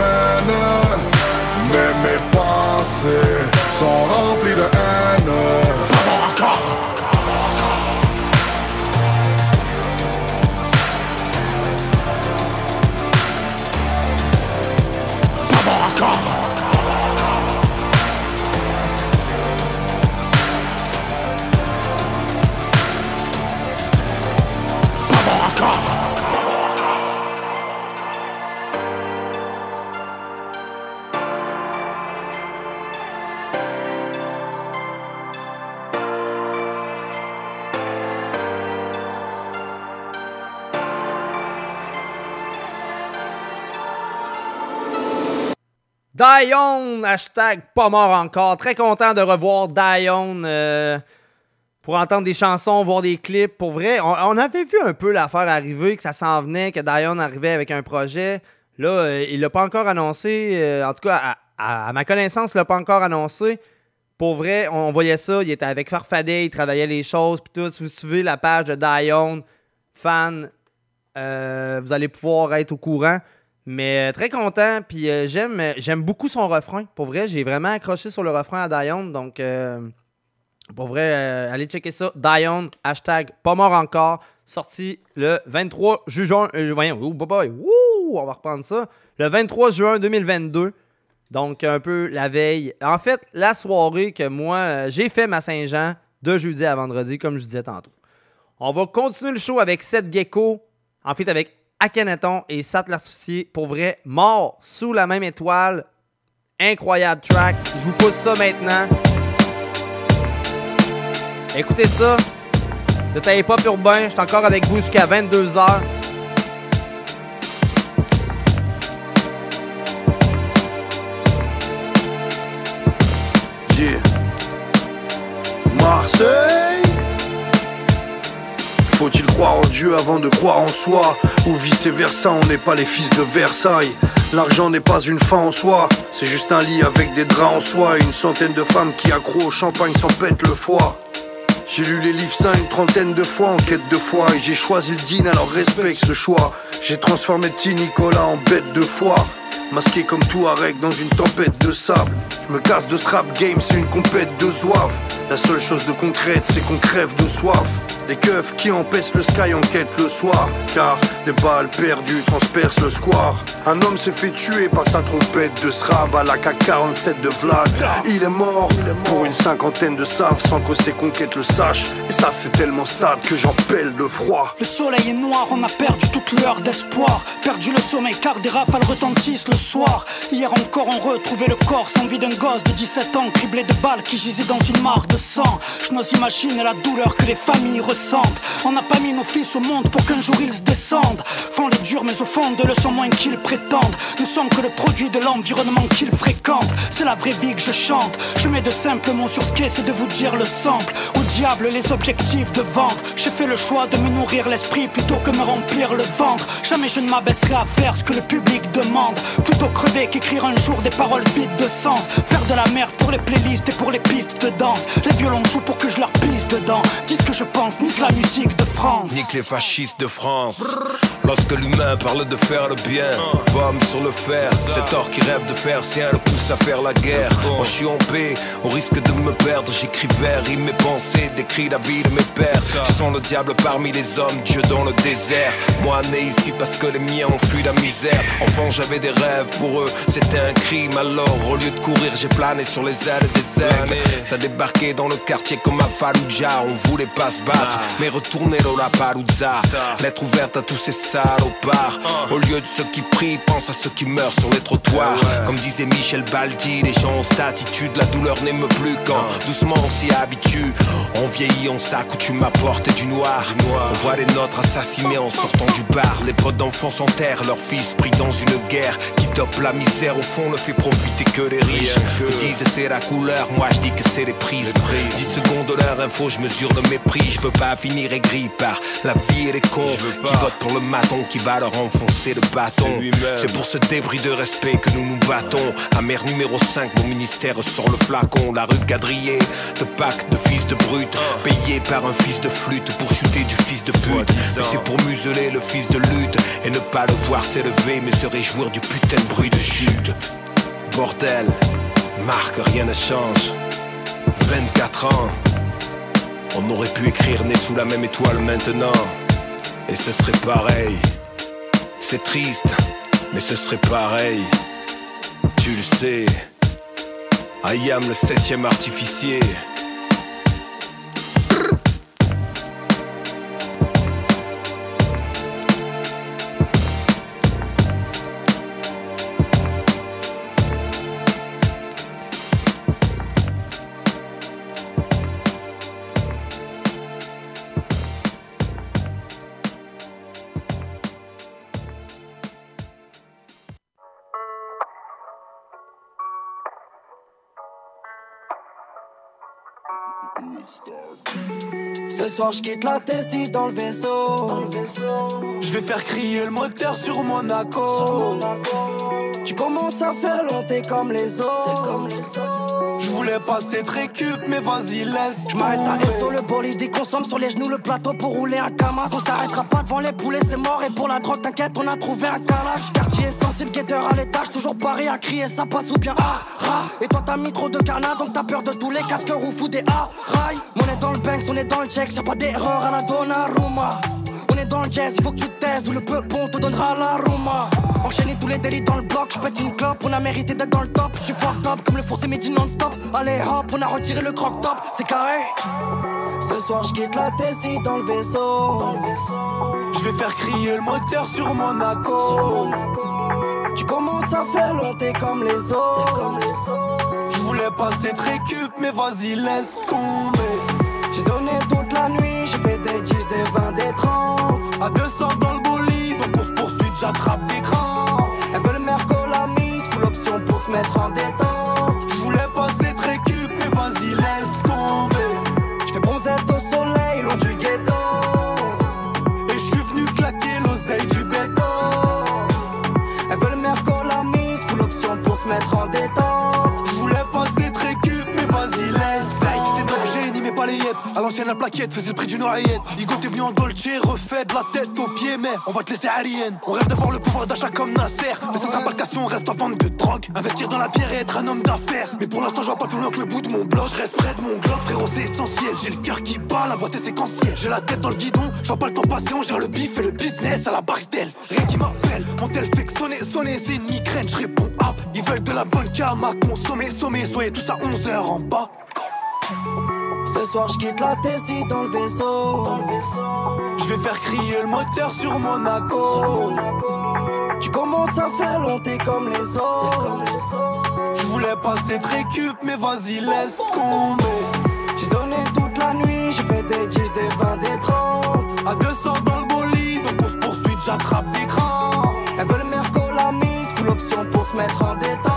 Dion, hashtag pas mort encore. Très content de revoir Dion euh, pour entendre des chansons, voir des clips. Pour vrai, on, avait vu un peu l'affaire arriver, que ça s'en venait, que Dion arrivait avec un projet. Là, euh, il l'a pas encore annoncé. euh, en tout cas, à, ma connaissance, il l'a pas encore annoncé. Pour vrai, on voyait ça. Il était avec Farfadet, il travaillait les choses. Puis tout, si vous suivez la page de Dion, fan, vous allez pouvoir être au courant. Mais euh, très content, puis euh, j'aime euh, j'aime beaucoup son refrain. Pour vrai, j'ai vraiment accroché sur le refrain à Dion, donc pour vrai, allez checker ça. Dion, hashtag pas mort encore, sorti le 23 juin. Voyons, ouh, bye bye, wouh, on va reprendre ça. Le 23 juin 2022, donc un peu la veille. En fait, la soirée que moi, j'ai fait ma Saint-Jean de jeudi à vendredi, comme je disais tantôt. On va continuer le show avec Seth Gecko, en fait avec Akhenaton et Sat l'artificier. Pour vrai, mort sous la même étoile. Incroyable track. Je vous pousse ça maintenant. Écoutez ça. de ta hip-hop urbain. Je suis encore avec vous jusqu'à 22h. Yeah. Marseille Faut-il croire en Dieu avant de croire en soi Ou vice versa, on n'est pas les fils de Versailles L'argent n'est pas une fin en soi, c'est juste un lit avec des draps en soie et une centaine de femmes qui accroent au champagne s'en pètent le foie. J'ai lu les livres saints une trentaine de fois en quête de foi et j'ai choisi le din alors respecte ce choix. J'ai transformé petit Nicolas en bête de foire. Masqué comme tout Arec dans une tempête de sable. Je me casse de ce rap game, c'est une compète de soif. La seule chose de concrète, c'est qu'on crève de soif. Des keufs qui empêchent le sky en quête le soir. Car des balles perdues transpercent le square. Un homme s'est fait tuer par sa trompette de srab à la K47 de Vlad. Il est mort pour une cinquantaine de saves sans que ses conquêtes le sachent. Et ça, c'est tellement sad que j'en pèle de froid. Le soleil est noir, on a perdu toute l'heure d'espoir. Perdu le sommeil car des rafales retentissent le soir. Hier encore, on retrouvait le corps sans vie d'un gosse de 17 ans, criblé de balles qui gisait dans une mare de sang. Je n'ose imaginer la douleur que les familles ressentent. On n'a pas mis nos fils au monde pour qu'un jour ils se descendent. Font les durs, mais au fond de le sont moins qu'ils prétendent. Nous sommes que le produit de l'environnement qu'ils fréquentent. C'est la vraie vie que je chante. Je mets de simples mots sur ce qu'est, c'est de vous dire le sample. Au diable, les objectifs de vente. J'ai fait le choix de me nourrir l'esprit plutôt que me remplir le ventre. Jamais je ne m'abaisserai à faire ce que le public demande. Plutôt crever qu'écrire un jour des paroles vides de sens. Faire de la merde pour les playlists et pour les pistes de danse. Les violons jouent pour que je leur pisse Dis ce que je pense, nique la musique de France. Nique les fascistes de France. Lorsque l'humain parle de faire le bien, pomme sur le fer. Cet or qui rêve de faire sien le pousse à faire la guerre. Moi je suis en paix, au risque de me perdre. J'écris vers, rime mes pensées, décris la vie de mes pères. Je sens le diable parmi les hommes, Dieu dans le désert. Moi né ici parce que les miens ont fui la misère. Enfant j'avais des rêves, pour eux c'était un crime. Alors au lieu de courir, j'ai plané sur les ailes des aigles. Ça débarquait dans le quartier comme à On voulait pas se battre, mais retourner dans la Palouza. Lettre ouverte à tous ces salopards. Au lieu de ceux qui prient, pense à ceux qui meurent sur les trottoirs. Comme disait Michel Baldi, les gens ont cette attitude. La douleur n'aime plus quand doucement on s'y habitue. On vieillit, on s'accoutume à porter du noir. On voit les nôtres assassinés en sortant du bar. Les potes d'enfants s'enterrent, leur fils pris dans une guerre qui dope la misère. Au fond, ne fait profiter que les riches. Eux disent c'est la couleur, moi je dis que c'est les prises. 10 secondes de leur info, je mesure le mépris. Je veux pas finir aigri par la vie et les cons qui votent pour le maton qui va leur enfoncer le bâton. C'est pour ce débris de respect que nous nous battons. Amère numéro 5, mon ministère sort le flacon. La rue quadrillée, le pacte de fils de brute, payé par un fils de flûte pour chuter du fils de pute. Mais c'est pour museler le fils de lutte et ne pas le voir s'élever, mais se réjouir du putain de bruit de chute. Bordel, Marc, rien ne change. 24 ans. On aurait pu écrire né sous la même étoile maintenant. Et ce serait pareil. C'est triste, mais ce serait pareil. Tu le sais. I am le septième artificier. Soir je quitte la Tessie dans le vaisseau. Je vais faire crier le moteur sur Monaco. Tu commences à faire long, comme les autres. Je voulais passer très mais vas-y laisse. Je m'arrête à SO, le bolide consomme sur les genoux le plateau pour rouler un camas. On s'arrêtera pas devant les poulets c'est mort. Et pour la drogue t'inquiète on a trouvé un calage. Quartier sensible, guetteur à l'étage, toujours Paris à crier ça passe ou bien ah ra Et toi t'as mis trop de carnat donc t'as peur de tous les casques roufous des ah rail. On est dans le banks, on est dans le check, pas d'erreur à la Donnarumma on est dans le jazz, il faut que tu taises ou le peu bon te donnera la Roma. Enchaîner tous les délits dans le bloc, je pète une clope, on a mérité d'être dans le top. Je suis fucked up comme le four c'est midi non-stop. Allez hop, on a retiré le croc top, c'est carré. Ce soir je quitte la Tessie dans le vaisseau Je vais faire crier le moteur sur Monaco Tu commences à faire long, t'es comme les autres Je voulais passer très cube mais vas-y laisse tomber j'attrape des crans. Elles veulent mercolamise, full option pour se mettre en détente. À l'ancienne, la plaquette faisait le prix d'une oreillette. Igo, t'es venu en Dolce, refait de la tête aux pieds, mais on va te laisser arienne. On rêve d'avoir le pouvoir d'achat comme Nasser. Mais ça sera on reste en vente de drogue. Investir dans la pierre et être un homme d'affaires. Mais pour l'instant, je vois pas plus loin que le bout de mon bloc. Je reste près de mon globe, frérot, c'est essentiel. J'ai le cœur qui bat, la boîte est séquentielle. J'ai la tête dans le guidon, je pas le temps passer. On gère le bif et le business à la bagatelle. Rien qui m'appelle, mon tel fait que sonner, sonner, c'est une migraine. Je réponds hop, ils veulent de la bonne cam à consommer, sommer. Soyez tous à 11h en bas. Ce soir, je quitte la Tessie dans le vaisseau. Je vais faire crier le moteur sur Monaco. Tu commences à faire long, comme les autres. Je voulais passer très cube, mais vas-y, laisse tomber. J'ai sonné toute la nuit, j'ai fait des 10, des 20, des 30. À 200 dans le bolide, donc on se poursuit, j'attrape des crans. Elles veulent mercolamise, full option pour se mettre en détente.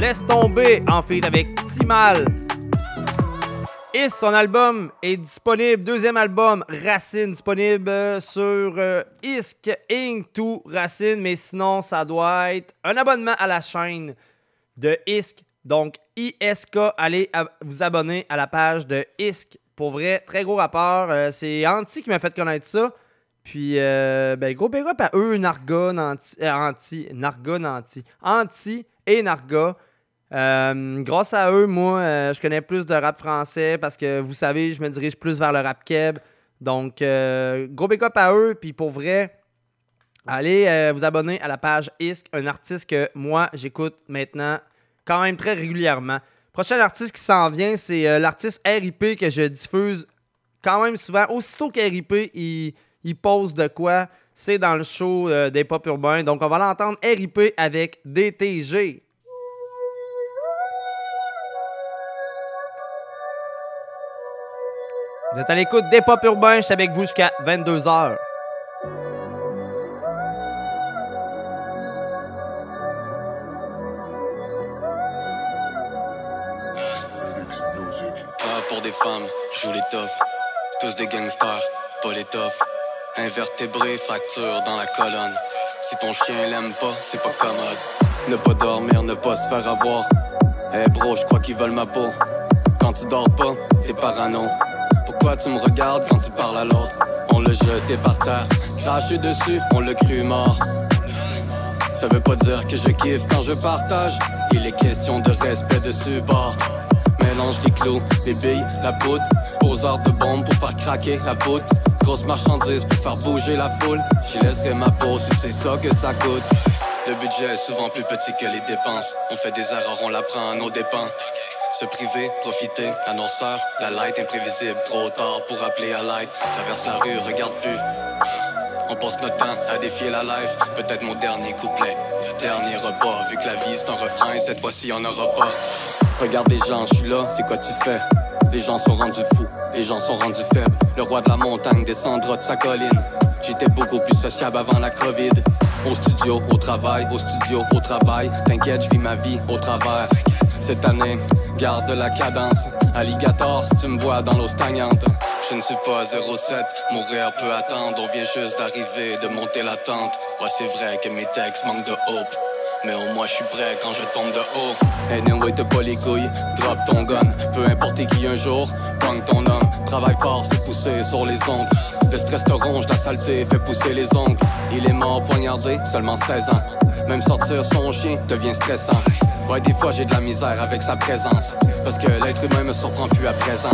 Laisse tomber en feat avec Timal. Isk, son album est disponible. Deuxième album, Racine, disponible euh, sur euh, Isk Inc. tout Racine. Mais sinon, ça doit être un abonnement à la chaîne de Isk. Donc, ISK, allez vous abonner à la page de Isk. Pour vrai, très gros rapport. Euh, c'est Anti qui m'a fait connaître ça. Puis, ben, gros big up à eux, Narga, Nanti, Anti, Narga, Nanti, Anti et Narga. Euh, grâce à eux, moi, euh, je connais plus de rap français parce que vous savez, je me dirige plus vers le rap keb. Donc, euh, gros big à eux. Puis, pour vrai, allez vous abonner à la page ISK, un artiste que moi, j'écoute maintenant quand même très régulièrement. Prochain artiste qui s'en vient, c'est l'artiste RIP que je diffuse quand même souvent. Aussitôt qu'RIP, il, il pose de quoi, c'est dans le show des pop urbains. Donc, on va l'entendre RIP avec DTG. Vous êtes à l'écoute des pop urbains, je suis avec vous jusqu'à 22h. Pas pour des femmes, joue les toughs. Tous des gangsters, pas les toughs. Invertébrés, fracture dans la colonne. Si ton chien l'aime pas, c'est pas commode. Ne pas dormir, ne pas se faire avoir. Eh bro, je crois qu'ils veulent ma peau. Quand tu dors pas, t'es parano. Tu me regardes quand tu parles à l'autre? On l'a jeté par terre, craché dessus, on l'a cru mort. Ça veut pas dire que je kiffe quand je partage. Il est question de respect de support. Mélange les clous, les billes, la poudre. Poseur de bombes pour faire craquer la poudre. Grosse marchandise pour faire bouger la foule. J'y laisserai ma peau si c'est ça que ça coûte. Le budget est souvent plus petit que les dépenses. On fait des erreurs, on l'apprend à nos dépens. Se priver, profiter, la noirceur, la light imprévisible. Trop tard pour appeler à l'aide. Traverse la rue, regarde plus. On passe notre temps à défier la life. Peut-être mon dernier couplet. Dernier repas, vu que la vie c'est un refrain et cette fois-ci on aura pas. Regarde les gens, je suis là, c'est quoi tu fais? Les gens sont rendus fous, les gens sont rendus faibles. Le roi de la montagne descendra de sa colline. J'étais beaucoup plus sociable avant la Covid. Au studio, au travail, au studio, au travail. T'inquiète, je vis ma vie au travers. Cette année, garde la cadence. Alligator, si tu me vois dans l'eau stagnante. Je ne suis pas 07, mourir peut attendre. On vient juste d'arriver, de monter la tente. Ouais, c'est vrai que mes textes manquent de hope. Mais au moins je suis prêt quand je tombe de haut. Anyway, t'as pas les couilles, drop ton gun. Peu importe qui un jour, bang ton homme. Travaille fort, c'est poussé sur les ondes. Le stress te ronge, la saleté fait pousser les ongles. Il est mort poignardé, seulement 16 ans. Même sortir son chien devient stressant. Ouais, des fois j'ai de la misère avec sa présence. Parce que l'être humain me surprend plus à présent.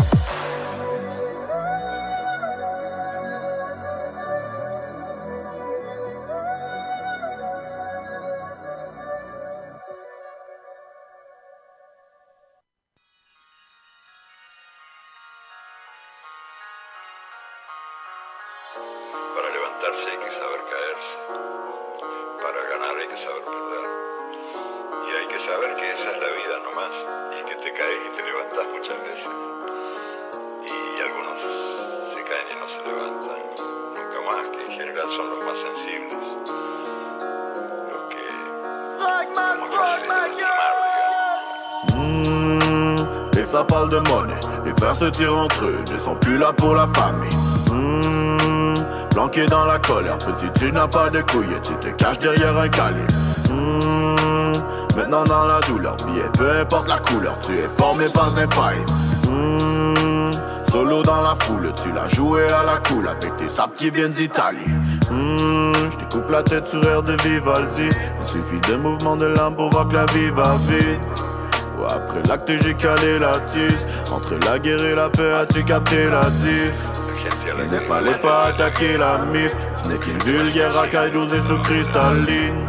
Se tirent entre eux, ne sont plus là pour la famille. Mmh, planqué dans la colère, petit, tu n'as pas de couilles, tu te caches derrière un calibre. Mmh, maintenant dans la douleur, billet, peu importe la couleur, tu es formé pas un fight. Mmh, solo dans la foule, tu l'as joué à la cool avec tes sapes qui viennent d'Italie. Mmh, je te coupe la tête sur air de Vivaldi. Il suffit de mouvement de l'âme pour voir que la vie va vite. Après l'acte, j'ai calé la tisse. Entre la guerre et la paix, as-tu capté la diff? Il ne fallait pas attaquer la mif. Ce n'est qu'une vulgaire racaille dosée sous cristalline.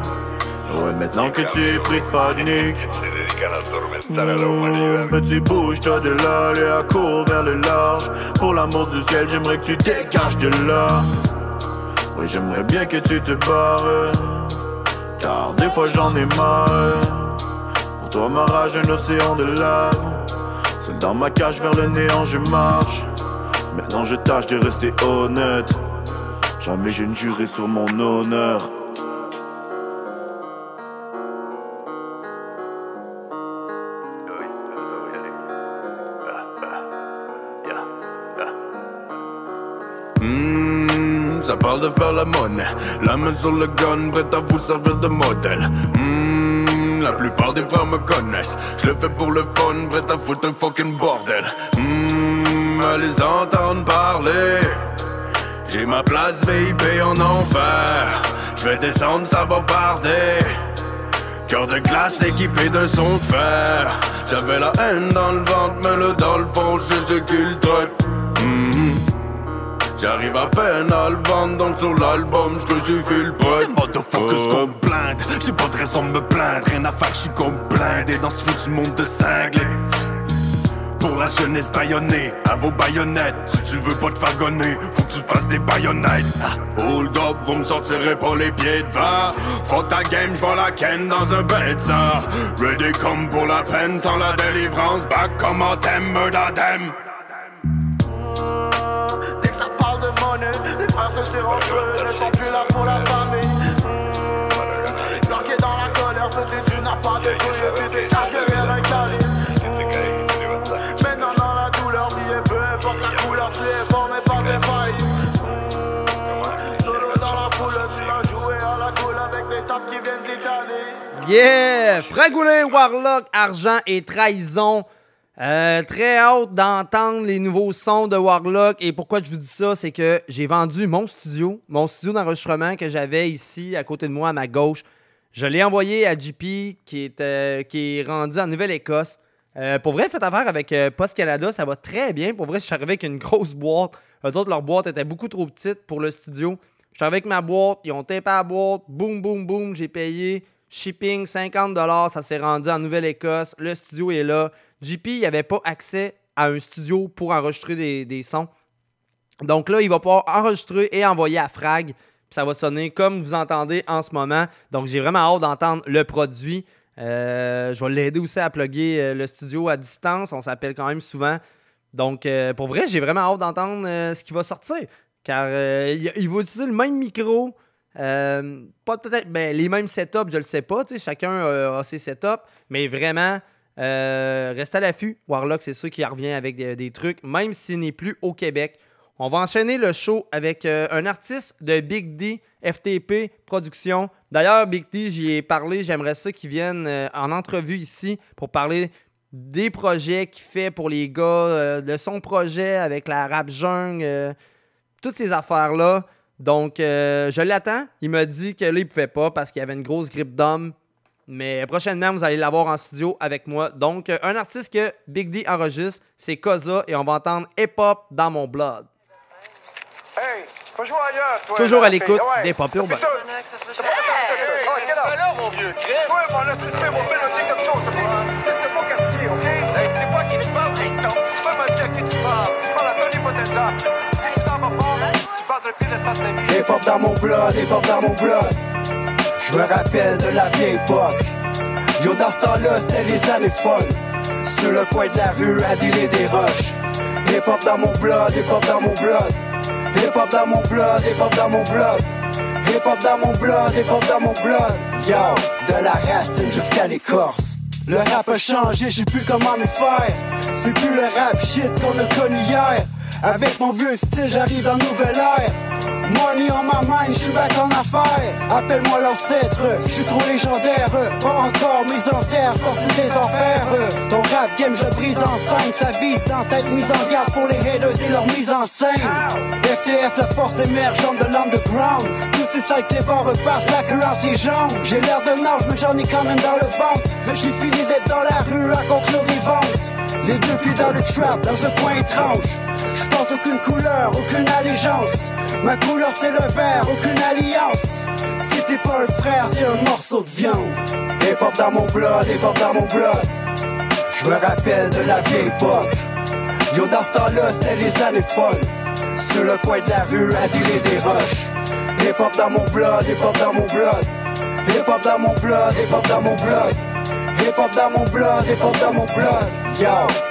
Ouais, maintenant que tu es pris de panique. Mmh, petit bouge-toi de là, à court vers le large. Pour l'amour du ciel, j'aimerais que tu dégages de là. Oui, j'aimerais bien que tu te barres. Car des fois j'en ai marre. Pour toi, ma rage, un océan de lave. Seul dans ma cage vers le néant, je marche. Maintenant, je tâche de rester honnête. Jamais je ne jurerai sur mon honneur. Mmh, ça parle de faire la monnaie. La main sur le gun, prête à vous servir de modèle. Mmh, la plupart des frères me connaissent. Je le fais pour le fun, prête à foutre un fucking bordel. Mmh, à les entendre parler. J'ai ma place VIP en enfer. Je vais descendre, ça va. Cœur de glace équipé d'un son fer. J'avais la haine dans le ventre, mais le dans le fond, je sais qu'il traite. J'arrive à peine à le vendre, donc sur l'album, je suffit le prêt. Motherfuckers qu'on me plainte, j'ai pas de raison de me plaindre. Rien à faire, je suis comme blindé dans ce foutu monde de cinglés. Pour la jeunesse baïonnée, à vos baïonnettes. Si tu veux pas te fagonner, faut que tu fasses des baïonnettes. Ah, Hold up, vous me sortirez pas les pieds devant. Faut ta game, j'vois la ken dans un de sang. Ready comme pour la peine, sans la délivrance. Back comme murder them. Se sont plus là pour la famille. Mmh. Dans la colère, petit, tu n'as pas de couilles, tu. Maintenant dans la douleur, la couleur, tu es formé par des failles. Mmh. Tu à la avec des sapes qui viennent d'Italie. Yeah! Fragoulé, Warlock, Argent et Trahison. Euh, très hâte d'entendre les nouveaux sons de Warlock. Et pourquoi je vous dis ça, c'est que j'ai vendu mon studio, mon studio d'enregistrement que j'avais ici à côté de moi à ma gauche. Je l'ai envoyé à JP qui est, euh, qui est rendu en Nouvelle-Écosse. Euh, pour vrai, faites affaire avec Post Canada, ça va très bien. Pour vrai, je suis arrivé avec une grosse boîte. Eux autres, leur boîte était beaucoup trop petite pour le studio. Je suis arrivé avec ma boîte, ils ont tapé la boîte, boum, boum, boum, j'ai payé. Shipping 50$, ça s'est rendu en Nouvelle-Écosse. Le studio est là. JP, il n'avait pas accès à un studio pour enregistrer des, sons. Donc là, il va pouvoir enregistrer et envoyer à Frag. Ça va sonner comme vous entendez en ce moment. Donc j'ai vraiment hâte d'entendre le produit. Euh, je vais l'aider aussi à plugger euh, le studio à distance. On s'appelle quand même souvent. Donc euh, pour vrai, j'ai vraiment hâte d'entendre ce qui va sortir. Car il, va utiliser le même micro. pas peut-être ben, les mêmes setups, je le sais pas. Chacun a ses setups. Mais vraiment, euh, reste à l'affût. Warlock, c'est sûr qu'il revient avec des, trucs, même s'il n'est plus au Québec. On va enchaîner le show avec euh, un artiste de Big D, FTP Productions. D'ailleurs, Big D, j'y ai parlé. J'aimerais ça qu'il vienne euh, en entrevue ici pour parler des projets qu'il fait pour les gars, euh, de son projet avec la rap jungle, toutes ces affaires-là. Donc, je l'attends. Il m'a dit que là, il pouvait pas parce qu'il avait une grosse grippe d'homme. Mais prochainement, vous allez l'avoir en studio avec moi. Donc, euh, un artiste que Big D enregistre, c'est Koza et on va entendre Hip Hop dans mon blood. Hey, faut jouer ailleurs, toi. Toujours là, à l'écoute. Ouais. des Pop Urbains. C'est pas comme ça, toi. Get up. là, mon vieux Chris. Toi, mon assistant, mon père, dis quelque chose, toi. C'est c'est mon quartier, OK? Hey, dis pas à qui tu parles. Hey, t'as pas me dire à qui tu parles. Parle à Tony Potenza. Si tu t'en vas pas, tu parles de pied de Hip hop dans mon blood, hip hop dans mon blood. Je me rappelle de la vieille époque. Yo, dans ce temps-là, c'était les années folles. Sur le coin de la rue, à dealer des roches. Hip hop dans mon blood, hip hop dans mon blood. Hip hop dans mon blood, hip hop dans mon blood. Hip hop dans mon blood, hip hop dans mon blood. Yo, de la racine jusqu'à l'écorce. Le rap a changé, je sais plus comment me faire. C'est plus le rap shit qu'on a connu hier. Avec mon vieux style, j'arrive dans nouvelle ère. Money on my mind, je suis back en affaire. Appelle-moi l'ancêtre, je suis trop légendaire. Pas encore mes anthères, sorti des enfers. Ton rap game, je brise en scène. Ça vise dans tête mise en garde pour les haters et leur mise en scène. FTF, la force émergente de l'underground. Tous ces sites, les bars repartent, la couleur des jambes. J'ai l'air d'un ange, mais j'en ai quand même dans le ventre. J'ai fini d'être dans la rue à conclure des ventes. Les deux pieds dans le trap, dans un coin étrange. Je porte aucune couleur, aucune allégeance. Ma couleur c'est le vert, aucune alliance. Si t'es pas un frère, t'es un morceau de viande. Hip hop dans mon blood, hip hop dans mon blood. Je me rappelle de la vieille époque. Yo, dans ce temps-là, c'était les années folles. Sur le coin de la rue, à dealer des roches. Hip hop dans mon blood, hip hop dans mon blood. Hip hop dans mon blood, hip hop dans mon blood. Hop dans mon blood. Yo,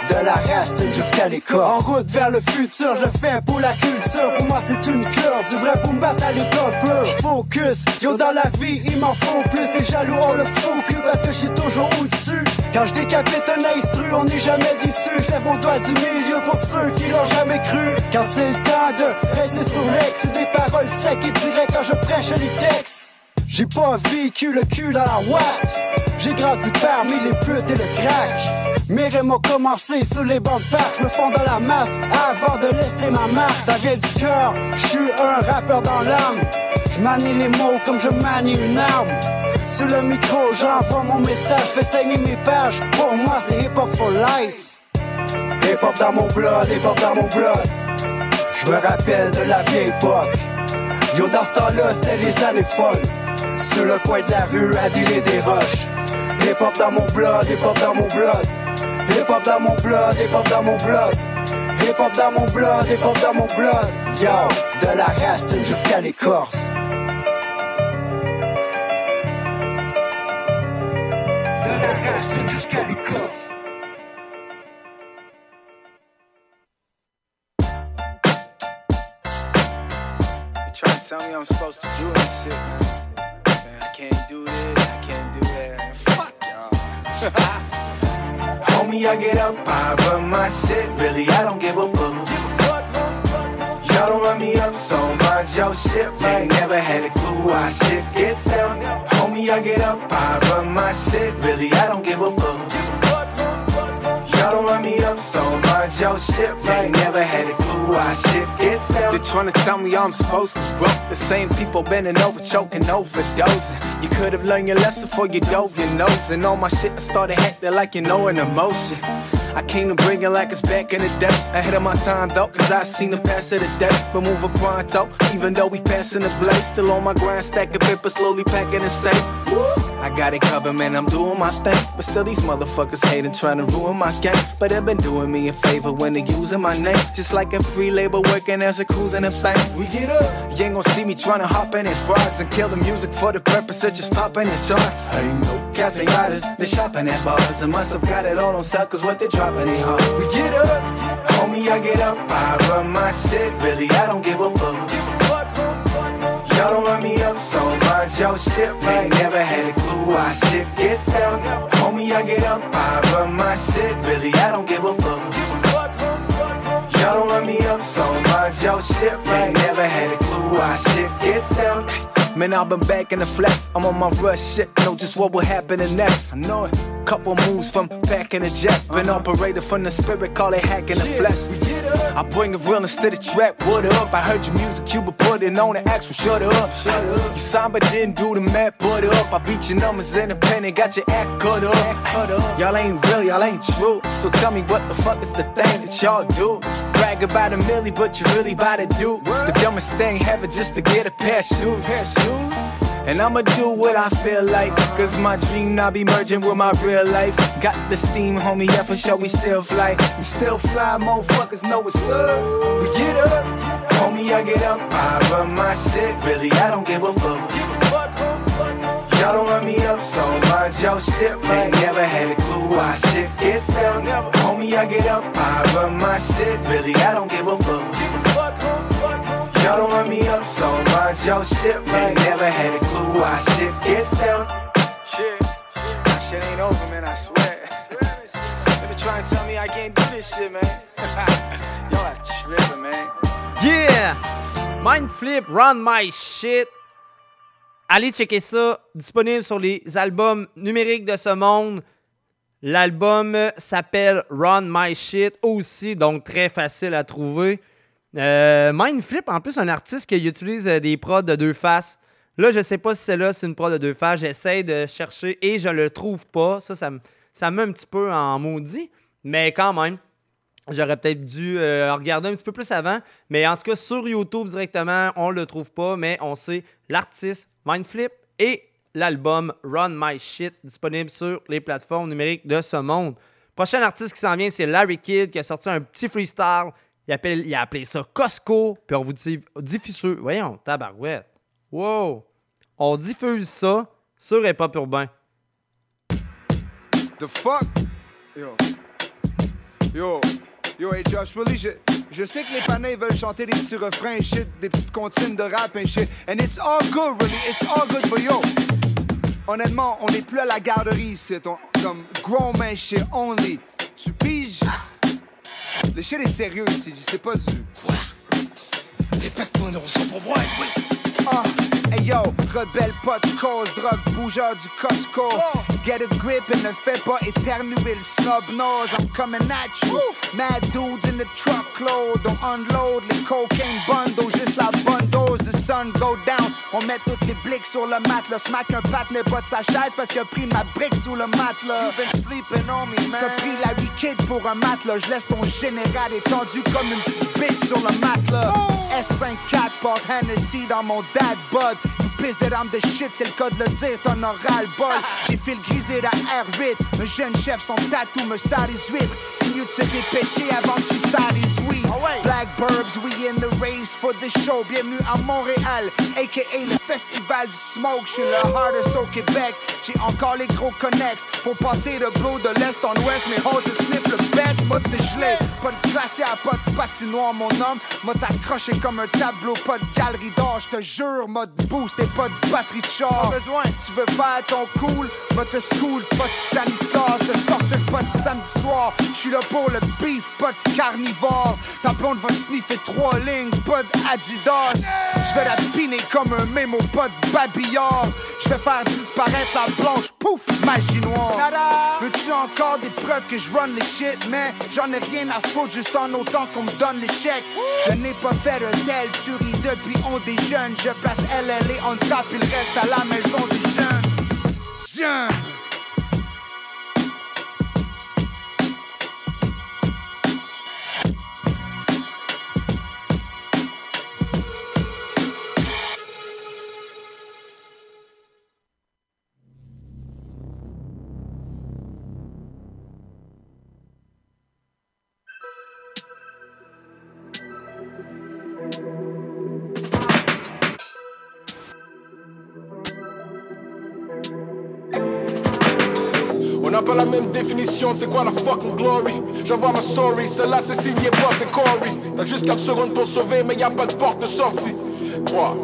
de la racine jusqu'à l'écorce. En route vers le futur, je le fais pour la culture. Pour moi, c'est une cure, du vrai boom bat à l'école. Focus, yo, dans la vie, il m'en faut plus. Des jaloux, on le focus parce que je suis toujours au-dessus. Quand je décapite un instru, on n'est jamais déçu. Je lève mon doigt du milieu pour ceux qui l'ont jamais cru. Quand c'est le temps de rester sur l'ex, c'est des paroles secs et directes quand je prêche les textes. J'ai pas vécu le cul dans la watt. J'ai grandi parmi les putes et le crack. Mes rêves m'ont commencé sous les bancs de parc. Me fonds dans la masse avant de laisser ma marque. Ça vient du cœur, je suis un rappeur dans l'âme. Je manie les mots comme je manie une arme. Sur le micro, j'envoie mon message, fais saigner mes pages. Pour moi, c'est hip hop for life. Hip hop dans mon blood, hip hop dans mon blood. Je me rappelle de la vieille époque. Yo, dans ce temps-là, c'était les années folles. Sur le coin de la rue, à dealer des roches. Hip hop dans mon blood, hip hop dans mon blood. Hip hop dans mon blood, hip hop dans blood. Hip hop dans blood. Yo, de la racine jusqu'à l'écorce. De la racine jusqu'à l'écorce. Tell me I'm supposed to do this shit, man. Man, I can't do this, Homie, I get up, I run my shit. Really, I don't give a fuck. Y'all don't run me up, so mind your shit. Right? Never had a clue I shit get down. Homie, I get up, I run my shit. Really, I don't give a fuck. Y'all don't run me up, so mind your shit. Right? Never had a clue I shit get down. They're trying to tell me I'm supposed to grow. The same people bending over, choking, overdosing. You could have learned your lesson before you dove your nose. And all my shit, I started acting like you know an emotion. I came to bring it like it's back in the day. Ahead of my time though, cause I seen them pass to the day. But moving pronto, even though we passing the blaze. Still on my grind, stacking paper, slowly packing the safe. I got it covered, man, I'm doing my thing. But still, these motherfuckers hating, trying to ruin my game. But they've been doing me a favor when they're using my name. Just like a free labor working as a cruise in a thing. We get up. You ain't gonna see me trying to hop in his rods and kill the music for the purpose of just topping his charts. I ain't no cats and riders, they shopping at bars. And must have got it all on sale, cause what they dropping ain't hard. We get up, homie, I get up, I run my shit. Really, I don't give a fuck. Y'all don't run me up, so mind your shit. Right? Never had a clue I shit get down. Homie, I get up, I run my shit. Really, I don't give a fuck. Y'all don't run me up, so mind your shit. Right? Never had a clue I shit get down. Man, I've been back in the flesh. I'm on my rush shit. Know just what will happen next. I know it. Couple moves from back in the jet. Been uh-huh. operated from the spirit, call it hacking the flesh. I bring the realness to the track. What up? I heard your music, you been putting on the actual. Shut up. Shut up. You signed but didn't do the math. Put it up. I beat your numbers independent. Got your act cut up. Y'all ain't real, y'all ain't true. So tell me what the fuck is the thing that y'all do? Brag about a milli, but you really about to do. The dumbest thing ever just to get a pair of shoes. And I'ma do what I feel like. Cause my dream now be merging with my real life. Got the steam, homie, yeah, for sure we still fly. We still fly, motherfuckers know it's up. We get up. Homie, I get up, I run my shit. Really, I don't give a fuck. Y'all don't run me up so much, yo shit right. Never had a clue why shit get down. Homie, I get up, I run my shit. Really, I don't give a fuck. So much, yo shit right. Never had a clue why shit get down. Shit, shit, shit ain't over, man, I swear. They been trying to tell me I can't do this shit, man. Y'all are tripping, man. Yeah! Mind Flip, Run My Shit. Allez checker ça. Disponible sur les albums numériques de ce monde. L'album s'appelle Run My Shit aussi, donc très facile à trouver. Euh, Mind Flip, en plus, un artiste qui utilise euh, des prods de deux faces. Là, je sais pas si c'est là, c'est une prod de deux faces. J'essaie de chercher et je le trouve pas. Ça, ça, me- ça me met un petit peu en maudit. Mais quand même, J'aurais peut-être dû euh, regarder un petit peu plus avant. Mais en tout cas, sur YouTube directement, on le trouve pas. Mais on sait l'artiste Mindflip et l'album Run My Shit disponible sur les plateformes numériques de ce monde. Prochain artiste qui s'en vient, c'est Larry Kidd qui a sorti un petit freestyle. Il, a appelé ça Costco. Puis on vous dit diffuse. Voyons, tabarouette. Wow. On diffuse ça sur Hip Hop Urbain. The fuck? Yo. Yo. Yo, hey Josh Willie, je, sais que les panins ils veulent chanter des petits refrains shit, des petites comptines de rap et shit. And it's all good, really, it's all good, but yo. Honnêtement, on n'est plus à la garderie ici, comme grown man shit only. Tu piges? Le shit est sérieux ici, je sais pas du. Répète-moi, on s'en pour voir, Ah, hey yo, rebelle, pas de cause, drogue, bougeur du Costco. Get a grip et ne fais pas éternuer le snob nose. I'm coming at you. Mad dudes in the truckload. On unload les cocaine bundles, juste la bonne dose. The sun go down. On met toutes les blics sur le matelas. Smack un pat n'est pas de sa chaise parce qu'il a pris ma brique sous le matelas. You've been sleeping on me, man. T'as pris la kid pour un matelas. Je laisse ton général étendu comme une petite bitch sur le matelas. S54 porte Hennessy dans mon dad bud. Pissed that I'm the shit, c'est le cas de le dire, t'en auras le bol. J'ai fait le grisé la R8. Un jeune chef, son tatou me sale les huîtres. Mieux de se dépêcher avant que je sale les oui. Black Burbs, we in the race for the show. Bienvenue à Montréal, aka le festival du smoke. J'suis le hardest au Québec. J'ai encore les gros connects pour passer de bleu de l'est en ouest. Mes se sniff le best, mode de gelé. Pas de glacière, pas de patinoire, mon homme. M'a t'accroché comme un tableau, pas de galerie d'or. J'te jure, mode boost et pas de batterie de char. Besoin, tu veux faire ton cool, m'a te school, pas de Stanislas. Te sortir pas de samedi soir. J'suis là pour le beef, pas de carnivore. Ta blonde va sniffer trois lignes, pas d'Adidas. J'vais la piner comme un mémo, pas de babillard. J'vais faire disparaître la blanche, pouf, magie noire. Veux-tu encore des preuves que je run les shit, mais j'en ai rien à foutre, juste en autant qu'on me donne les chèques. Je n'ai pas fait de telle tuerie depuis on déjeune. Je place LLA on il reste à la maison des jeunes. Jeunes! C'est quoi la fucking glory? J'envoie ma story, celle-là c'est signé pas, c'est Corey. T'as juste 4 secondes pour sauver, mais y a pas de porte de sortie. 3,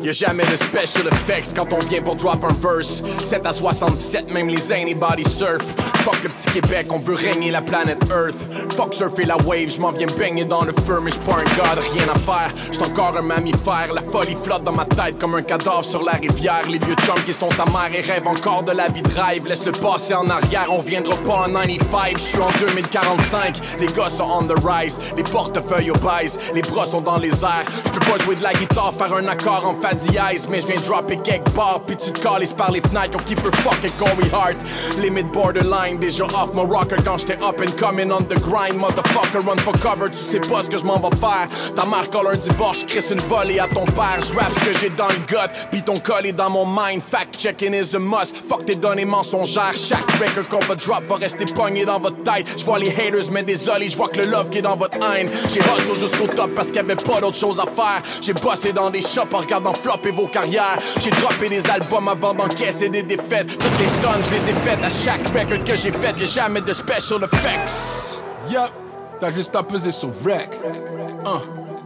2 Y'a jamais de special effects quand on vient pour drop un verse. 7 à 67, même les anybody surf Fuck le petit Québec, on veut régner la planète Earth. Fuck surfer la wave, j'm'en viens baigner dans le feu Mais j'suis pas un god, rien à faire. J'suis encore un mammifère, la folie flotte dans ma tête Comme un cadavre sur la rivière. Les vieux chums qui sont amers et rêvent encore de la vie de rêve. Laisse le passé en arrière, on viendra pas en 95 J'suis en 2045, les gars sont on the rise. Les portefeuilles baise, les bras sont dans les airs. J'peux pas jouer de la guitare, faire un accord en fa dièse Mais j'viens dropper quelque part, puis tu te par les fenêtres Yo qui peut fuck it, go we hard Limit borderline, Déjà off my rocker quand j'étais up and coming on the grind. Motherfucker, run for cover, tu sais pas ce que je m'en vais faire. Ta mère colle un divorce, crisse une volée à ton père. J'rappe ce que j'ai dans le gut, pis ton col est dans mon mind. Fact checking is a must. Fuck tes données mensongères. Chaque record qu'on va drop va rester pogné dans votre tête. J'vois les haters, mais désolé, j'vois que le love qui est dans votre haine. J'ai hustle jusqu'au top parce qu'il y avait pas d'autre chose à faire. J'ai bossé dans des shops en regardant flopper vos carrières. J'ai droppé des albums avant d'encaisser des défaites. Toutes les stuns, je les ai faites à chaque record que j'ai fait. Y'a jamais de special effects. Yup, t'as juste à peser sur rec.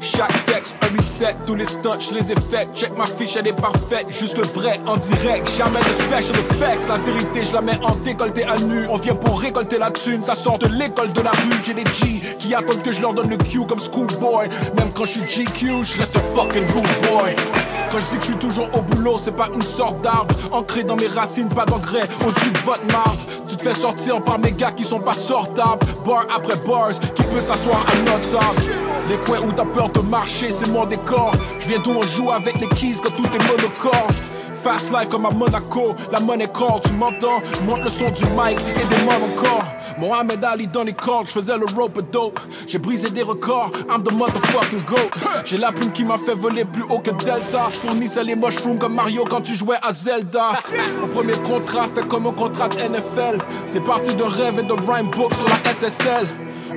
Chaque texte, un reset, tous les stunts, je les ai. Check ma fiche, elle est parfaite, juste le vrai en direct. Jamais de special effects, la vérité, je la mets en décolleté à nu. On vient pour récolter la thune, ça sort de l'école de la rue. J'ai des G qui attendent que je leur donne le Q comme schoolboy. Même quand je suis GQ, je reste fucking rude boy. Quand je dis que je suis toujours au boulot, c'est pas une sorte d'arbre Ancré dans mes racines, pas d'engrais au-dessus de votre marbre Tu te fais sortir par mes gars qui sont pas sortables Bar après bars, qui peut s'asseoir à notre table Les coins où t'as peur de marcher, c'est mon décor. Je viens d'où on joue avec les keys quand tout est monocorde. Fast life comme à Monaco, la monnaie corde, tu m'entends? Monte le son du mic et mots encore. Mohamed Ali dans les cordes, je faisais le rope dope. J'ai brisé des records, I'm the motherfucking goat. J'ai la plume qui m'a fait voler plus haut que Delta. Je fournissais les mushrooms comme Mario quand tu jouais à Zelda. Mon premier contrat c'était comme un contrat de NFL C'est parti de rêve et de rhyme book sur la SSL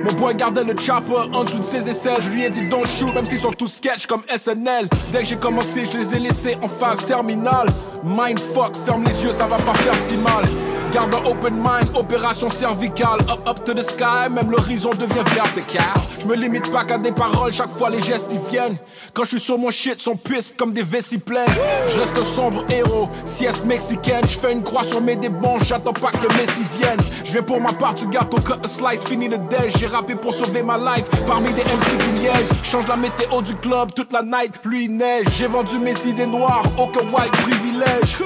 mon boy gardait le chopper en dessous de ses aisselles. Je lui ai dit don't shoot, même s'ils sont tous sketch comme SNL. Dès que j'ai commencé, je les ai laissés en phase terminale. Mindfuck, ferme les yeux, ça va pas faire si mal. Garde un open mind, opération cervicale. Up, up to the sky, même l'horizon devient vertical. Je me limite pas qu'à des paroles, chaque fois les gestes y viennent. Quand je suis sur mon shit, sont pistes comme des vessies pleines. Je reste sombre héros, sieste mexicaine. Je fais une croix sur mes débons, j'attends pas que le Messi vienne. Je viens pour ma part du gâteau, cut a slice, fini le déj. J'ai rappé pour sauver ma life, parmi des MC qui niaisent. Change la météo du club, toute la night, pluie, neige. J'ai vendu mes idées noires, aucun white privilège.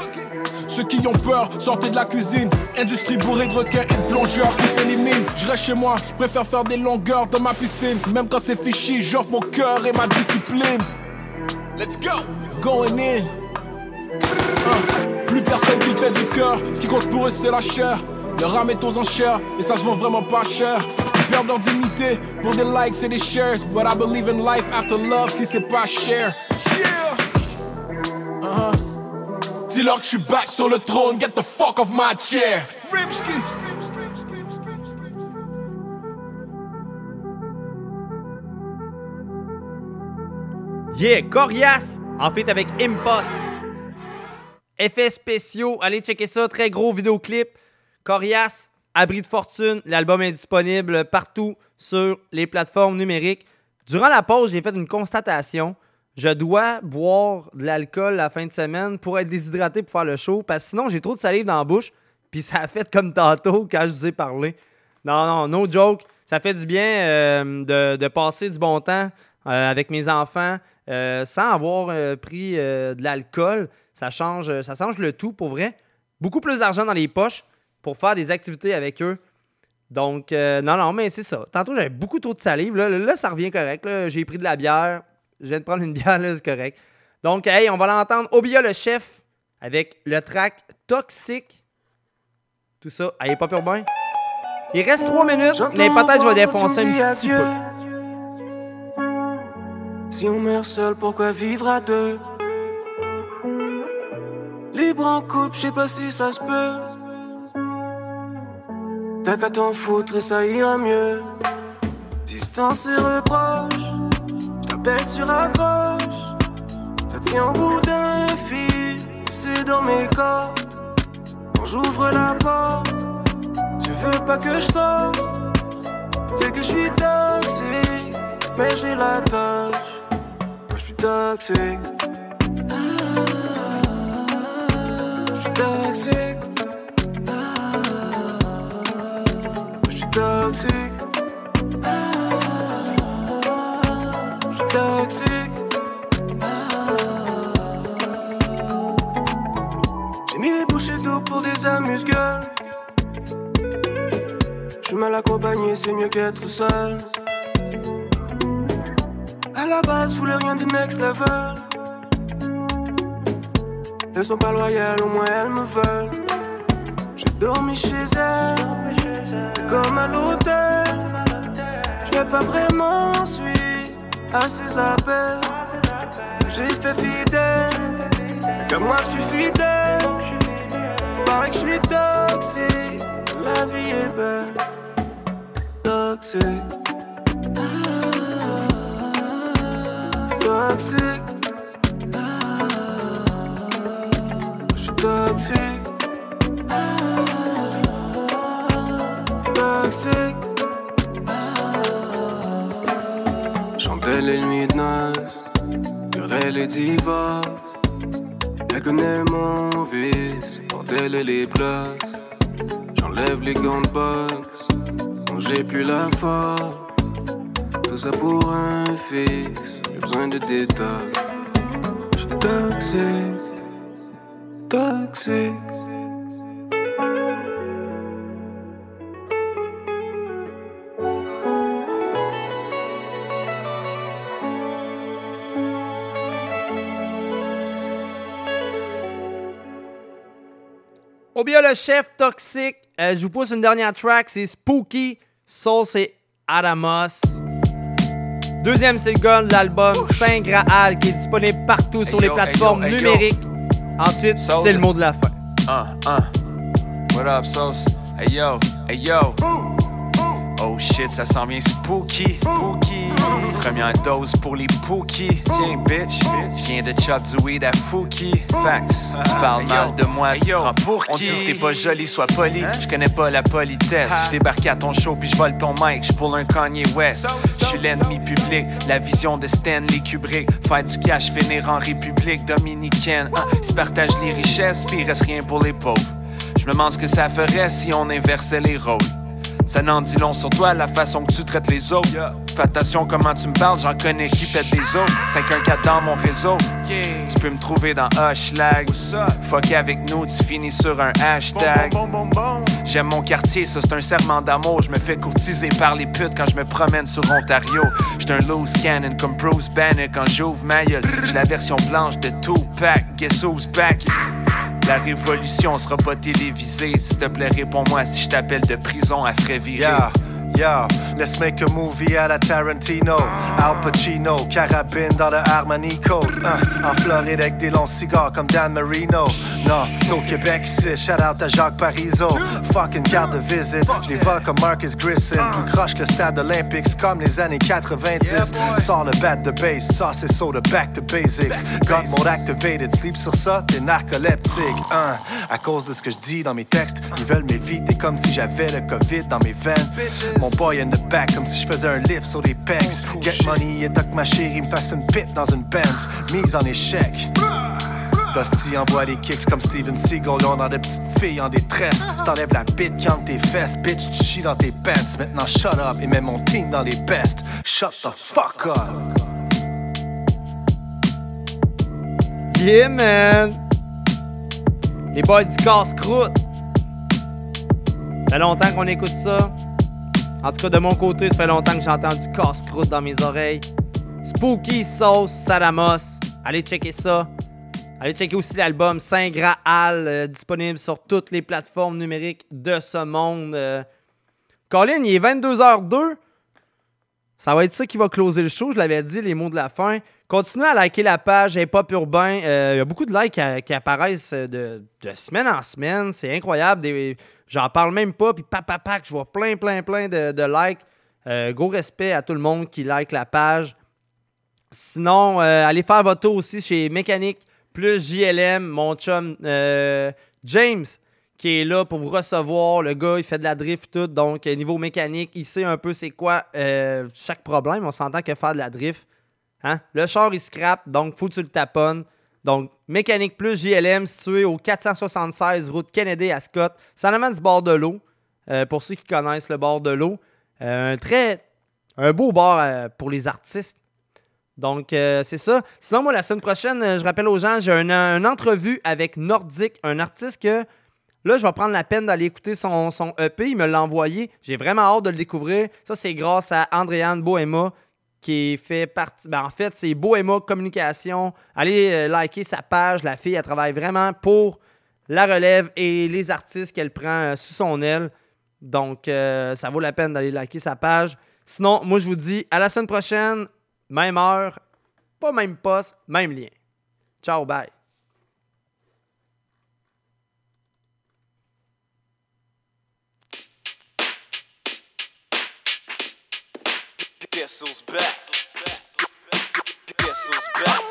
Ceux qui ont peur, sortez de la cuisine. Industrie bourrée de requins et de plongeurs qui s'éliminent. Je reste chez moi, je préfère faire des longueurs dans ma piscine. Même quand c'est fichi, j'offre mon cœur et ma discipline. Let's go! Going in. Plus personne qui fait du cœur. Ce qui compte pour eux, c'est la chair. Le rame est aux enchères et ça se vend vraiment pas cher. Ils perdent leur dignité pour des likes et des shares. But I believe in life after love si c'est pas cher. Yeah! Uh-huh. Dis-leur que je suis back sur le trône, get the fuck off my chair. Rimsky. Yeah, Corias, en fait avec Impos. Effets spéciaux, allez checker ça, très gros vidéoclip. Corias, Abri de fortune, l'album est disponible partout sur les plateformes numériques. Durant la pause, j'ai fait une constatation. Je dois boire de l'alcool la fin de semaine pour être déshydraté pour faire le show, parce que sinon j'ai trop de salive dans la bouche, puis ça a fait comme tantôt quand je vous ai parlé. Non, non, no joke. Ça fait du bien euh, de, de passer du bon temps euh, avec mes enfants euh, sans avoir pris de l'alcool. Ça change, ça change le tout pour vrai. Beaucoup plus d'argent dans les poches pour faire des activités avec eux. Donc, non, non, mais c'est ça. Tantôt, j'avais beaucoup trop de salive. Là, là ça revient correct. J'ai pris de la bière. Je viens de prendre une bière, là, c'est correct. Donc, hey, on va l'entendre. Obia le chef avec le track Toxique. Tout ça. Allez, pas peur bien. Il reste trois minutes, mais peut-être je vais défoncer un petit peu. Si on meurt seul, pourquoi vivre à deux? Libre en couple, je sais pas si ça se peut. T'as qu'à t'en foutre et ça ira mieux. Distance et reproche, j't'appelle, tu raccroches. Ça tient au bout d'un fil, c'est dans mes corps. Quand j'ouvre la porte, tu veux pas que je sorte. C'est que je suis toxique, mais j'ai la touch. Moi je suis toxique. Je suis toxique. Je suis toxique. Toxique. J'ai mis mes bouchées d'eau pour des amuse-gueules. Je mal accompagné, c'est mieux qu'être seul. À la base, je voulais rien du next level. Elles sont pas loyales, au moins elles me veulent. J'ai dormi chez elle, c'est comme à l'hôtel. Je vais pas vraiment suite à ses appels. J'ai fait fidèle, comme moi je suis fidèle. Paraît que je suis toxique, la vie est belle. Toxique. Toxique. Je suis. Toxique. Les nuits de noces, pleurais les divorces. Elle connaît mon vice, bordel et les places. J'enlève les gants de boxe, quand j'ai plus la force. Tout ça pour un fixe, j'ai besoin de détails. J'suis toxique, toxique. Le chef toxique, euh, je vous pousse une dernière track, c'est Spooky, Soul c'est Adamos. Deuxième single de l'album Saint Graal qui est disponible partout Hey sur les plateformes hey yo, hey yo. numériques. Ensuite, c'est le mot de la fin. Uh, uh. What up, Sauce? Hey yo, hey yo. Oh shit, ça sent bien spooky, spooky. Première dose pour les pookies. Tiens, bitch, je viens de chop du weed à Fouki. Facts, tu parles mal de moi, tu prends pour qui? On dit que t'es pas joli, sois poli. Je connais pas la politesse. Je débarque à ton show puis je vole ton mic, je pull un Kanye West. Je suis l'ennemi public, la vision de Stanley Kubrick. Faire du cash, finir en République dominicaine. Hein, ils partagent les richesses puis il reste rien pour les pauvres. Je me demande ce que ça ferait si on inversait les rôles. Ça n'en dit long sur toi, la façon que tu traites les autres. Fais attention comment tu me parles, j'en connais qui pète des autres. 514 dans mon réseau. Tu peux me trouver dans Hushlag. Fuck avec nous, tu finis sur un hashtag. J'aime mon quartier, ça c'est un serment d'amour. Je me fais courtiser par les putes quand je me promène sur Ontario. J'suis un loose cannon comme Bruce Banner quand j'ouvre ma gueule. J'ai la version blanche de Tupac. Guess who's back? La révolution sera pas télévisée. S'il te plaît, réponds-moi si je t'appelle de prison à frais virer. Yeah, yeah, let's make a movie à la Tarantino. Al Pacino, carabine dans le Armani Code. Uh, en Floride avec des longs cigares comme Dan Marino. Non, au Québec ici, shout out à Jacques Parizeau. Fucking carte de visite, je les vole comme Marcus Grissom. Plus croche que le stade Olympics comme les années 90. Sors le bat de base, ça c'est so de back to basics. Got mode activated, sleep sur ça, t'es narcoleptique. Hein, à cause de ce que je dis dans mes textes, ils veulent m'éviter comme si j'avais le COVID dans mes veines. Mon boy in the back, comme si je faisais un lift sur les pecs. Get money et tant que ma chérie me fasse une pit dans une Benz. Mise en échec. Dusty envoie des kicks comme Steven Seagal. On a des petites filles en détresse. Si t'enlèves la bite qui entre tes fesses, bitch, tu chies dans tes pants. Maintenant, shut up et mets mon team dans les best. Shut the fuck up. Yeah, man! Les boys du casse-croûte. Ça fait longtemps qu'on écoute ça. En tout cas, de mon côté, ça fait longtemps que j'entends du casse-croûte dans mes oreilles. Spooky Sauce Sadamos. Allez checker ça. Allez checker aussi l'album Saint Graal, euh, disponible sur toutes les plateformes numériques de ce monde. Euh. Colin, il est 22h02. Ça va être ça qui va closer le show, je l'avais dit, les mots de la fin. Continuez à liker la page Hip Hop Urbain. Euh, Il y a beaucoup de likes qui, apparaissent de, semaine en semaine. C'est incroyable. J'en parle même pas. Puis papa, pac, je vois plein, plein, plein de, likes. Gros respect à tout le monde qui like la page. Sinon, allez faire votre tour aussi chez Mécanique plus JLM, mon chum euh, James, qui est là pour vous recevoir. Le gars, il fait de la drift tout. Donc, euh, niveau mécanique, il sait un peu c'est quoi euh, chaque problème. On s'entend que faire de la drift. Hein? Le char, il scrape, donc tu le taponnes. Donc, Mécanique Plus JLM, situé au 476 route Kennedy à Scott. En avant du bord de l'eau. pour ceux qui connaissent le bord de l'eau. Un très. Un beau bar pour les artistes. Donc, euh, c'est ça. Sinon, moi, la semaine prochaine, euh, je rappelle aux gens, j'ai un- une entrevue avec Nordic, un artiste que. Là, je vais prendre la peine d'aller écouter son, son EP. Il me l'a envoyé. J'ai vraiment hâte de le découvrir. Ça, c'est grâce à Andréane Bohéma qui fait partie. Ben, en fait, c'est Bohéma Communication. Allez euh, liker sa page. La fille, elle travaille vraiment pour la relève et les artistes qu'elle prend sous son aile. Donc, ça vaut la peine d'aller liker sa page. Sinon, moi, je vous dis à la semaine prochaine, même heure, pas même poste, même lien. Ciao, bye. Guess who's back? Guess who's back?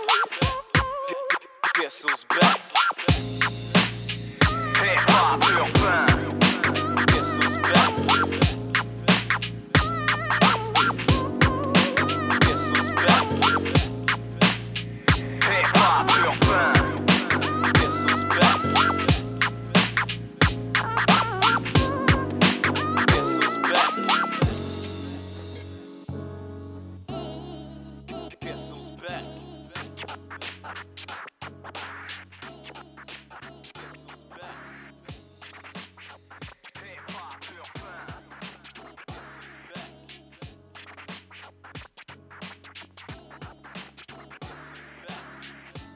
Guess who's back?